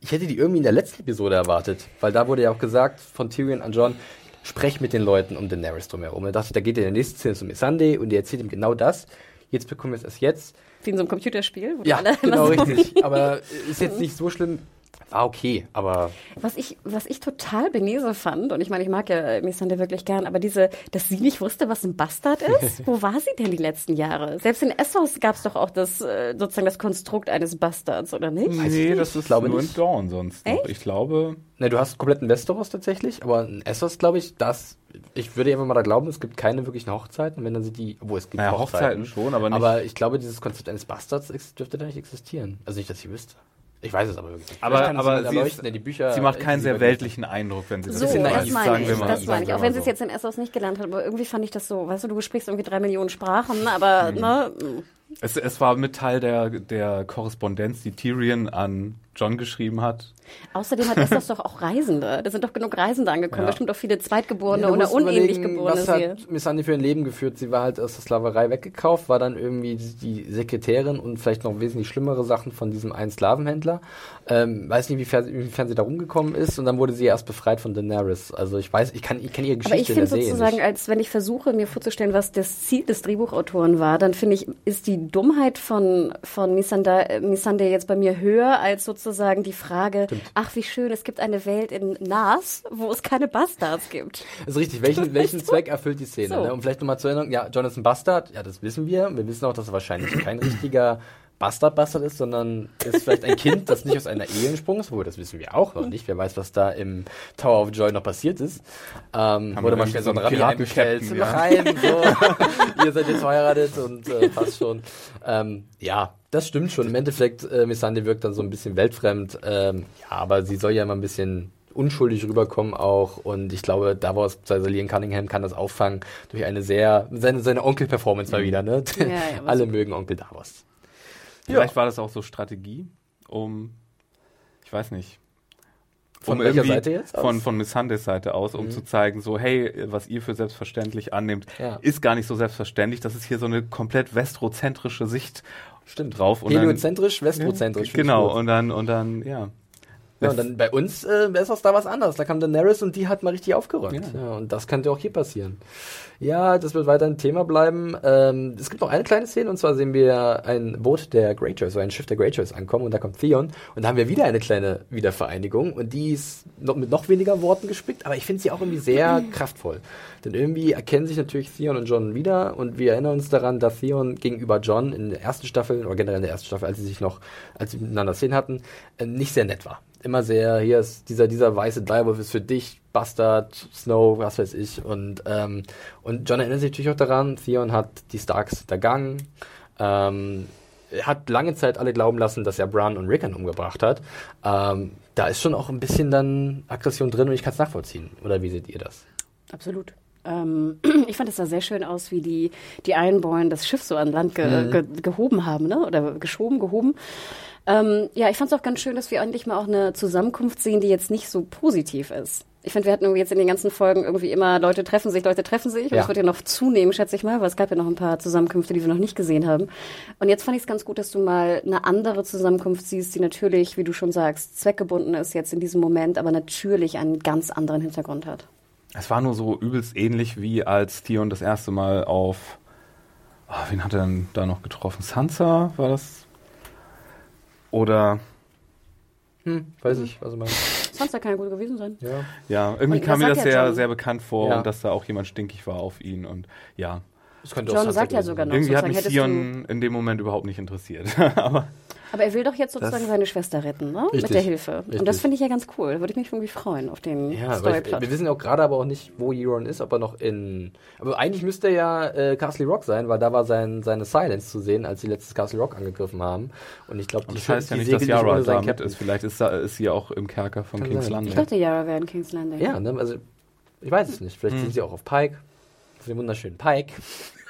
ich hätte die irgendwie in der letzten Episode erwartet. Weil da wurde ja auch gesagt von Tyrion an John, sprech mit den Leuten um Daenerys drumherum. Und er dachte, da geht er in der nächsten Szene zu Missandei und die erzählt ihm genau das. Jetzt bekommen wir es erst jetzt. Wie in so einem Computerspiel. Wo Ja, alle genau richtig. Aber ist jetzt nicht so schlimm. War okay, aber Was ich, was ich total benese fand, und ich meine, ich mag ja Missandei wirklich gern, aber diese, dass sie nicht wusste, was ein Bastard ist, <laughs> wo war sie denn die letzten Jahre? Selbst in Essos gab es doch auch das, äh, sozusagen das Konstrukt eines Bastards, oder nicht? Nee, das ist glaube nur nicht. in Dawn sonst. Noch. Echt? Ich glaube, Ne, du hast kompletten Westeros tatsächlich, aber in Essos, glaube ich, das, ich würde einfach mal da glauben, es gibt keine wirklichen Hochzeiten, wenn dann sind die, obwohl es gibt Naja, Hochzeiten schon, aber nicht- Aber ich glaube, dieses Konzept eines Bastards dürfte da nicht existieren. Also nicht, dass ich wüsste. Ich weiß es aber wirklich nicht. aber, Vielleicht kann es aber sie, ist, die Bücher, sie macht keinen die sehr weltlichen Eindruck, wenn sie das So, bisschen das naiv, meine sagen ich, wir mal. das meine ich. Auch wenn sie es so. jetzt in Essos nicht gelernt hat, aber irgendwie fand ich das so, weißt du, du sprichst irgendwie drei Millionen Sprachen, aber, Mhm. ne, Es, es war mit Teil der, der Korrespondenz, die Tyrion an John geschrieben hat. außerdem hat Essos doch auch Reisende. Da sind doch genug Reisende angekommen, Ja. bestimmt auch viele Zweitgeborene Ja, oder unähnlich Geborene. Was hat Missandei für ein Leben geführt? Sie war halt aus der Sklaverei weggekauft, war dann irgendwie die Sekretärin und vielleicht noch wesentlich schlimmere Sachen von diesem einen Sklavenhändler. Ähm, weiß nicht, inwiefern, inwiefern sie da rumgekommen ist und dann wurde sie erst befreit von Daenerys. Also ich weiß, ich kann, ich kenne ihre Geschichte Aber ich in finde sozusagen, nicht. als wenn ich versuche, mir vorzustellen, was das Ziel des Drehbuchautoren war, dann finde ich, ist die Dummheit von, von Missandei, äh, Missandei jetzt bei mir höher als sozusagen die Frage, ach wie schön, es gibt eine Welt in Nas, wo es keine Bastards gibt. Das ist richtig. Welchen, <laughs> welchen Zweck erfüllt die Szene? So. Ne? Und vielleicht nochmal zur Erinnerung, ja, John ist ein Bastard, ja, das wissen wir. Wir wissen auch, dass er wahrscheinlich kein richtiger Bastard-Bastard ist, sondern ist vielleicht ein Kind, das nicht aus einer Ehe entsprungen ist, obwohl das wissen wir auch noch nicht. Wer weiß, was da im Tower of Joy noch passiert ist. Ähm, wurde mal schnell so ein Rabbi noch ja. rein, so. <laughs> ihr seid jetzt verheiratet und äh, passt schon. Ähm, ja, das stimmt schon. Im Endeffekt, äh, Missandei wirkt dann so ein bisschen weltfremd. Ähm, ja, aber sie soll ja immer ein bisschen unschuldig rüberkommen auch und ich glaube, Davos, also Liam Cunningham kann das auffangen durch eine sehr, seine, seine Onkel-Performance mal wieder, ne? Ja, ja, <laughs> Alle so- mögen Onkel Davos. Vielleicht war das auch so Strategie, um, ich weiß nicht, Von um welcher Seite jetzt aus? Von, von Missandes Seite aus, um zu zeigen, so, hey, was ihr für selbstverständlich annehmt, Ja. ist gar nicht so selbstverständlich. Das ist hier so eine komplett westrozentrische Sicht Stimmt. drauf. Und dann, Heliozentrisch, westrozentrisch. find ich genau, und dann, und dann, ja. Ja, und dann bei uns äh, ist das da was anderes. Da kam Daenerys und die hat mal richtig aufgeräumt. Ja. Ja. und das könnte auch hier passieren. Ja, das wird weiter ein Thema bleiben. Ähm, es gibt noch eine kleine Szene und zwar sehen wir ein Boot der Greyjoys, so ein Schiff der Greyjoys ankommen und da kommt Theon und da haben wir wieder eine kleine Wiedervereinigung und die ist noch, mit noch weniger Worten gespickt, aber ich finde sie auch irgendwie sehr <clears throat> kraftvoll. Denn irgendwie erkennen sich natürlich Theon und John wieder und wir erinnern uns daran, dass Theon gegenüber John in der ersten Staffel oder generell in der ersten Staffel, als sie sich noch, als sie miteinander Szenen hatten, äh, nicht sehr nett war. Immer sehr, hier ist dieser, dieser weiße Direwolf ist für dich, Bastard, Snow, was weiß ich. Und, ähm, und John erinnert sich natürlich auch daran, Theon hat die Starks hintergangen, ähm, er hat lange Zeit alle glauben lassen, dass er Bran und Rickon umgebracht hat. Ähm, da ist schon auch ein bisschen dann Aggression drin und ich kann es nachvollziehen. Oder wie seht ihr das? Absolut. Ähm, <clears throat> ich fand es sah sehr schön aus, wie die, die Ironborn das Schiff so an Land ge, Mhm. ge, gehoben haben, ne? Oder geschoben, gehoben. Ähm, ja, ich fand es auch ganz schön, dass wir endlich mal auch eine Zusammenkunft sehen, die jetzt nicht so positiv ist. Ich finde, wir hatten irgendwie jetzt in den ganzen Folgen irgendwie immer Leute treffen sich, Leute treffen sich. Und Ja. das wird ja noch zunehmen, schätze ich mal, weil es gab ja noch ein paar Zusammenkünfte, die wir noch nicht gesehen haben. Und jetzt fand ich es ganz gut, dass du mal eine andere Zusammenkunft siehst, die natürlich, wie du schon sagst, zweckgebunden ist jetzt in diesem Moment, aber natürlich einen ganz anderen Hintergrund hat. Es war nur so übelst ähnlich wie als Theon das erste Mal auf, ah, wen hat er denn da noch getroffen? Sansa war das? Oder, Hm, weiß ich, was du meinst. Sansa kann ja gut gewesen sein. Ja. ja, irgendwie Und kam mir das sehr, John? sehr bekannt vor Ja. und dass da auch jemand stinkig war auf ihn und ja. Das könnte auch John sagt ja sogar noch, Irgendwie hat mich Theon in dem Moment überhaupt nicht interessiert. <laughs> Aber Aber er will doch jetzt sozusagen Das- seine Schwester retten, ne? Richtig. Mit der Hilfe. Und Richtig. das finde ich ja ganz cool. Würde ich mich irgendwie freuen auf den Ja, Storyplot. wir wissen auch gerade aber auch nicht, wo Euron ist, ob er noch in. Aber eigentlich müsste er ja äh, Castle Rock sein, weil da war sein, seine Silence zu sehen, als sie letztes Castle Rock angegriffen haben. Und ich glaube, die das heißt ja nicht, dass Yara seinen damit Captain. ist. Vielleicht ist, da, ist sie auch im Kerker von Kann King's sein. Landing. ich dachte, Yara wäre in King's Landing. Ja, ne, also ich weiß es nicht. Hm. Vielleicht sind sie auch auf Pike. Auf dem wunderschönen Pike.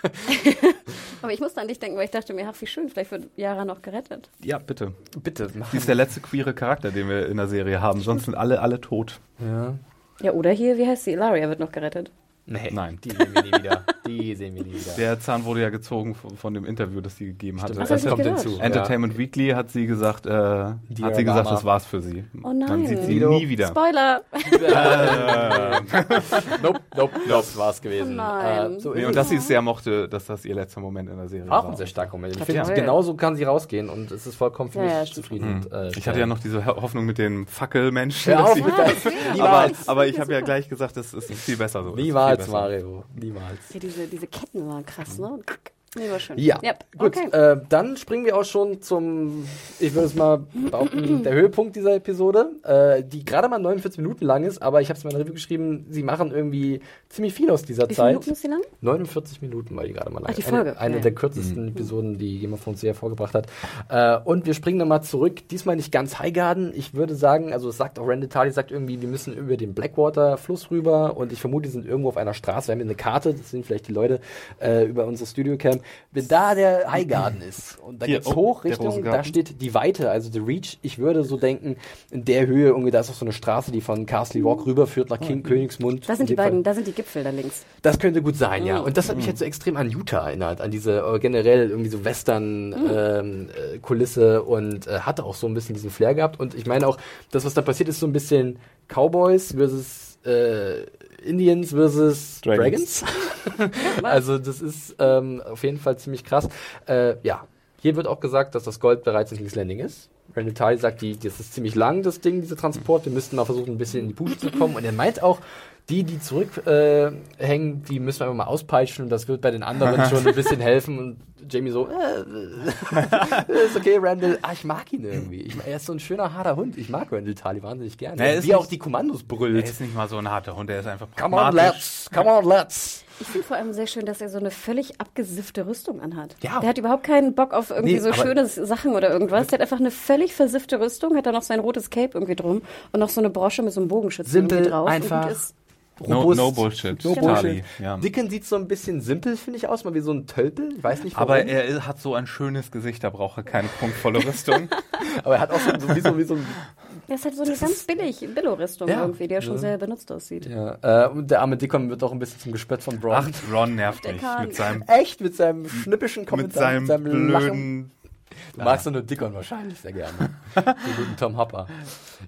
<laughs> Aber ich musste an dich denken, weil ich dachte mir, ach, wie schön, vielleicht wird Yara noch gerettet. Ja, bitte. Bitte. Sie ist der letzte queere Charakter, den wir in der Serie haben. Sonst sind alle, alle tot. Ja. Ja, oder hier, wie heißt sie? Ilaria wird noch gerettet. Nee, Nein. die sehen wir nie wieder. Die sehen wir nie wieder. Der Zahn wurde ja gezogen von, von dem Interview, das sie gegeben hat. Stimmt, Was das ich kommt hinzu. Entertainment Weekly hat sie gesagt, äh, hat sie gesagt, das war's für sie. Oh nein. Man sieht sie Lido. nie wieder. Spoiler! <laughs> Ja. nope, nope, das war's gewesen. Nein. Äh, so Nee, und dass sie es sehr mochte, dass das ihr letzter Moment in der Serie auch war. ein sehr starker Moment. Ich Ja, finde, toll. genauso kann sie rausgehen und es ist vollkommen für Ja, mich ja, zufrieden. Und, äh, Ich hatte ja noch diese Ho- Hoffnung mit dem Fackelmenschen. Mit der, <laughs> aber, niemals, aber ich habe ja gleich gesagt, das ist viel besser so. Das ist niemals. Mario, niemals. Ja, diese, diese Ketten waren krass, ne? War schön. Ja, Yep. gut. Okay. Äh, dann springen wir auch schon zum, ich würde es mal behaupten, <laughs> der Höhepunkt dieser Episode, äh, die gerade mal 49 Minuten lang ist, aber ich habe es in meiner Review geschrieben, sie machen irgendwie ziemlich viel aus dieser Wie viele Zeit. Minuten ist die lang? 49 Minuten war die gerade mal lang. Ach, die Folge. Eine, eine Ja. der kürzesten Episoden, die Game of Thrones sehr vorgebracht hat. Äh, und wir springen nochmal zurück. Diesmal nicht ganz Highgarden. Ich würde sagen, also es sagt auch Randall Tarly, sagt irgendwie, wir müssen über den Blackwater-Fluss rüber und ich vermute, die sind irgendwo auf einer Straße. Wir haben hier eine Karte, das sind vielleicht die Leute äh, über unser Studio-Cam. Wenn da der Highgarden <clears throat> ist und da Hier, geht's oh, hoch Richtung, da steht die Weite, also The Reach. Ich würde so denken, in der Höhe, irgendwie, da ist auch so eine Straße, die von Castle Walk rüberführt nach King Königsmund. Da sind In die dem Fall- beiden, da sind die Gipfel da links. das könnte gut sein, ja. Mhm. Und das hat mich jetzt so extrem an Utah erinnert, an diese äh, generell irgendwie so Western-Kulisse und äh, hatte auch so ein bisschen diesen Flair gehabt. Und ich meine auch, das, was da passiert, ist so ein bisschen Cowboys versus äh, Indians versus Dragons. Dragons. <laughs> also das ist ähm, auf jeden Fall ziemlich krass. Äh, ja, hier wird auch gesagt, dass das Gold bereits in King's Landing ist. Randall Tarly sagt, die, das ist ziemlich lang, das Ding, dieser Transport. Wir müssten mal versuchen, ein bisschen in die Push zu kommen. Und er meint auch, die, die zurückhängen, äh, die müssen wir einfach mal auspeitschen und das wird bei den anderen schon ein bisschen helfen. Und Jamie so, äh, <laughs> ist okay, Randall. Ah, ich mag ihn irgendwie. Ich, er ist so ein schöner, harter Hund. Ich mag Randall Tarly wahnsinnig gerne. Er ist Wie auch die Kommandos Er brüllt. ist nicht mal so ein harter Hund, er ist einfach Come on, let's. Come on, let's. Ich finde vor allem sehr schön, dass er so eine völlig abgesiffte Rüstung anhat. Ja. Der hat überhaupt keinen Bock auf irgendwie Nee, so schöne Sachen oder irgendwas. Der hat einfach eine völlig versiffte Rüstung, hat da noch sein rotes Cape irgendwie drum und noch so eine Brosche mit so einem Bogenschützen Simpel, irgendwie drauf. einfach. Ist. No, Robust. no Bullshit. No Bullshit. ja. Dickon sieht so ein bisschen simpel, finde ich, aus, mal wie so ein Tölpel. Ich weiß nicht, warum. Aber er hat so ein schönes Gesicht, da braucht er keine prunkvolle Rüstung. <laughs> <laughs> aber er hat auch so, so, wie, so, wie so ein Der ist halt so eine ganz billig Billo-Rüstung Ja. irgendwie, die ja schon sehr benutzt aussieht. Ja, äh, und der arme Dickon wird auch ein bisschen zum Gespött von Braun. Ach, Ron nervt Der mich mit seinem, Echt? Mit seinem schnippischen mit Kommentar, seinem Lachen. blöden... Du magst doch nur Dickon wahrscheinlich sehr gerne. <laughs> Den guten Tom Hopper.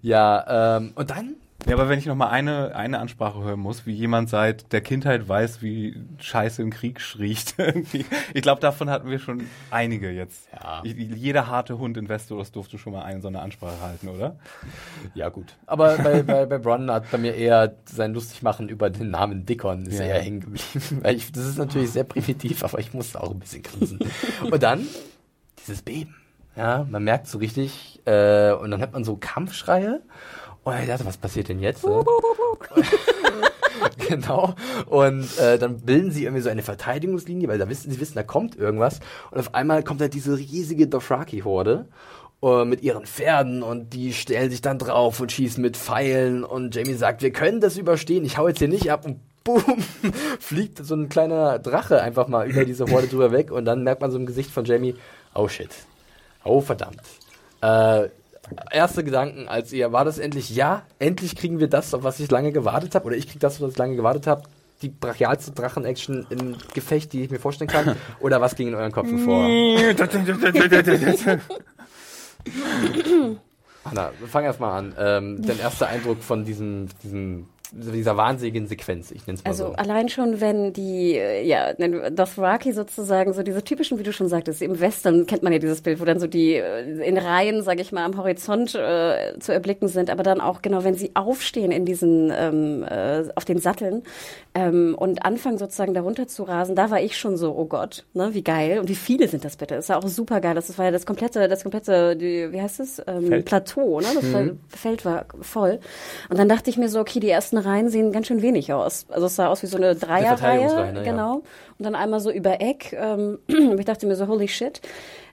Ja, ähm, und dann? Ja, aber wenn ich noch mal eine, eine Ansprache hören muss, wie jemand seit der Kindheit weiß, wie Scheiße im Krieg riecht. <laughs> irgendwie. ich glaube, davon hatten wir schon einige jetzt. Ja. Jeder harte Hund in Westeros durfte schon mal eine so eine Ansprache halten, oder? Ja, gut. Aber bei, bei, bei Bronn hat bei mir eher sein Lustigmachen über den Namen Dickon ist Ja. eher hängen geblieben. <laughs> Weil ich, das ist natürlich sehr primitiv, aber ich musste auch ein bisschen grinsen. und dann dieses Beben. Ja, man merkt so richtig, äh, und dann hat man so Kampfschreie. Und ich dachte, was passiert denn jetzt? Ne? <laughs> genau. Und äh, dann bilden sie irgendwie so eine Verteidigungslinie, weil da wissen sie wissen, da kommt irgendwas. Und auf einmal kommt halt diese riesige Dothraki-Horde äh, mit ihren Pferden und die stellen sich dann drauf und schießen mit Pfeilen. Und Jamie sagt, wir können das überstehen. Ich hau jetzt hier nicht ab und boom, <laughs> fliegt so ein kleiner Drache einfach mal über diese Horde drüber weg. Und dann merkt man so im Gesicht von Jamie, oh shit. Oh verdammt. Äh, erste Gedanken, als ihr, war das endlich, ja, endlich kriegen wir das, auf was ich lange gewartet habe, oder ich krieg das, auf was ich lange gewartet habe, die brachialste Drachen-Action im Gefecht, die ich mir vorstellen kann, <laughs> oder was ging in euren Köpfen vor? <laughs> Anna, fang erst mal an. Ähm, dein erster Eindruck von diesem, diesem, dieser wahnsinnigen Sequenz, ich nenn's mal Also so. allein schon, wenn die, äh, ja, Dothraki sozusagen, so diese typischen, wie du schon sagtest, im Western kennt man ja dieses Bild, wo dann so die äh, in Reihen, sage ich mal, am Horizont äh, zu erblicken sind, aber dann auch genau, wenn sie aufstehen in diesen, ähm, äh, auf den Satteln ähm, und anfangen sozusagen darunter zu rasen, da war ich schon so, oh Gott, ne, wie geil und wie viele sind das bitte? Das ist ja auch super geil, das war ja das komplette, das komplette, die, wie heißt es, ähm. Plateau, ne, das Mhm. Feld war voll und dann dachte ich mir so, okay, die ersten Reihen sehen ganz schön wenig aus. Also es sah aus wie so eine Dreierreihe, ne, ja. genau. Und dann einmal so über Eck. Ähm, <clears throat> und ich dachte mir so, holy shit.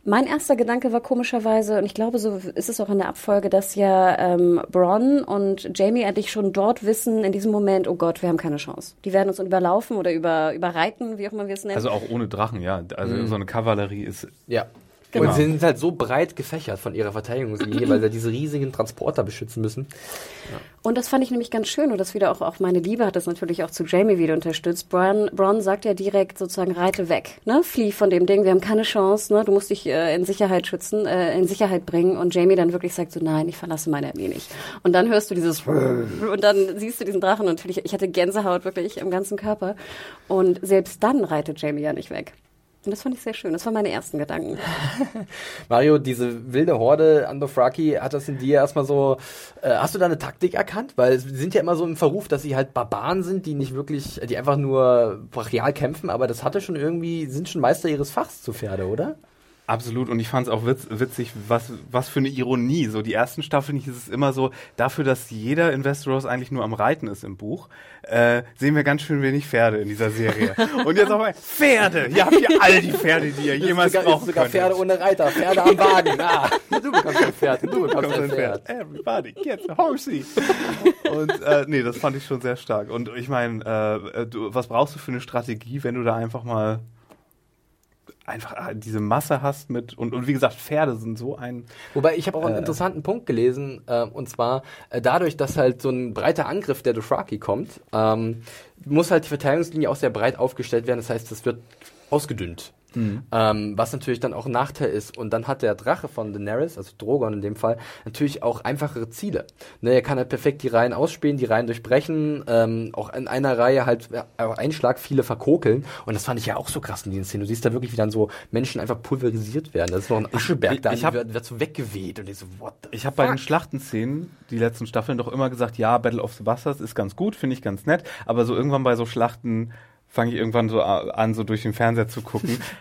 Mein erster Gedanke war komischerweise, und ich glaube, so ist es auch in der Abfolge, dass ja ähm, Bronn und Jamie endlich schon dort wissen, in diesem Moment, oh Gott, wir haben keine Chance. Die werden uns überlaufen oder über, überreiten, wie auch immer wir es nennen. Also auch ohne Drachen, ja. Also so eine Kavallerie ist Ja. Und sie sind halt so breit gefächert von ihrer Verteidigungslinie, weil sie diese riesigen Transporter beschützen müssen. Und das fand ich nämlich ganz schön und das wieder auch, auch meine Liebe hat das natürlich auch zu Jamie wieder unterstützt. Bron, Bron sagt ja direkt sozusagen, reite weg, ne? Flieh von dem Ding, wir haben keine Chance, ne? Du musst dich äh, in Sicherheit schützen, äh, in Sicherheit bringen. Und Jamie dann wirklich sagt so, nein, ich verlasse meine Armee nicht. Und dann hörst du dieses und dann siehst du diesen Drachen und natürlich, ich hatte Gänsehaut wirklich im ganzen Körper. Und selbst dann reitet Jamie ja nicht weg. Und das fand ich sehr schön. Das waren meine ersten Gedanken. <laughs> Mario, diese wilde Horde an Dothraki, hat das in dir erstmal so, äh, hast du da eine Taktik erkannt? Weil sie sind ja immer so im Verruf, dass sie halt Barbaren sind, die nicht wirklich, die einfach nur brachial kämpfen, aber das hatte schon irgendwie, sind schon Meister ihres Fachs zu Pferde, oder? Absolut, und ich fand es auch witz, witzig, was, was für eine Ironie. So die ersten Staffeln hieß es immer so, dafür, dass jeder in Westeros eigentlich nur am Reiten ist im Buch, äh, sehen wir ganz schön wenig Pferde in dieser Serie. <laughs> und jetzt auch mal Pferde! Ihr habt ja all die Pferde, die ihr jemals sogar, brauchen sogar. Pferde ohne Reiter, Pferde am Wagen. <laughs> Ah, du bekommst ein Pferd, du bekommst ein Pferd. Everybody gets a horsey. und äh, nee, das fand ich schon sehr stark. Und ich meine, äh, du, was brauchst du für eine Strategie, wenn du da einfach mal einfach äh, diese Masse hast mit und, und wie gesagt, Pferde sind so ein Wobei ich habe auch einen Äh. interessanten Punkt gelesen, äh, und zwar äh, dadurch, dass halt so ein breiter Angriff der Dothraki kommt, ähm, muss halt die Verteidigungslinie auch sehr breit aufgestellt werden. Das heißt, das wird ausgedünnt. Ähm, was natürlich dann auch ein Nachteil ist. Und dann hat der Drache von Daenerys, also Drogon in dem Fall, natürlich auch einfachere Ziele. Ne, er kann halt perfekt die Reihen ausspähen, die Reihen durchbrechen, ähm, auch in einer Reihe halt ja, auf einen Schlag viele verkokeln. Und das fand ich ja auch so krass in den Szenen. Du siehst da wirklich, wie dann so Menschen einfach pulverisiert werden. Das ist noch ein Ascheberg ich- da, ich hab- wird, wird so weggeweht. Und ich so, what the Ich habe bei den? Schlachtenszenen, die letzten Staffeln, doch immer gesagt, ja, Battle of the Bastards ist ganz gut, finde ich ganz nett, aber so irgendwann bei so Schlachten fange ich irgendwann so an, so durch den Fernseher zu gucken. <laughs>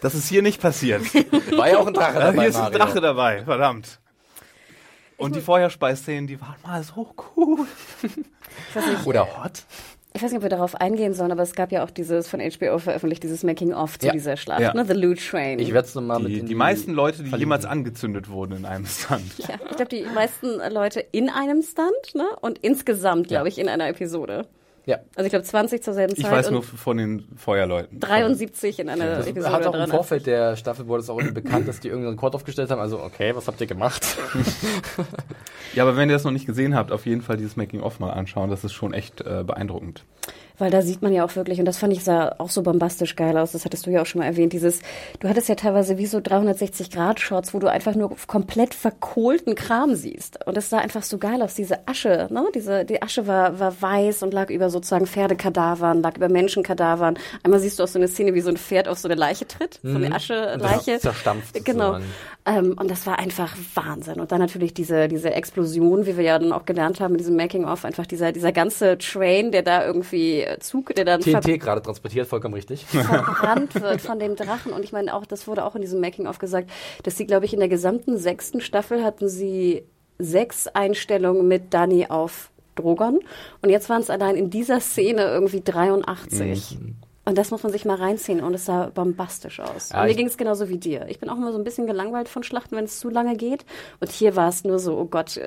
Das ist hier nicht passiert. War ja auch ein Drache <laughs> Also dabei, hier ist ein Mario. Drache dabei, verdammt. Und die Feuerspeisszenen, die waren mal so cool. Nicht, Oder hot? Ich weiß nicht, ob wir darauf eingehen sollen, aber es gab ja auch dieses von HBO veröffentlicht, dieses Making-of zu Ja. dieser Schlacht, Ja. ne? The Loot Train. Ich werde es nochmal mit Die, die meisten Leute, die jemals angezündet wurden in einem Stand. ja, ich glaube, die meisten Leute in einem Stunt, ne? Und insgesamt, glaube ich, in einer Episode. Ja. Also ich glaube 20 zur selben Ich Zeit weiß und nur von den Feuerleuten. 73 in einer Das Episode. hat auch im 83. Vorfeld der Staffel wurde es auch irgendwie bekannt, dass die irgendeinen Rekord aufgestellt haben. Also, okay, was habt ihr gemacht? <laughs> Ja, aber wenn ihr das noch nicht gesehen habt, auf jeden Fall dieses Making-of mal anschauen. Das ist schon echt äh, beeindruckend. Weil da sieht man ja auch wirklich, und das fand ich sah auch so bombastisch geil aus, das hattest du ja auch schon mal erwähnt, dieses, du hattest ja teilweise wie so 360-Grad-Shots, wo du einfach nur komplett verkohlten Kram siehst. Und es sah einfach so geil aus, diese Asche, ne? Diese, die Asche war, war weiß und lag über sozusagen Pferdekadavern, lag über Menschenkadavern. Einmal siehst du auch so eine Szene, wie so ein Pferd auf so eine Leiche tritt, so eine Ascheleiche. Das zerstampft Genau. Ähm, und das war einfach Wahnsinn. Und dann natürlich diese, diese Explosion, wie wir ja dann auch gelernt haben in diesem Making-of, einfach dieser, dieser ganze Train, der da irgendwie äh, Zug, der dann TNT gerade transportiert, vollkommen richtig. verbrannt <laughs> wird von dem Drachen. Und ich meine auch, das wurde auch in diesem Making-of gesagt, dass sie, glaube ich, in der gesamten sechsten Staffel hatten sie sechs Einstellungen mit Dani auf Drogon. Und jetzt waren es allein in dieser Szene irgendwie 83. Und das muss man sich mal reinziehen und es sah bombastisch aus. Ja, und mir ging es genauso wie dir. Ich bin auch immer so ein bisschen gelangweilt von Schlachten, wenn es zu lange geht. Und hier war es nur so, oh Gott, äh,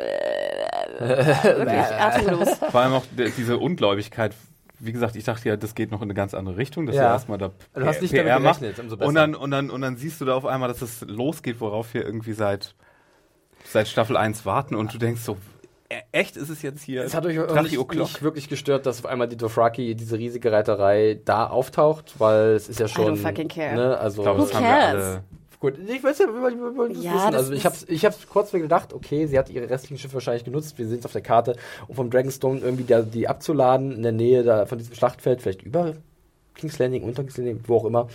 <laughs> wirklich atemlos. Vor allem auch diese Ungläubigkeit. Wie gesagt, ich dachte ja, das geht noch in eine ganz andere Richtung, dass Ja. er erstmal da Du hast nicht PR damit macht. gerechnet, umso besser. Und dann, und, dann, und dann siehst du da auf einmal, dass es losgeht, worauf wir irgendwie seit, seit Staffel 1 warten und du denkst so, echt ist es jetzt hier Es hat euch nicht, nicht wirklich gestört, dass auf einmal die Dothraki, diese riesige Reiterei, da auftaucht, weil es ist ja schon. don't fucking care. Ne, also, Ich glaube, das Who haben wir cares? alle. Gut, ich weiß ja, wir wollen, das Ja, wissen. das Also ich hab's, ich hab's kurz mir gedacht, okay, sie hat ihre restlichen Schiffe wahrscheinlich genutzt, wir sehen es auf der Karte, um vom Dragonstone irgendwie da, die abzuladen in der Nähe da von diesem Schlachtfeld, vielleicht über King's Landing, unter King's Landing, wo auch immer.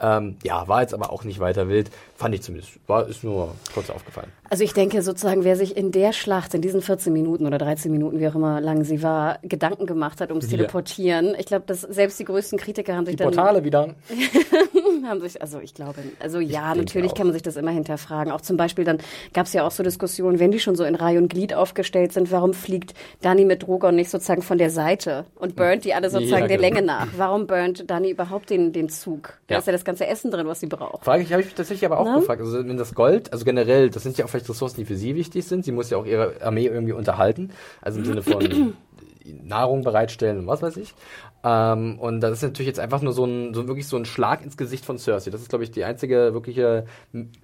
Ähm, ja, war jetzt aber auch nicht weiter wild, fand ich zumindest. War, ist nur kurz aufgefallen. Also ich denke sozusagen, wer sich in der Schlacht, in diesen 14 Minuten oder 13 Minuten, wie auch immer lang sie war, Gedanken gemacht hat ums Ja. Teleportieren. Ich glaube, dass selbst die größten Kritiker haben sich Die dann Portale wieder. <laughs> haben sich, also ich glaube, also ja, denke natürlich kann man sich das immer hinterfragen. Auch zum Beispiel dann gab es ja auch so Diskussionen, wenn die schon so in Reihe und Glied aufgestellt sind, warum fliegt Dani mit Drogon nicht sozusagen von der Seite und burnt die alle sozusagen Ja, der genau. Länge nach? Warum burnt Dani überhaupt den, den Zug? Da Ja. ist ja das ganze Essen drin, was sie braucht. Frage ich, habe ich tatsächlich aber auch Na? gefragt. Also wenn das Gold, also generell, das sind ja auch vielleicht Ressourcen, die für sie wichtig sind. Sie muss ja auch ihre Armee irgendwie unterhalten. Also im Sinne von <clears throat> Nahrung bereitstellen und was weiß ich. Ähm, und das ist natürlich jetzt einfach nur so ein, so wirklich so ein Schlag ins Gesicht von Cersei. Das ist, glaube ich, die einzige wirkliche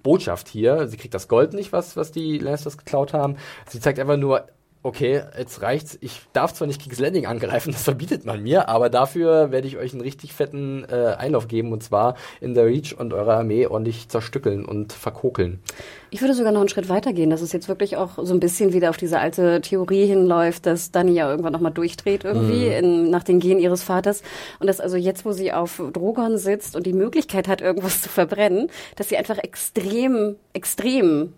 Botschaft hier. Sie kriegt das Gold nicht, was, was die Lannisters geklaut haben. Sie zeigt einfach nur, okay, jetzt reicht's. Ich darf zwar nicht King's Landing angreifen, <laughs> das verbietet man mir, aber dafür werde ich euch einen richtig fetten äh, Einlauf geben und zwar in der Reach und eure Armee ordentlich zerstückeln und verkokeln. Ich würde sogar noch einen Schritt weiter gehen, dass es jetzt wirklich auch so ein bisschen wieder auf diese alte Theorie hinläuft, dass Dani ja irgendwann nochmal durchdreht irgendwie Mhm. in, nach den Genen ihres Vaters und dass also jetzt, wo sie auf Drogon sitzt und die Möglichkeit hat, irgendwas zu verbrennen, dass sie einfach extrem, extrem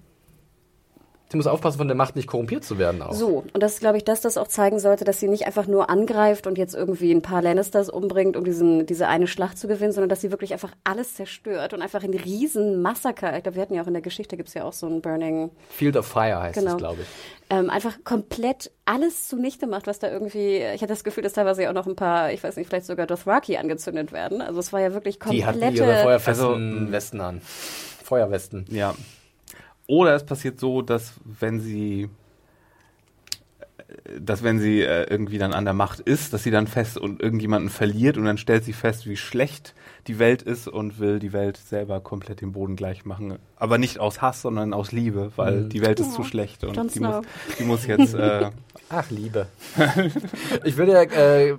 Sie muss aufpassen, von der Macht nicht korrumpiert zu werden auch. So, und das ist, glaube ich, dass das auch zeigen sollte, dass sie nicht einfach nur angreift und jetzt irgendwie ein paar Lannisters umbringt, um diesen, diese eine Schlacht zu gewinnen, sondern dass sie wirklich einfach alles zerstört und einfach ein riesen Massaker, ich glaube, wir hatten ja auch in der Geschichte, gibt's ja auch so ein Burning, Field of Fire heißt Genau. es, glaube ich. ähm, einfach komplett alles zunichte macht, was da irgendwie, ich hatte das Gefühl, dass teilweise ja auch noch ein paar, ich weiß nicht, vielleicht sogar Dothraki angezündet werden. Also es war ja wirklich Die hatten ihre feuerfesten Also, Westen an. Feuerwesten. Ja. Oder es passiert so, dass wenn sie äh, dass wenn sie äh, irgendwie dann an der Macht ist, dass sie dann fest und irgendjemanden verliert und dann stellt sie fest, wie schlecht die Welt ist und will die Welt selber komplett den Boden gleich machen. Aber nicht aus Hass, sondern aus Liebe, weil die Welt ist zu schlecht und die muss, die muss jetzt äh, <laughs> Ach, Liebe. <laughs> ich würde ja, äh,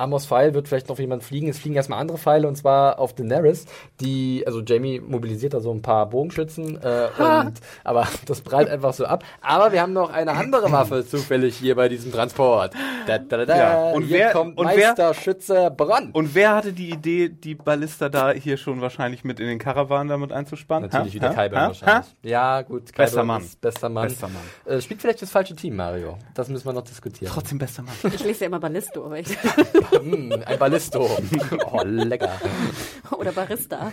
Amos Pfeil wird vielleicht noch jemand fliegen. Es fliegen erstmal andere Pfeile und zwar auf Daenerys, die, also Jamie mobilisiert da so ein paar Bogenschützen, äh, und, aber <laughs> das prallt einfach so ab. Aber wir haben noch eine andere Waffe <clears throat> zufällig hier bei diesem Transport. Da, da, da, da. Ja, und hier wer- kommt und wer- Meisterschütze Bronn. Und wer hatte die Idee, die Ballista da hier schon wahrscheinlich mit in den Karawan damit einzuspannen? Natürlich Ha? wieder Ha? Ha? wahrscheinlich. Ja, gut. Kyburn Bester Mann. ist Bester Mann. Bester Mann. Äh, spielt vielleicht das falsche Team, Mario. Das müssen wir noch diskutieren. Trotzdem bester Mann. Ich lese ja immer Ballisto, aber ich, <laughs> Mm, ein Ballisto. <laughs> oh, lecker. oder Barista.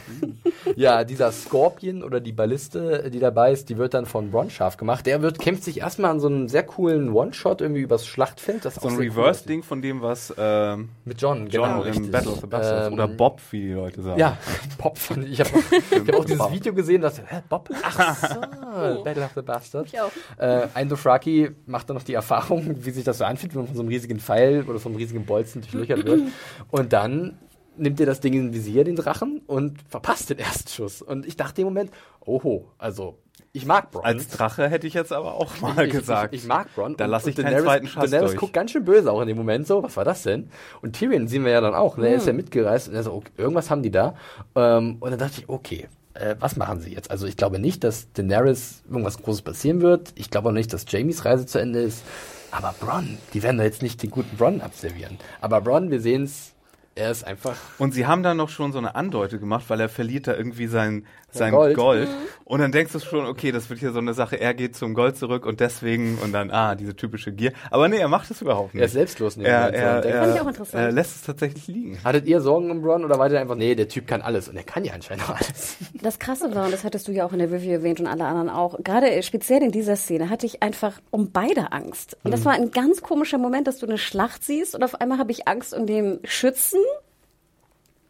Ja, dieser Scorpion oder die Balliste, die dabei ist, die wird dann von Bron scharf gemacht. Der wird, kämpft sich erstmal an so einem sehr coolen One-Shot irgendwie übers Schlachtfeld. Das ist So ein sehr cool Reverse-Ding von dem, was ähm, Mit John, John genau. im. Battle of the Bastards Ähm, oder Bob, wie die Leute sagen. Ja, <laughs> Bob ich. Habe hab auch dieses Video gesehen, dass, hä, Bob? Ach <laughs> so, Battle of the Bastards. Ich auch. Äh, ein Dothraki macht dann noch die Erfahrung, wie sich das so anfühlt, wenn man von so einem riesigen Pfeil oder von einem riesigen Bolzen durchlöchert wird. Und dann nimmt er das Ding in Visier, den Drachen, und verpasst den ersten Schuss. Und ich dachte im Moment, oho, also ich mag Bronn. Als Drache hätte ich jetzt aber auch mal ich, gesagt. Ich, ich mag Bronn. Da Und- lasse ich Daenerys- zweiten Schuss Daenerys durch. guckt ganz schön böse auch in dem Moment so, was war das denn? Und Tyrion sehen wir ja dann auch, ne? er ist ja mitgereist und er so, okay, irgendwas haben die da. Ähm, und dann dachte ich, okay, äh, was machen sie jetzt? Also ich glaube nicht, dass Daenerys irgendwas Großes passieren wird. Ich glaube auch nicht, dass Jamies Reise zu Ende ist. Aber Bronn, die werden da jetzt nicht den guten Bronn abservieren. Aber Bronn, wir sehen es, er ist einfach Und sie haben da noch schon so eine Andeute gemacht, weil er verliert da irgendwie sein, sein Gold. Gold. Und dann denkst du schon, okay, das wird hier so eine Sache, er geht zum Gold zurück und deswegen und dann, ah, diese typische Gier. Aber nee, er macht es überhaupt nicht. er ist selbstlos. er, er, und denkt, Fand ich er, auch interessant. er lässt es tatsächlich liegen. Hattet ihr Sorgen um Bronn oder war der einfach, nee, der Typ kann alles und er kann ja anscheinend auch alles. Das Krasse war, und das hattest du ja auch in der Review erwähnt und alle anderen auch, gerade speziell in dieser Szene hatte ich einfach um beide Angst. Und das war ein ganz komischer Moment, dass du eine Schlacht siehst und auf einmal habe ich Angst um den Schützen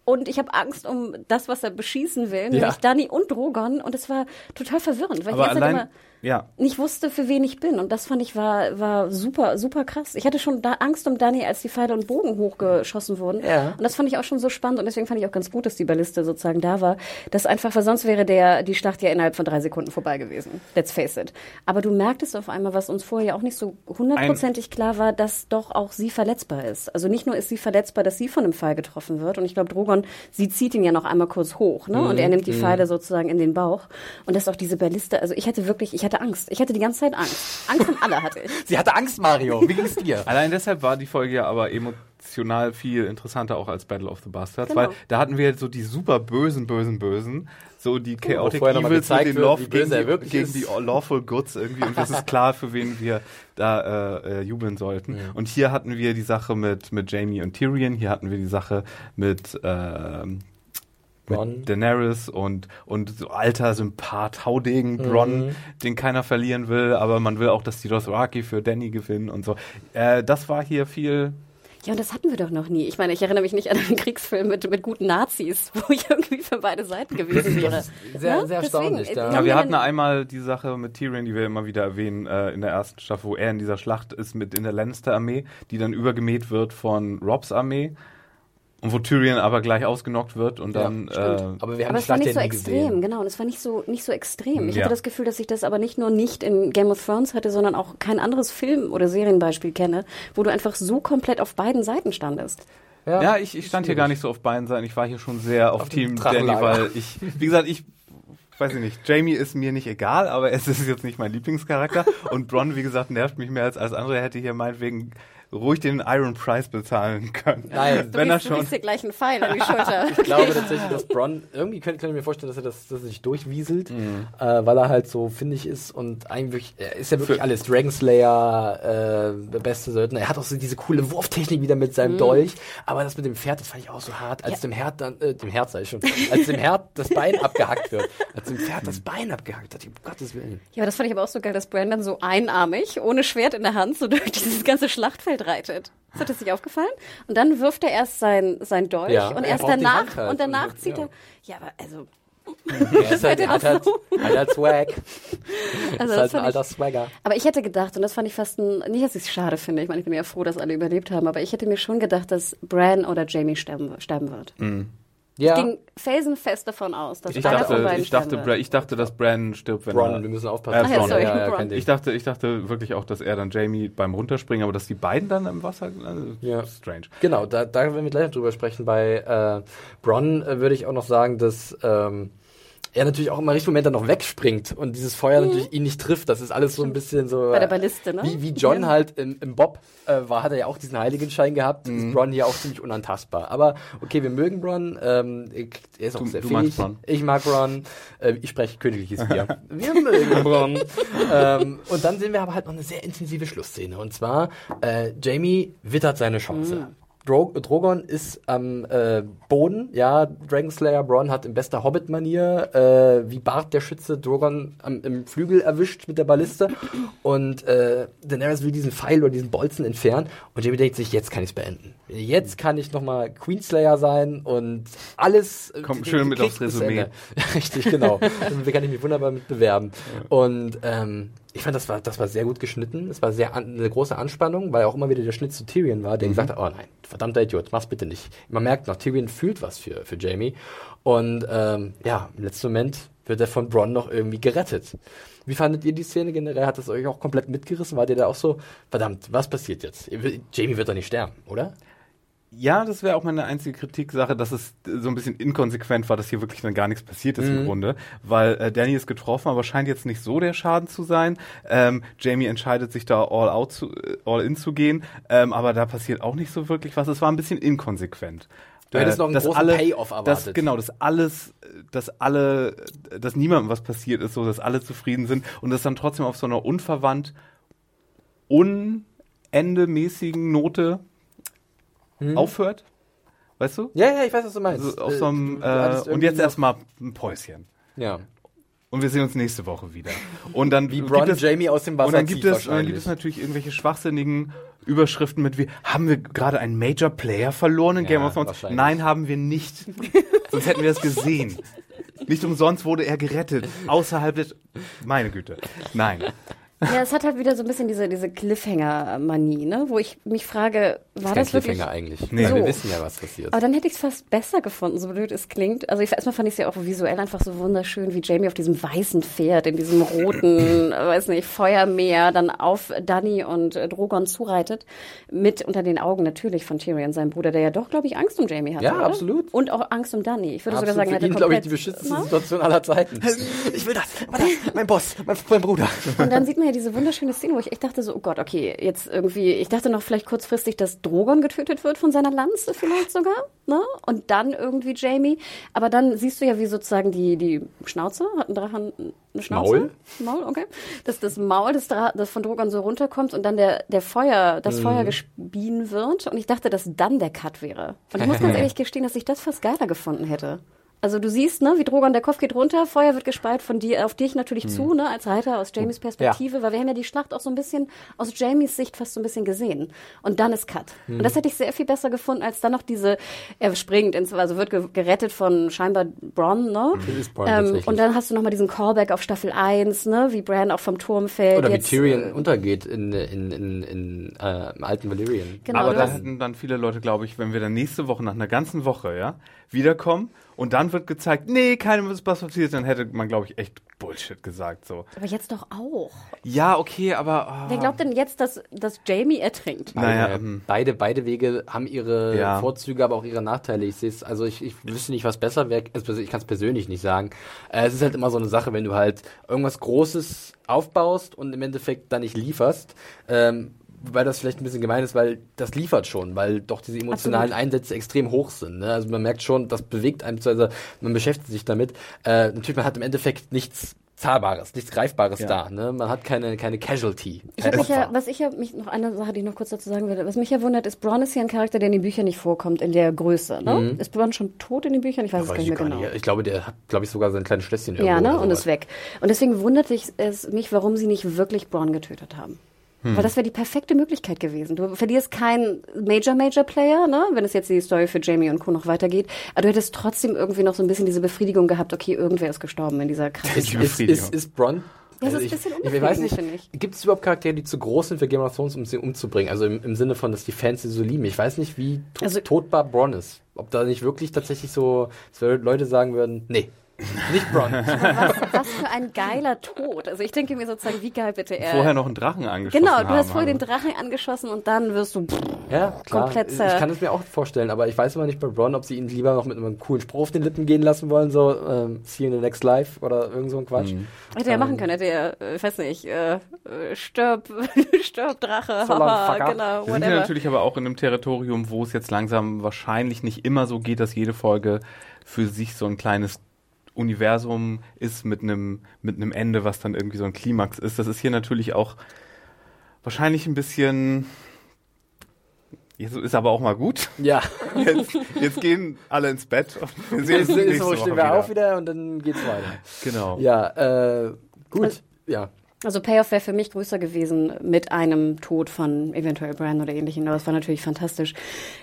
und ich habe Angst um das, was er beschießen will, nämlich Dani und Drogon und es war total verwirrend, weil Aber ich allein, immer ja, nicht wusste, für wen ich bin. Und das fand ich war, war super, super krass. Ich hatte schon Angst um Dani, als die Pfeile und Bogen hochgeschossen wurden. Ja. Und das fand ich auch schon so spannend. Und deswegen fand ich auch ganz gut, dass die Balliste sozusagen da war. Das einfach, weil sonst wäre der, die Schlacht ja innerhalb von drei Sekunden vorbei gewesen. Let's face it. Aber du merktest auf einmal, was uns vorher auch nicht so hundertprozentig klar war, dass doch auch sie verletzbar ist. Also nicht nur ist sie verletzbar, dass sie von einem Pfeil getroffen wird. Und ich glaube, Drogon, sie zieht ihn ja noch einmal kurz hoch, ne? Und er nimmt die Pfeile sozusagen in den Bauch. Und das ist auch diese Balliste. Also ich hatte wirklich, ich hatte Angst. Ich hatte die ganze Zeit Angst. Angst um alle hatte ich. <laughs> Sie hatte Angst, Mario. Wie ging's dir? <laughs> Allein deshalb war die Folge ja aber emotional viel interessanter auch als Battle of the Bastards, Genau. weil da hatten wir so die super bösen, bösen, bösen, so die Chaotic mal Evils mit den wird, Law wie gegen, die, gegen die Lawful Goods irgendwie und es ist klar, für wen wir da äh, äh, jubeln sollten. Und hier hatten wir die Sache mit, mit Jamie und Tyrion, hier hatten wir die Sache mit ähm, Bronn. Daenerys und, und so alter Sympath, Haudegen, Bronn, den keiner verlieren will, aber man will auch, dass die Dothraki für Danny gewinnen und so. Äh, das war hier viel Ja, und das hatten wir doch noch nie. Ich meine, ich erinnere mich nicht an einen <laughs> Kriegsfilm mit, mit guten Nazis, <laughs> wo ich irgendwie für beide Seiten gewesen wäre. Sehr, sehr erstaunlich. Deswegen, da. äh, Ja, wir Ja, hatten ja. einmal die Sache mit Tyrion, die wir immer wieder erwähnen, äh, in der ersten Staffel, wo er in dieser Schlacht ist mit in der Lannister-Armee, die dann übergemäht wird von Robs Armee. Und wo Tyrion aber gleich ausgenockt wird und Ja, dann. stimmt. äh, aber wir haben Aber es war nicht ja so extrem, gesehen. genau. Und es war nicht so, nicht so extrem. Ich Ja. hatte das Gefühl, dass ich das aber nicht nur nicht in Game of Thrones hatte, sondern auch kein anderes Film- oder Serienbeispiel kenne, wo du einfach so komplett auf beiden Seiten standest. Ja, ich, ich stand hier gar nicht so auf beiden Seiten. Ich war hier schon sehr auf, Auf Team Danny, weil ich, wie gesagt, ich weiß ich nicht, Jamie ist mir nicht egal, aber es ist jetzt nicht mein Lieblingscharakter. Und Bronn, wie gesagt, nervt mich mehr als alles andere. Er hätte hier meinetwegen ruhig den Iron Price bezahlen können. Nein, Du Wenn er du schon. riechst dir gleich einen Pfeil an die <laughs> Schulter. Ich glaube tatsächlich, dass Bronn, irgendwie könnte kann ich mir vorstellen, dass er das, dass er sich durchwieselt, Mhm. äh, weil er halt so findig ist und eigentlich, er ist ja wirklich alles. Dragon Slayer, äh, der beste Söldner. Er hat auch so diese coole Wurftechnik wieder mit Mhm. seinem Dolch, aber das mit dem Pferd, das fand ich auch so hart, als Ja. dem Herd dann, äh, dem Herd sag ich schon, als dem Herd das Bein <laughs> abgehackt wird, als dem Pferd das Bein abgehackt hat, um Gottes Willen. Ja, das fand ich aber auch so geil, dass Brandon so einarmig, ohne Schwert in der Hand, so durch dieses ganze Schlachtfeld reitet. Das hat das nicht aufgefallen? Und dann wirft er erst sein, sein Dolch Ja, und er erst danach, halt. und danach Und, zieht ja. er, ja, aber also, <laughs> ist halt, er hat, halt, hat halt Swag. <laughs> also ist das halt ein alter Swagger. aber ich hätte gedacht, und das fand ich fast ein, nicht, dass ich es schade finde, ich meine, ich bin ja froh, dass alle überlebt haben, aber ich hätte mir schon gedacht, dass Bran oder Jamie sterben, sterben wird. Ja, Ich ging felsenfest davon aus, dass Ich einer von dachte, beiden ich dachte, Bra- ich dachte, dass Bran stirbt, wenn Bronn, er. wir müssen Äh, aufpassen. Ach ja, Bronn. sorry, ja, ja. Ich dachte, ich dachte wirklich auch, dass er dann Jamie beim Runterspringen, aber dass die beiden dann im Wasser. Also, Ja. Strange. Genau, da, da werden wir gleich noch drüber sprechen. Bei äh, Bronn äh, würde ich auch noch sagen, dass ähm, er natürlich auch immer Richtung Moment dann noch wegspringt und dieses Feuer natürlich ihn nicht trifft. Das ist alles so ein bisschen so. Mhm. Bei der äh, Balliste, ne? Wie, wie John Ja. halt im, im Bob äh, war, hat er ja auch diesen Heiligenschein gehabt. Mhm. Ist Bronn hier auch ziemlich unantastbar. Aber okay, wir mögen Bronn. Ähm, er ist auch Du- sehr du fähig. magst Bronn. Ich mag Bronn. Äh, ich spreche königliches Bier. <laughs> wir mögen Bronn. <laughs> ähm, und dann sehen wir aber halt noch eine sehr intensive Schlussszene. Und zwar, äh, Jamie wittert seine Chance. Mhm. Dro Drogon ist am äh, Boden, ja, Dragonslayer Bronn hat in bester Hobbit-Manier äh, wie Bart der Schütze Drogon am, im Flügel erwischt mit der Balliste und äh, Daenerys will diesen Pfeil oder diesen Bolzen entfernen und Jamie denkt sich, jetzt kann ich es beenden. Jetzt kann ich nochmal Queenslayer sein und alles äh, Kommt schön mit aufs Resümee. <laughs> Richtig, genau. da kann ich mich wunderbar mit bewerben. Und ähm, ich fand, das war, das war sehr gut geschnitten. Es war sehr an, eine große Anspannung, weil auch immer wieder der Schnitt zu Tyrion war, der gesagt hat, oh nein, verdammter Idiot, mach's bitte nicht. Man merkt noch, Tyrion fühlt was für, für Jamie. Und ähm, ja, im letzten Moment wird er von Bronn noch irgendwie gerettet. Wie fandet ihr die Szene generell? Hat das euch auch komplett mitgerissen? Wart ihr da auch so, verdammt, was passiert jetzt? Jamie wird doch nicht sterben, oder? Ja, das wäre auch meine einzige Kritiksache, dass es so ein bisschen inkonsequent war, dass hier wirklich dann gar nichts passiert ist im Grunde, weil äh, Danny ist getroffen, aber scheint jetzt nicht so der Schaden zu sein. Ähm, Jamie entscheidet sich da all out zu, äh, all in zu gehen, ähm, aber da passiert auch nicht so wirklich was. Es war ein bisschen inkonsequent. Du hättest Äh, noch einen dass großen alle, Payoff Dass, erwartet. genau, dass alles, dass alle, dass niemandem was passiert ist, so dass alle zufrieden sind und das dann trotzdem auf so einer unverwandt unendemäßigen Note aufhört. Weißt du? Ja, ja, ich weiß, was du meinst. Also auf Äh, so einem, äh, und jetzt erstmal ein Päuschen. Ja. Und wir sehen uns nächste Woche wieder. Und dann <laughs> Wie gibt Bronn es, Jamie aus dem Wasser und dann gibt es, und dann gibt es natürlich irgendwelche schwachsinnigen Überschriften mit wie, haben wir gerade einen Major Player verloren in Ja, Game of Thrones? Nein, haben wir nicht. <laughs> Sonst hätten wir das gesehen. Nicht umsonst wurde er gerettet. Außerhalb des, meine Güte. Nein. Ja, es hat halt wieder so ein bisschen diese, diese Cliffhanger-Manie, ne? wo ich mich frage, war Kein das wirklich... Eigentlich. Nee. Weil wir So. wissen ja, was passiert. Aber dann hätte ich es fast besser gefunden, so blöd es klingt. Also ich, erstmal fand ich es ja auch visuell einfach so wunderschön, wie Jamie auf diesem weißen Pferd, in diesem roten, <clears throat> äh, weiß nicht, Feuermeer, dann auf Dany und äh, Drogon zureitet. Mit unter den Augen natürlich von Tyrion, seinem Bruder, der ja doch, glaube ich, Angst um Jamie hatte. Ja, oder? absolut. Und auch Angst um Dany. Ich würde sogar Absolut sagen, er hatte glaube ich, die beschissenste Na? Situation aller Zeiten. <laughs> Ich will das, mein, mein Boss, mein, mein Bruder. Und dann sieht man ja diese wunderschöne Szene, wo ich echt dachte so, oh Gott, okay, jetzt irgendwie, ich dachte noch vielleicht kurzfristig, dass Drogon getötet wird von seiner Lanze vielleicht sogar, ne? Und dann irgendwie Jamie. Aber dann siehst du ja, wie sozusagen die, die Schnauze, hat ein Drachen eine Schnauze? Maul? Maul, okay. Dass das Maul des, Dra das von Drogon so runterkommt und dann der, der Feuer, das Feuer gespien wird. Und ich dachte, dass dann der Cut wäre. Und ich muss ganz <laughs> ehrlich gestehen, dass ich das fast geiler gefunden hätte. Also du siehst, ne, wie Drogon, der Kopf geht runter, Feuer wird gespeit von dir, auf dich natürlich Hm. zu, ne, als Reiter aus Jamies Perspektive, weil wir haben ja die Schlacht auch so ein bisschen aus Jamies Sicht fast so ein bisschen gesehen. Und dann ist Cut. Hm. Und das hätte ich sehr viel besser gefunden, als dann noch diese, er springt ins, also wird ge gerettet von scheinbar Bronn, ne? Hm. Ist Bronn ähm, und dann hast du nochmal diesen Callback auf Staffel 1, ne, wie Bran auch vom Turm fällt. Oder wie Jetzt, Tyrion äh, untergeht in, in, in, in äh, im alten Valyrian. Genau, Aber da hätten dann viele Leute, glaube ich, wenn wir dann nächste Woche nach einer ganzen Woche, ja, wiederkommen und dann wird gezeigt, nee, keinem ist was passiert, dann hätte man, glaube ich, echt Bullshit gesagt, so. aber jetzt doch auch. Ja, okay, aber. ah. Wer glaubt denn jetzt, dass, dass Jamie ertrinkt? Naja, Beide, ähm, beide, beide Wege haben ihre Ja. Vorzüge, aber auch ihre Nachteile. Ich sehe es, also ich, ich wüsste nicht, was besser wäre. Also ich kann es persönlich nicht sagen. Äh, es ist halt immer so eine Sache, wenn du halt irgendwas Großes aufbaust und im Endeffekt dann nicht lieferst. Ähm, weil das vielleicht ein bisschen gemein ist, weil das liefert schon, weil doch diese emotionalen Absolut. Einsätze extrem hoch sind. Ne? Also man merkt schon, das bewegt einen, beziehungsweise man beschäftigt sich damit. Äh, natürlich, man hat im Endeffekt nichts Zahlbares, nichts Greifbares Ja. da. Ne? Man hat keine, keine Casualty. Ich mich ja, was ich ja, mich noch eine Sache, die ich noch kurz dazu sagen will, was mich ja wundert, ist, Braun ist ja ein Charakter, der in den Büchern nicht vorkommt, in der Größe, ne? Ist Braun schon tot in den Büchern? Ich weiß es gar nicht ich mehr genau. nicht. Ich glaube, der hat, glaube ich, sogar sein kleines Schlösschen Ja, irgendwo ne? oder Und ist weg. Und deswegen wundert es mich, warum sie nicht wirklich Braun getötet haben. Hm. Weil das wäre die perfekte Möglichkeit gewesen. Du verlierst keinen Major, Major Player, ne? wenn es jetzt die Story für Jamie und Co. noch weitergeht. Aber du hättest trotzdem irgendwie noch so ein bisschen diese Befriedigung gehabt, okay, irgendwer ist gestorben in dieser krassen Ist, Die ist, ist, ist Bronn. Ja, es also ist ein ich, bisschen ich, ich weiß unbefriedigend, nicht, finde ich. gibt es überhaupt Charaktere, die zu groß sind für Game of Thrones, um sie umzubringen? Also im, im Sinne von, dass die Fans sie so lieben. Ich weiß nicht, wie to Also- totbar Bronn ist. Ob da nicht wirklich tatsächlich so, Leute sagen würden, nee, nicht Bronn. was, was für ein geiler Tod. Also ich denke mir sozusagen, wie geil bitte er. vorher noch einen Drachen angeschossen Genau, du haben, hast vorher den. Drachen angeschossen und dann wirst du. ja, klar. Komplett, ich kann es mir auch vorstellen, aber ich weiß immer nicht bei Bronn, ob sie ihn lieber noch mit einem coolen Spruch auf den Lippen gehen lassen wollen, so ähm, See you in the next life oder irgend so ein Quatsch. Hätte er machen können, hätte er, äh, ich weiß nicht, äh, äh, stirb, <laughs> stirb Drache, So haha, genau, Wir sind ja whatever. natürlich aber auch in einem Territorium, wo es jetzt langsam wahrscheinlich nicht immer so geht, dass jede Folge für sich so ein kleines Universum ist mit einem mit einem Ende, was dann irgendwie so ein Klimax ist. Das ist hier natürlich auch wahrscheinlich ein bisschen Jetzt ist aber auch mal gut. Ja. <laughs> Jetzt, jetzt gehen alle ins Bett. Und wir sehen Jetzt uns ist nächste so, Woche stehen wir wieder. auf wieder und dann geht's weiter. Genau. Ja, äh, gut. ja. Also Payoff wäre für mich größer gewesen mit einem Tod von eventuell Bran oder ähnlichem, aber es war natürlich fantastisch.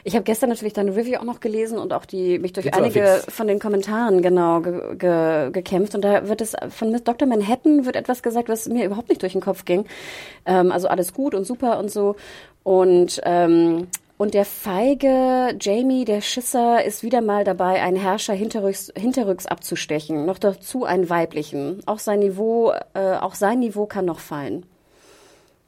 Ich habe gestern natürlich deine Review auch noch gelesen und auch die mich durch Geht's einige von den Kommentaren genau ge, ge, gekämpft und da wird es von Miss Dr. Manhattan wird etwas gesagt, was mir überhaupt nicht durch den Kopf ging. Ähm, also alles gut und super und so und ähm, und der feige Jamie, der Schisser, ist wieder mal dabei, einen Herrscher hinterrücks, hinterrücks abzustechen. Noch dazu einen weiblichen. Auch sein Niveau, äh, auch sein Niveau kann noch fallen.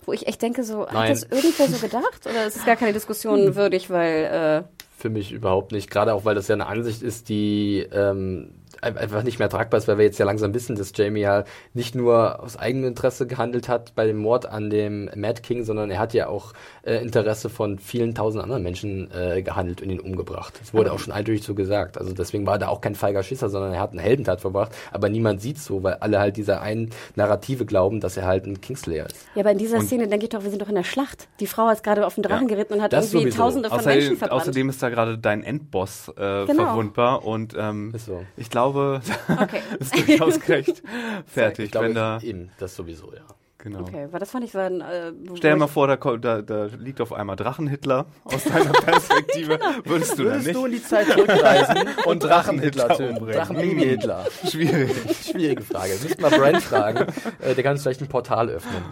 Wo ich echt denke, so, hat Nein. das irgendwer so gedacht? Oder ist es gar keine Diskussion würdig, weil, äh, Für mich überhaupt nicht. Gerade auch, weil das ja eine Ansicht ist, die ähm, einfach nicht mehr tragbar ist, weil wir jetzt ja langsam wissen, dass Jamie ja nicht nur aus eigenem Interesse gehandelt hat bei dem Mord an dem Mad King, sondern er hat ja auch äh, Interesse von vielen tausend anderen Menschen äh, gehandelt und ihn umgebracht. Das wurde auch schon eindeutig so gesagt. Also deswegen war er auch kein feiger Schisser, sondern er hat eine Heldentat verbracht, aber niemand sieht so, weil alle halt dieser einen Narrative glauben, dass er halt ein Kingslayer ist. ja, aber in dieser Szene denke ich doch, wir sind doch in der Schlacht. Die Frau ist gerade auf den Drachen geritten und hat irgendwie sowieso. tausende von Menschen Außerdem, verbrannt. außerdem ist da gerade dein Endboss äh, Genau. verwundbar und ähm, Ist so. ich glaube, Okay. <laughs> ist durchaus recht <laughs> fertig, Ich glaube, wenn da eben, das sowieso, ja. genau. Okay, weil das fand ich war ein, äh, Stell dir mal vor, da, da, da liegt auf einmal Drachen-Hitler aus deiner <laughs> Perspektive. Würdest du dann Würdest nicht? du in die Zeit zurückreisen und Drachen-Hitler Drachen-Hitler töten? umbringen? Drachen-Baby-Hitler. Schwierig. Schwierige Frage. Das müssten wir Brand fragen. Äh, der kann uns vielleicht ein Portal öffnen.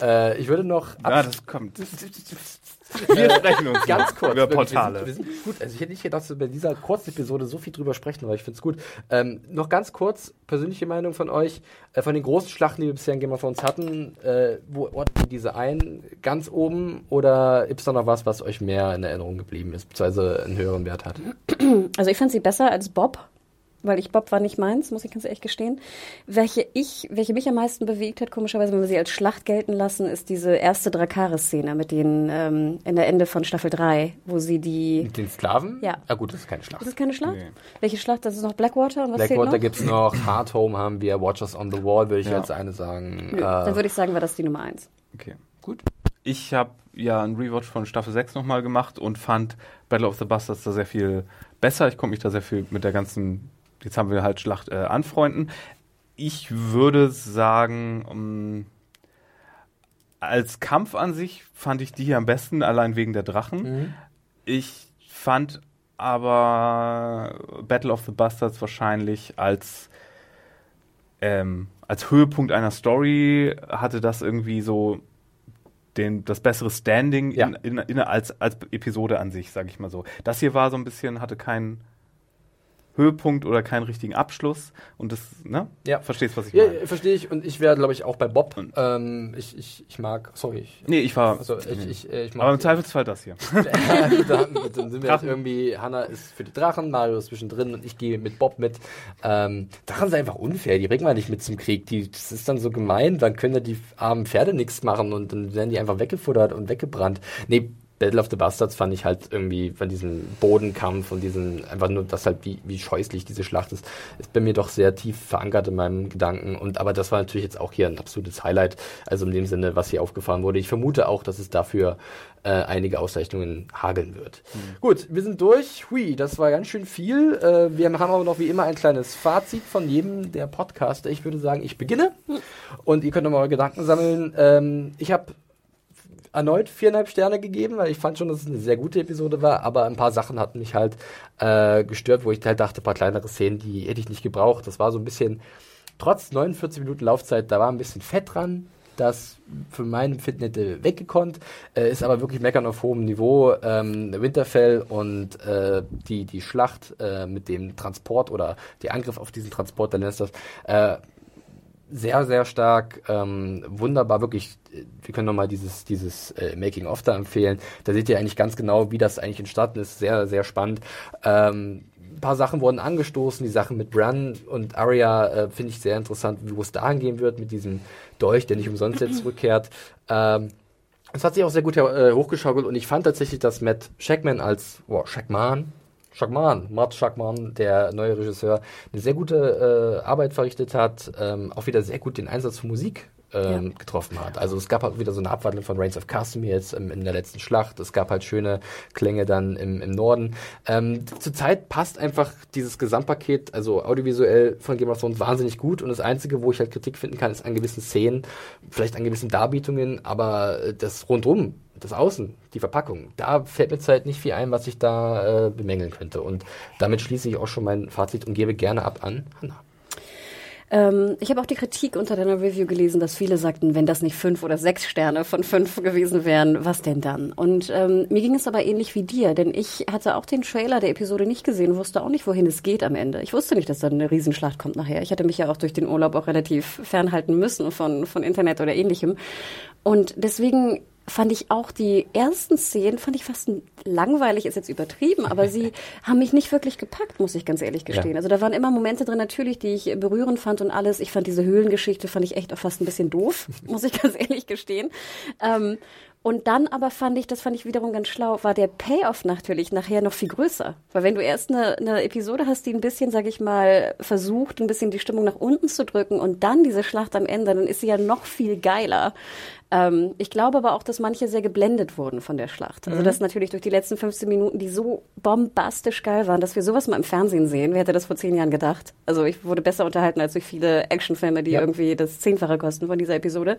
Äh, ich würde noch Ja, das kommt. Wir sprechen uns ganz kurz über Portale. Wir sind, wir sind gut. Also ich hätte nicht gedacht, dass wir bei dieser kurzen Episode so viel drüber sprechen, aber ich finde es gut. Ähm, noch ganz kurz persönliche Meinung von euch äh, von den großen Schlachten, die wir bisher in Game of Thrones hatten. Äh, wo ordnet ihr diese ein? Ganz oben oder gibt es da noch was, was euch mehr in Erinnerung geblieben ist, beziehungsweise einen höheren Wert hat? Also ich fand sie besser als Bob, weil ich Bob war nicht meins, muss ich ganz ehrlich gestehen. Welche ich, welche mich am meisten bewegt hat, komischerweise, wenn wir sie als Schlacht gelten lassen, ist diese erste Drakaris-Szene mit den ähm, in der Ende von Staffel 3, wo sie die. Mit den Sklaven? Ja. Ah gut, das ist keine Schlacht. Ist das keine Schlacht? Nee. Welche Schlacht? Das ist noch Blackwater und was Blackwater noch? gibt's noch, Hard Home haben wir, Watchers on the Wall würde ich Ja. als eine sagen. Nö, Äh, Dann würde ich sagen, war das die Nummer eins. Okay. gut. Ich habe ja einen Rewatch von Staffel 6 nochmal gemacht und fand Battle of the Bastards da sehr viel besser. Ich konnte mich da sehr viel mit der ganzen jetzt haben wir halt Schlacht äh, anfreunden. Ich würde sagen, um, als Kampf an sich fand ich die hier am besten, allein wegen der Drachen. Mhm. Ich fand aber Battle of the Bastards wahrscheinlich als ähm, als Höhepunkt einer Story hatte das irgendwie so den, das bessere Standing Ja. in, in, in, als, als Episode an sich, sage ich mal so. Das hier war so ein bisschen, hatte keinen Höhepunkt oder keinen richtigen Abschluss und das, ne? Ja. Verstehst, was ich Ja, meine? verstehe ich. Und ich wäre, glaube ich, auch bei Bob. Ähm, ich, ich, ich mag, sorry. Ich, Nee, ich war. also ich, ich, äh, ich mag aber im Zweifelsfall das hier. <laughs> Ja, dann, dann sind wir jetzt irgendwie, Hanna ist für die Drachen, Mario ist zwischendrin und ich gehe mit Bob mit. Ähm, Drachen sind einfach unfair, die bringen wir nicht mit zum Krieg. Die, das ist dann so gemein, dann können ja die armen Pferde nichts machen und dann werden die einfach weggefuttert und weggebrannt. Nee, Battle of the Bastards fand ich halt irgendwie von diesem Bodenkampf und diesen, einfach nur das halt, wie, wie scheußlich diese Schlacht ist, ist bei mir doch sehr tief verankert in meinem Gedanken. Und aber das war natürlich jetzt auch hier ein absolutes Highlight, also in dem Sinne, was hier aufgefahren wurde. Ich vermute auch, dass es dafür äh, einige Auszeichnungen hageln wird. Gut, wir sind durch. Hui, das war ganz schön viel. Äh, wir haben aber noch wie immer ein kleines Fazit von jedem der Podcaster. Ich würde sagen, ich beginne und ihr könnt nochmal eure Gedanken sammeln. Ähm, ich habe erneut viereinhalb Sterne gegeben, weil ich fand schon, dass es eine sehr gute Episode war, aber ein paar Sachen hatten mich halt äh, gestört, wo ich halt dachte, ein paar kleinere Szenen, die hätte ich nicht gebraucht. Das war so ein bisschen, trotz 49 Minuten Laufzeit, da war ein bisschen Fett dran. Das für mein Empfinden hätte weggekonnt, äh, ist aber wirklich meckern auf hohem Niveau. Ähm, Winterfell und äh, die, die Schlacht äh, mit dem Transport oder der Angriff auf diesen Transport der Lannisters, sehr, sehr stark, ähm, wunderbar, wirklich, wir können nochmal dieses, dieses äh, Making-of da empfehlen. Da seht ihr eigentlich ganz genau, wie das eigentlich entstanden ist. Sehr, sehr spannend. Ähm, ein paar Sachen wurden angestoßen, die Sachen mit Bran und Arya äh, finde ich sehr interessant, wo es dahin gehen wird mit diesem Dolch, der nicht umsonst jetzt zurückkehrt. Ähm, es hat sich auch sehr gut äh, hochgeschaukelt und ich fand tatsächlich, dass Matt Shackman als, boah, Shackman, Shackman, Matt Shackman, der neue Regisseur, eine sehr gute äh, Arbeit verrichtet hat, ähm, auch wieder sehr gut den Einsatz von Musik ähm, Ja. getroffen hat. Also es gab halt wieder so eine Abwandlung von Reigns of Castamere jetzt ähm, in der letzten Schlacht. Es gab halt schöne Klänge dann im, im Norden. Ähm, Zurzeit passt einfach dieses Gesamtpaket, also audiovisuell von Game of Thrones wahnsinnig gut und das Einzige, wo ich halt Kritik finden kann, ist an gewissen Szenen, vielleicht an gewissen Darbietungen, aber äh, das rundrum, das Außen, die Verpackung, da fällt mir zurzeit nicht viel ein, was ich da äh, bemängeln könnte. Und damit schließe ich auch schon mein Fazit und gebe gerne ab an Hanna. Ähm, ich habe auch die Kritik unter deiner Review gelesen, dass viele sagten, wenn das nicht fünf oder sechs Sterne von fünf gewesen wären, was denn dann? Und ähm, mir ging es aber ähnlich wie dir, denn ich hatte auch den Trailer der Episode nicht gesehen, wusste auch nicht, wohin es geht am Ende. Ich wusste nicht, dass da eine Riesenschlacht kommt nachher. Ich hatte mich ja auch durch den Urlaub auch relativ fernhalten müssen von, von Internet oder ähnlichem. Und deswegen fand ich auch die ersten Szenen, fand ich fast langweilig, ist jetzt übertrieben, aber sie <laughs> haben mich nicht wirklich gepackt, muss ich ganz ehrlich gestehen. Ja. Also da waren immer Momente drin natürlich, die ich berührend fand und alles. Ich fand diese Höhlengeschichte, fand ich echt auch fast ein bisschen doof, <laughs> muss ich ganz ehrlich gestehen. Ähm, und dann aber fand ich, das fand ich wiederum ganz schlau, war der Payoff natürlich nachher noch viel größer. Weil wenn du erst eine, eine Episode hast, die ein bisschen, sag ich mal, versucht, ein bisschen die Stimmung nach unten zu drücken und dann diese Schlacht am Ende, dann ist sie ja noch viel geiler. Ähm, ich glaube aber auch, dass manche sehr geblendet wurden von der Schlacht. Also dass natürlich durch die letzten 15 Minuten, die so bombastisch geil waren, dass wir sowas mal im Fernsehen sehen. Wer hätte das vor zehn Jahren gedacht? Also ich wurde besser unterhalten als durch viele Actionfilme, die Ja. irgendwie das Zehnfache kosten von dieser Episode.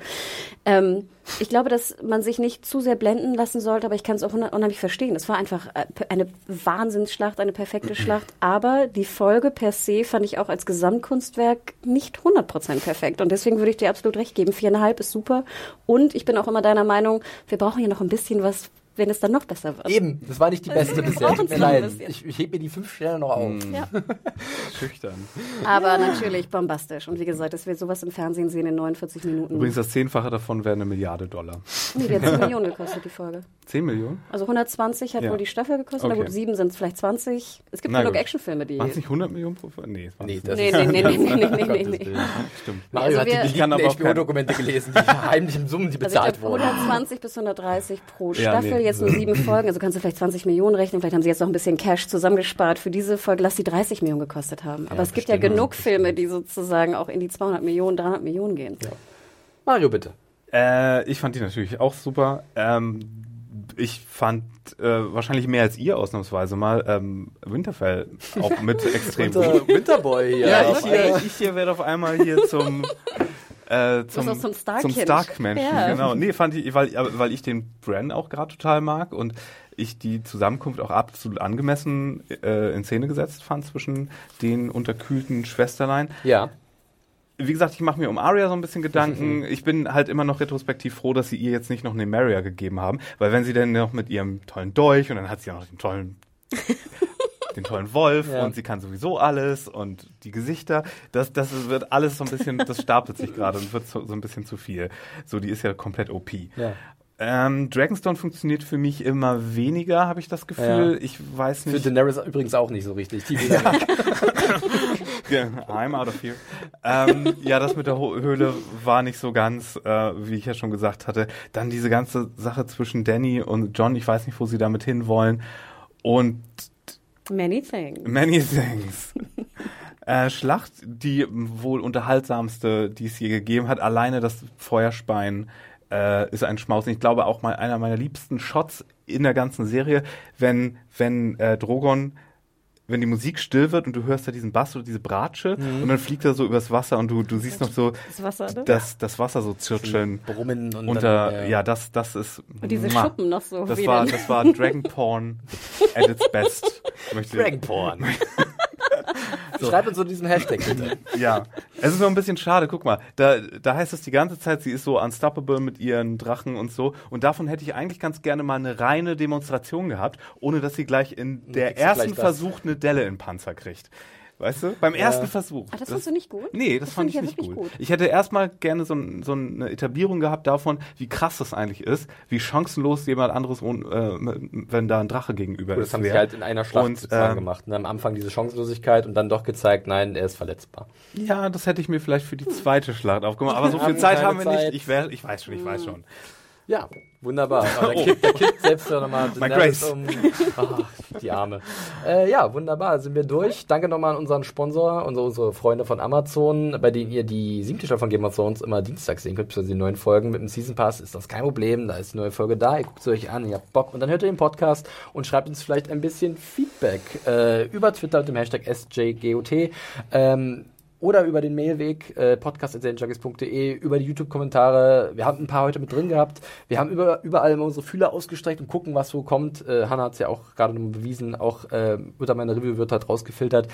Ähm, ich glaube, dass man sich nicht zu sehr blenden lassen sollte, aber ich kann es auch unheim- unheimlich verstehen. Es war einfach äh, eine Wahnsinnsschlacht, eine perfekte <clears throat> Schlacht, aber die Folge per se fand ich auch als Gesamtkunstwerk nicht 100% perfekt und deswegen würde ich dir absolut recht geben. Viereinhalb ist super und ich bin auch immer deiner Meinung, wir brauchen hier noch ein bisschen was, wenn es dann noch besser wird. Eben, das war nicht die beste bisher. Tut mir leid. Ich, ich hebe mir die fünf Sterne noch auf. Ja. <laughs> Schüchtern. Aber natürlich bombastisch. Und wie gesagt, dass wir sowas im Fernsehen sehen in 49 Minuten. Übrigens, das Zehnfache davon wäre eine Milliarde Dollar. nee, die hat 10 <laughs> Millionen gekostet, die Folge. 10 Millionen? Also 120 hat Ja. wohl die Staffel gekostet. Na Okay. gut, sieben sind es vielleicht 20. Es gibt Na genug. Actionfilme, die. Waren es nicht 100 Millionen pro Folge? Nee, Nee, das Nee, ist nee, nee, nee, nee, nee, nee, nee. Stimmt. Mario Also hat die wir- Ich kann aber geleakten auch kein- HBO-Dokumente gelesen, die <laughs> heimlichen Summen, die Also ich bezahlt wurden. 120 bis 130 pro Ja, Staffel, nee. Jetzt nur sieben Folgen, also kannst du vielleicht 20 Millionen rechnen, vielleicht haben sie jetzt noch ein bisschen Cash zusammengespart für diese Folge, lass die 30 Millionen gekostet haben. Aber es gibt ja genug Filme, die sozusagen auch in die 200 Millionen, 300 Millionen gehen. Mario, bitte. Äh, ich fand die natürlich auch super. Ähm, ich fand äh, wahrscheinlich mehr als ihr ausnahmsweise mal ähm, Winterfell auch mit <laughs> extrem Winter, gut. Winterboy. Ja, auf ich hier, ich hier werde auf einmal hier zum äh, zum, auch so ein Stark-Kind. zum Stark-Menschen, Ja. genau. Nee, fand ich, weil, weil ich den Bran auch gerade total mag und ich die Zusammenkunft auch absolut angemessen äh, in Szene gesetzt fand zwischen den unterkühlten Schwesterlein. Ja. Wie gesagt, ich mache mir um Arya so ein bisschen Gedanken. <laughs> Ich bin halt immer noch retrospektiv froh, dass sie ihr jetzt nicht noch eine Maria gegeben haben, weil wenn sie dann noch mit ihrem tollen Dolch und dann hat sie ja noch den tollen <laughs> den tollen Wolf Ja. und sie kann sowieso alles und die Gesichter, das, das wird alles so ein bisschen, das stapelt sich gerade und wird so, so ein bisschen zu viel. So, die ist ja komplett OP. Ja. Ähm, Dragonstone funktioniert für mich immer weniger, habe ich das Gefühl. Ja. Ich weiß Für nicht. Daenerys übrigens auch nicht so richtig. Die <laughs> ja. I'm out of here. ähm, ja, das mit der Höhle war nicht so ganz, äh, wie ich ja schon gesagt hatte. Dann diese ganze Sache zwischen Danny und John, ich weiß nicht, wo sie damit hinwollen. Und Many things. Many Things. <laughs> äh, Schlacht, die wohl unterhaltsamste, die es je gegeben hat. Alleine das Feuerspein äh, ist ein Schmaus. Ich glaube auch mal einer meiner liebsten Shots in der ganzen Serie, wenn, wenn äh, Drogon wenn die Musik still wird und du hörst da diesen Bass oder diese Bratsche und dann fliegt er so übers Wasser und du, du siehst noch so Das Wasser, ne? das, das Wasser so zirkeln Brummen und unter, dann, äh, ja, das, das ist. Und diese Mua. Schuppen noch so. Das wie war, denn? das war Dragon Porn at its best. <laughs> Möchte- Dragon Porn. <laughs> Schreib uns so diesen Hashtag bitte. <laughs> Ja, es ist nur ein bisschen schade. Guck mal, da, da heißt es die ganze Zeit, sie ist so unstoppable mit ihren Drachen und so. Und davon hätte ich eigentlich ganz gerne mal eine reine Demonstration gehabt, ohne dass sie gleich in der ersten. Versuch eine Delle in Panzer kriegt. Weißt du? Beim ersten Versuch. Ah, das fandst du nicht gut? Nee, das, Das fand fand ich ja nicht wirklich gut. gut. Ich hätte erstmal gerne so, so eine Etablierung gehabt davon, wie krass das eigentlich ist, wie chancenlos jemand anderes, äh, wenn da ein Drache gegenüber Das ist. haben sie halt in einer Schlacht Und, sozusagen ähm, gemacht. Und am Anfang diese Chancenlosigkeit und dann doch gezeigt, nein, er ist verletzbar. Ja, das hätte ich mir vielleicht für die zweite Schlacht aufgemacht. Aber so <laughs> viel Zeit haben wir Zeit. nicht. Ich, wär, ich weiß schon, ich weiß schon. Ja, wunderbar. <laughs> Aber da kippt, da kippt selbst ja nochmal Daenerys um. Ach, die Arme. Äh, ja, wunderbar. Sind wir durch. Danke nochmal an unseren Sponsor, unsere, unsere Freunde von Amazon, bei denen ihr die siebte Staffel von Game of Thrones immer dienstags sehen könnt, beziehungsweise die neuen Folgen. Mit dem Season Pass ist das kein Problem. Da ist die neue Folge da. Ihr guckt sie euch an, ihr habt Bock. Und dann hört ihr den Podcast und schreibt uns vielleicht ein bisschen Feedback äh, über Twitter mit dem Hashtag SJGOT. Ähm, oder über den Mailweg äh, podcast.serienjunkies.de, über die YouTube-Kommentare. Wir haben ein paar heute mit drin gehabt. Wir haben über, überall immer unsere Fühler ausgestreckt und gucken, was so kommt. Äh, Hanna hat es ja auch gerade bewiesen, auch äh, unter meiner Review wird halt rausgefiltert.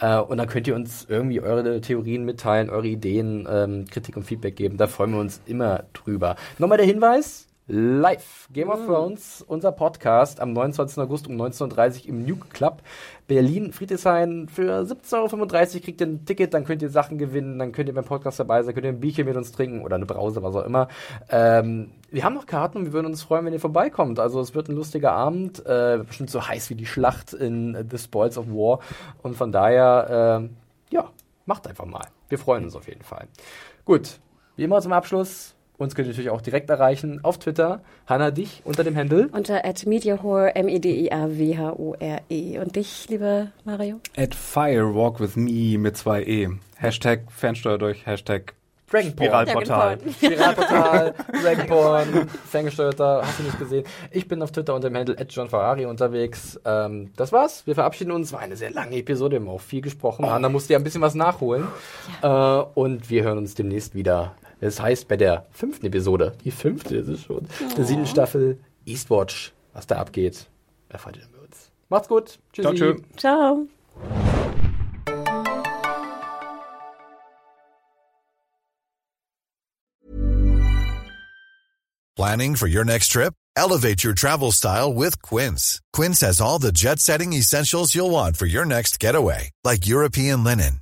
Äh, und dann könnt ihr uns irgendwie eure Theorien mitteilen, eure Ideen, ähm, Kritik und Feedback geben. Da freuen wir uns immer drüber. Nochmal der Hinweis. Live Game of Thrones, unser Podcast am 29. August um 19.30 Uhr im Nuke Club Berlin, Friedrichshain. Für 17,35 Euro kriegt ihr ein Ticket, dann könnt ihr Sachen gewinnen, dann könnt ihr beim Podcast dabei sein, könnt ihr ein Bierchen mit uns trinken oder eine Brause, was auch immer. Ähm, wir haben noch Karten und wir würden uns freuen, wenn ihr vorbeikommt. Also es wird ein lustiger Abend, äh, bestimmt so heiß wie die Schlacht in äh, The Spoils of War. Und von daher, äh, ja, macht einfach mal. Wir freuen uns auf jeden Fall. Gut, wie immer zum Abschluss. Uns könnt ihr natürlich auch direkt erreichen auf Twitter. Hanna, dich unter dem Handle. Unter at mediahore, M-E-D-I-A-W-H-O-R-E. Und dich, lieber Mario? At Firewalk with me mit zwei E. Hashtag Fernsteuer durch, Hashtag Dragonporn. Spiralportal. <laughs> Piratportal, Dragonporn, ferngesteuerter, hast du nicht gesehen. Ich bin auf Twitter unter dem Handle John Ferrari unterwegs. Ähm, das war's. Wir verabschieden uns. War eine sehr lange Episode, wir haben auch viel gesprochen. Anna musste ja ein bisschen was nachholen. Äh, und wir hören uns demnächst wieder. Das heißt, bei der fünften Episode, die fünfte ist es schon, der siebten Staffel Eastwatch, was da abgeht, erfahrt ihr dann bei uns. Macht's gut. Tschüssi. Ciao, tschö. Ciao. Planning for your next trip? Elevate your travel style with Quince. Quince has all the jet setting essentials you'll want for your next getaway, like European linen,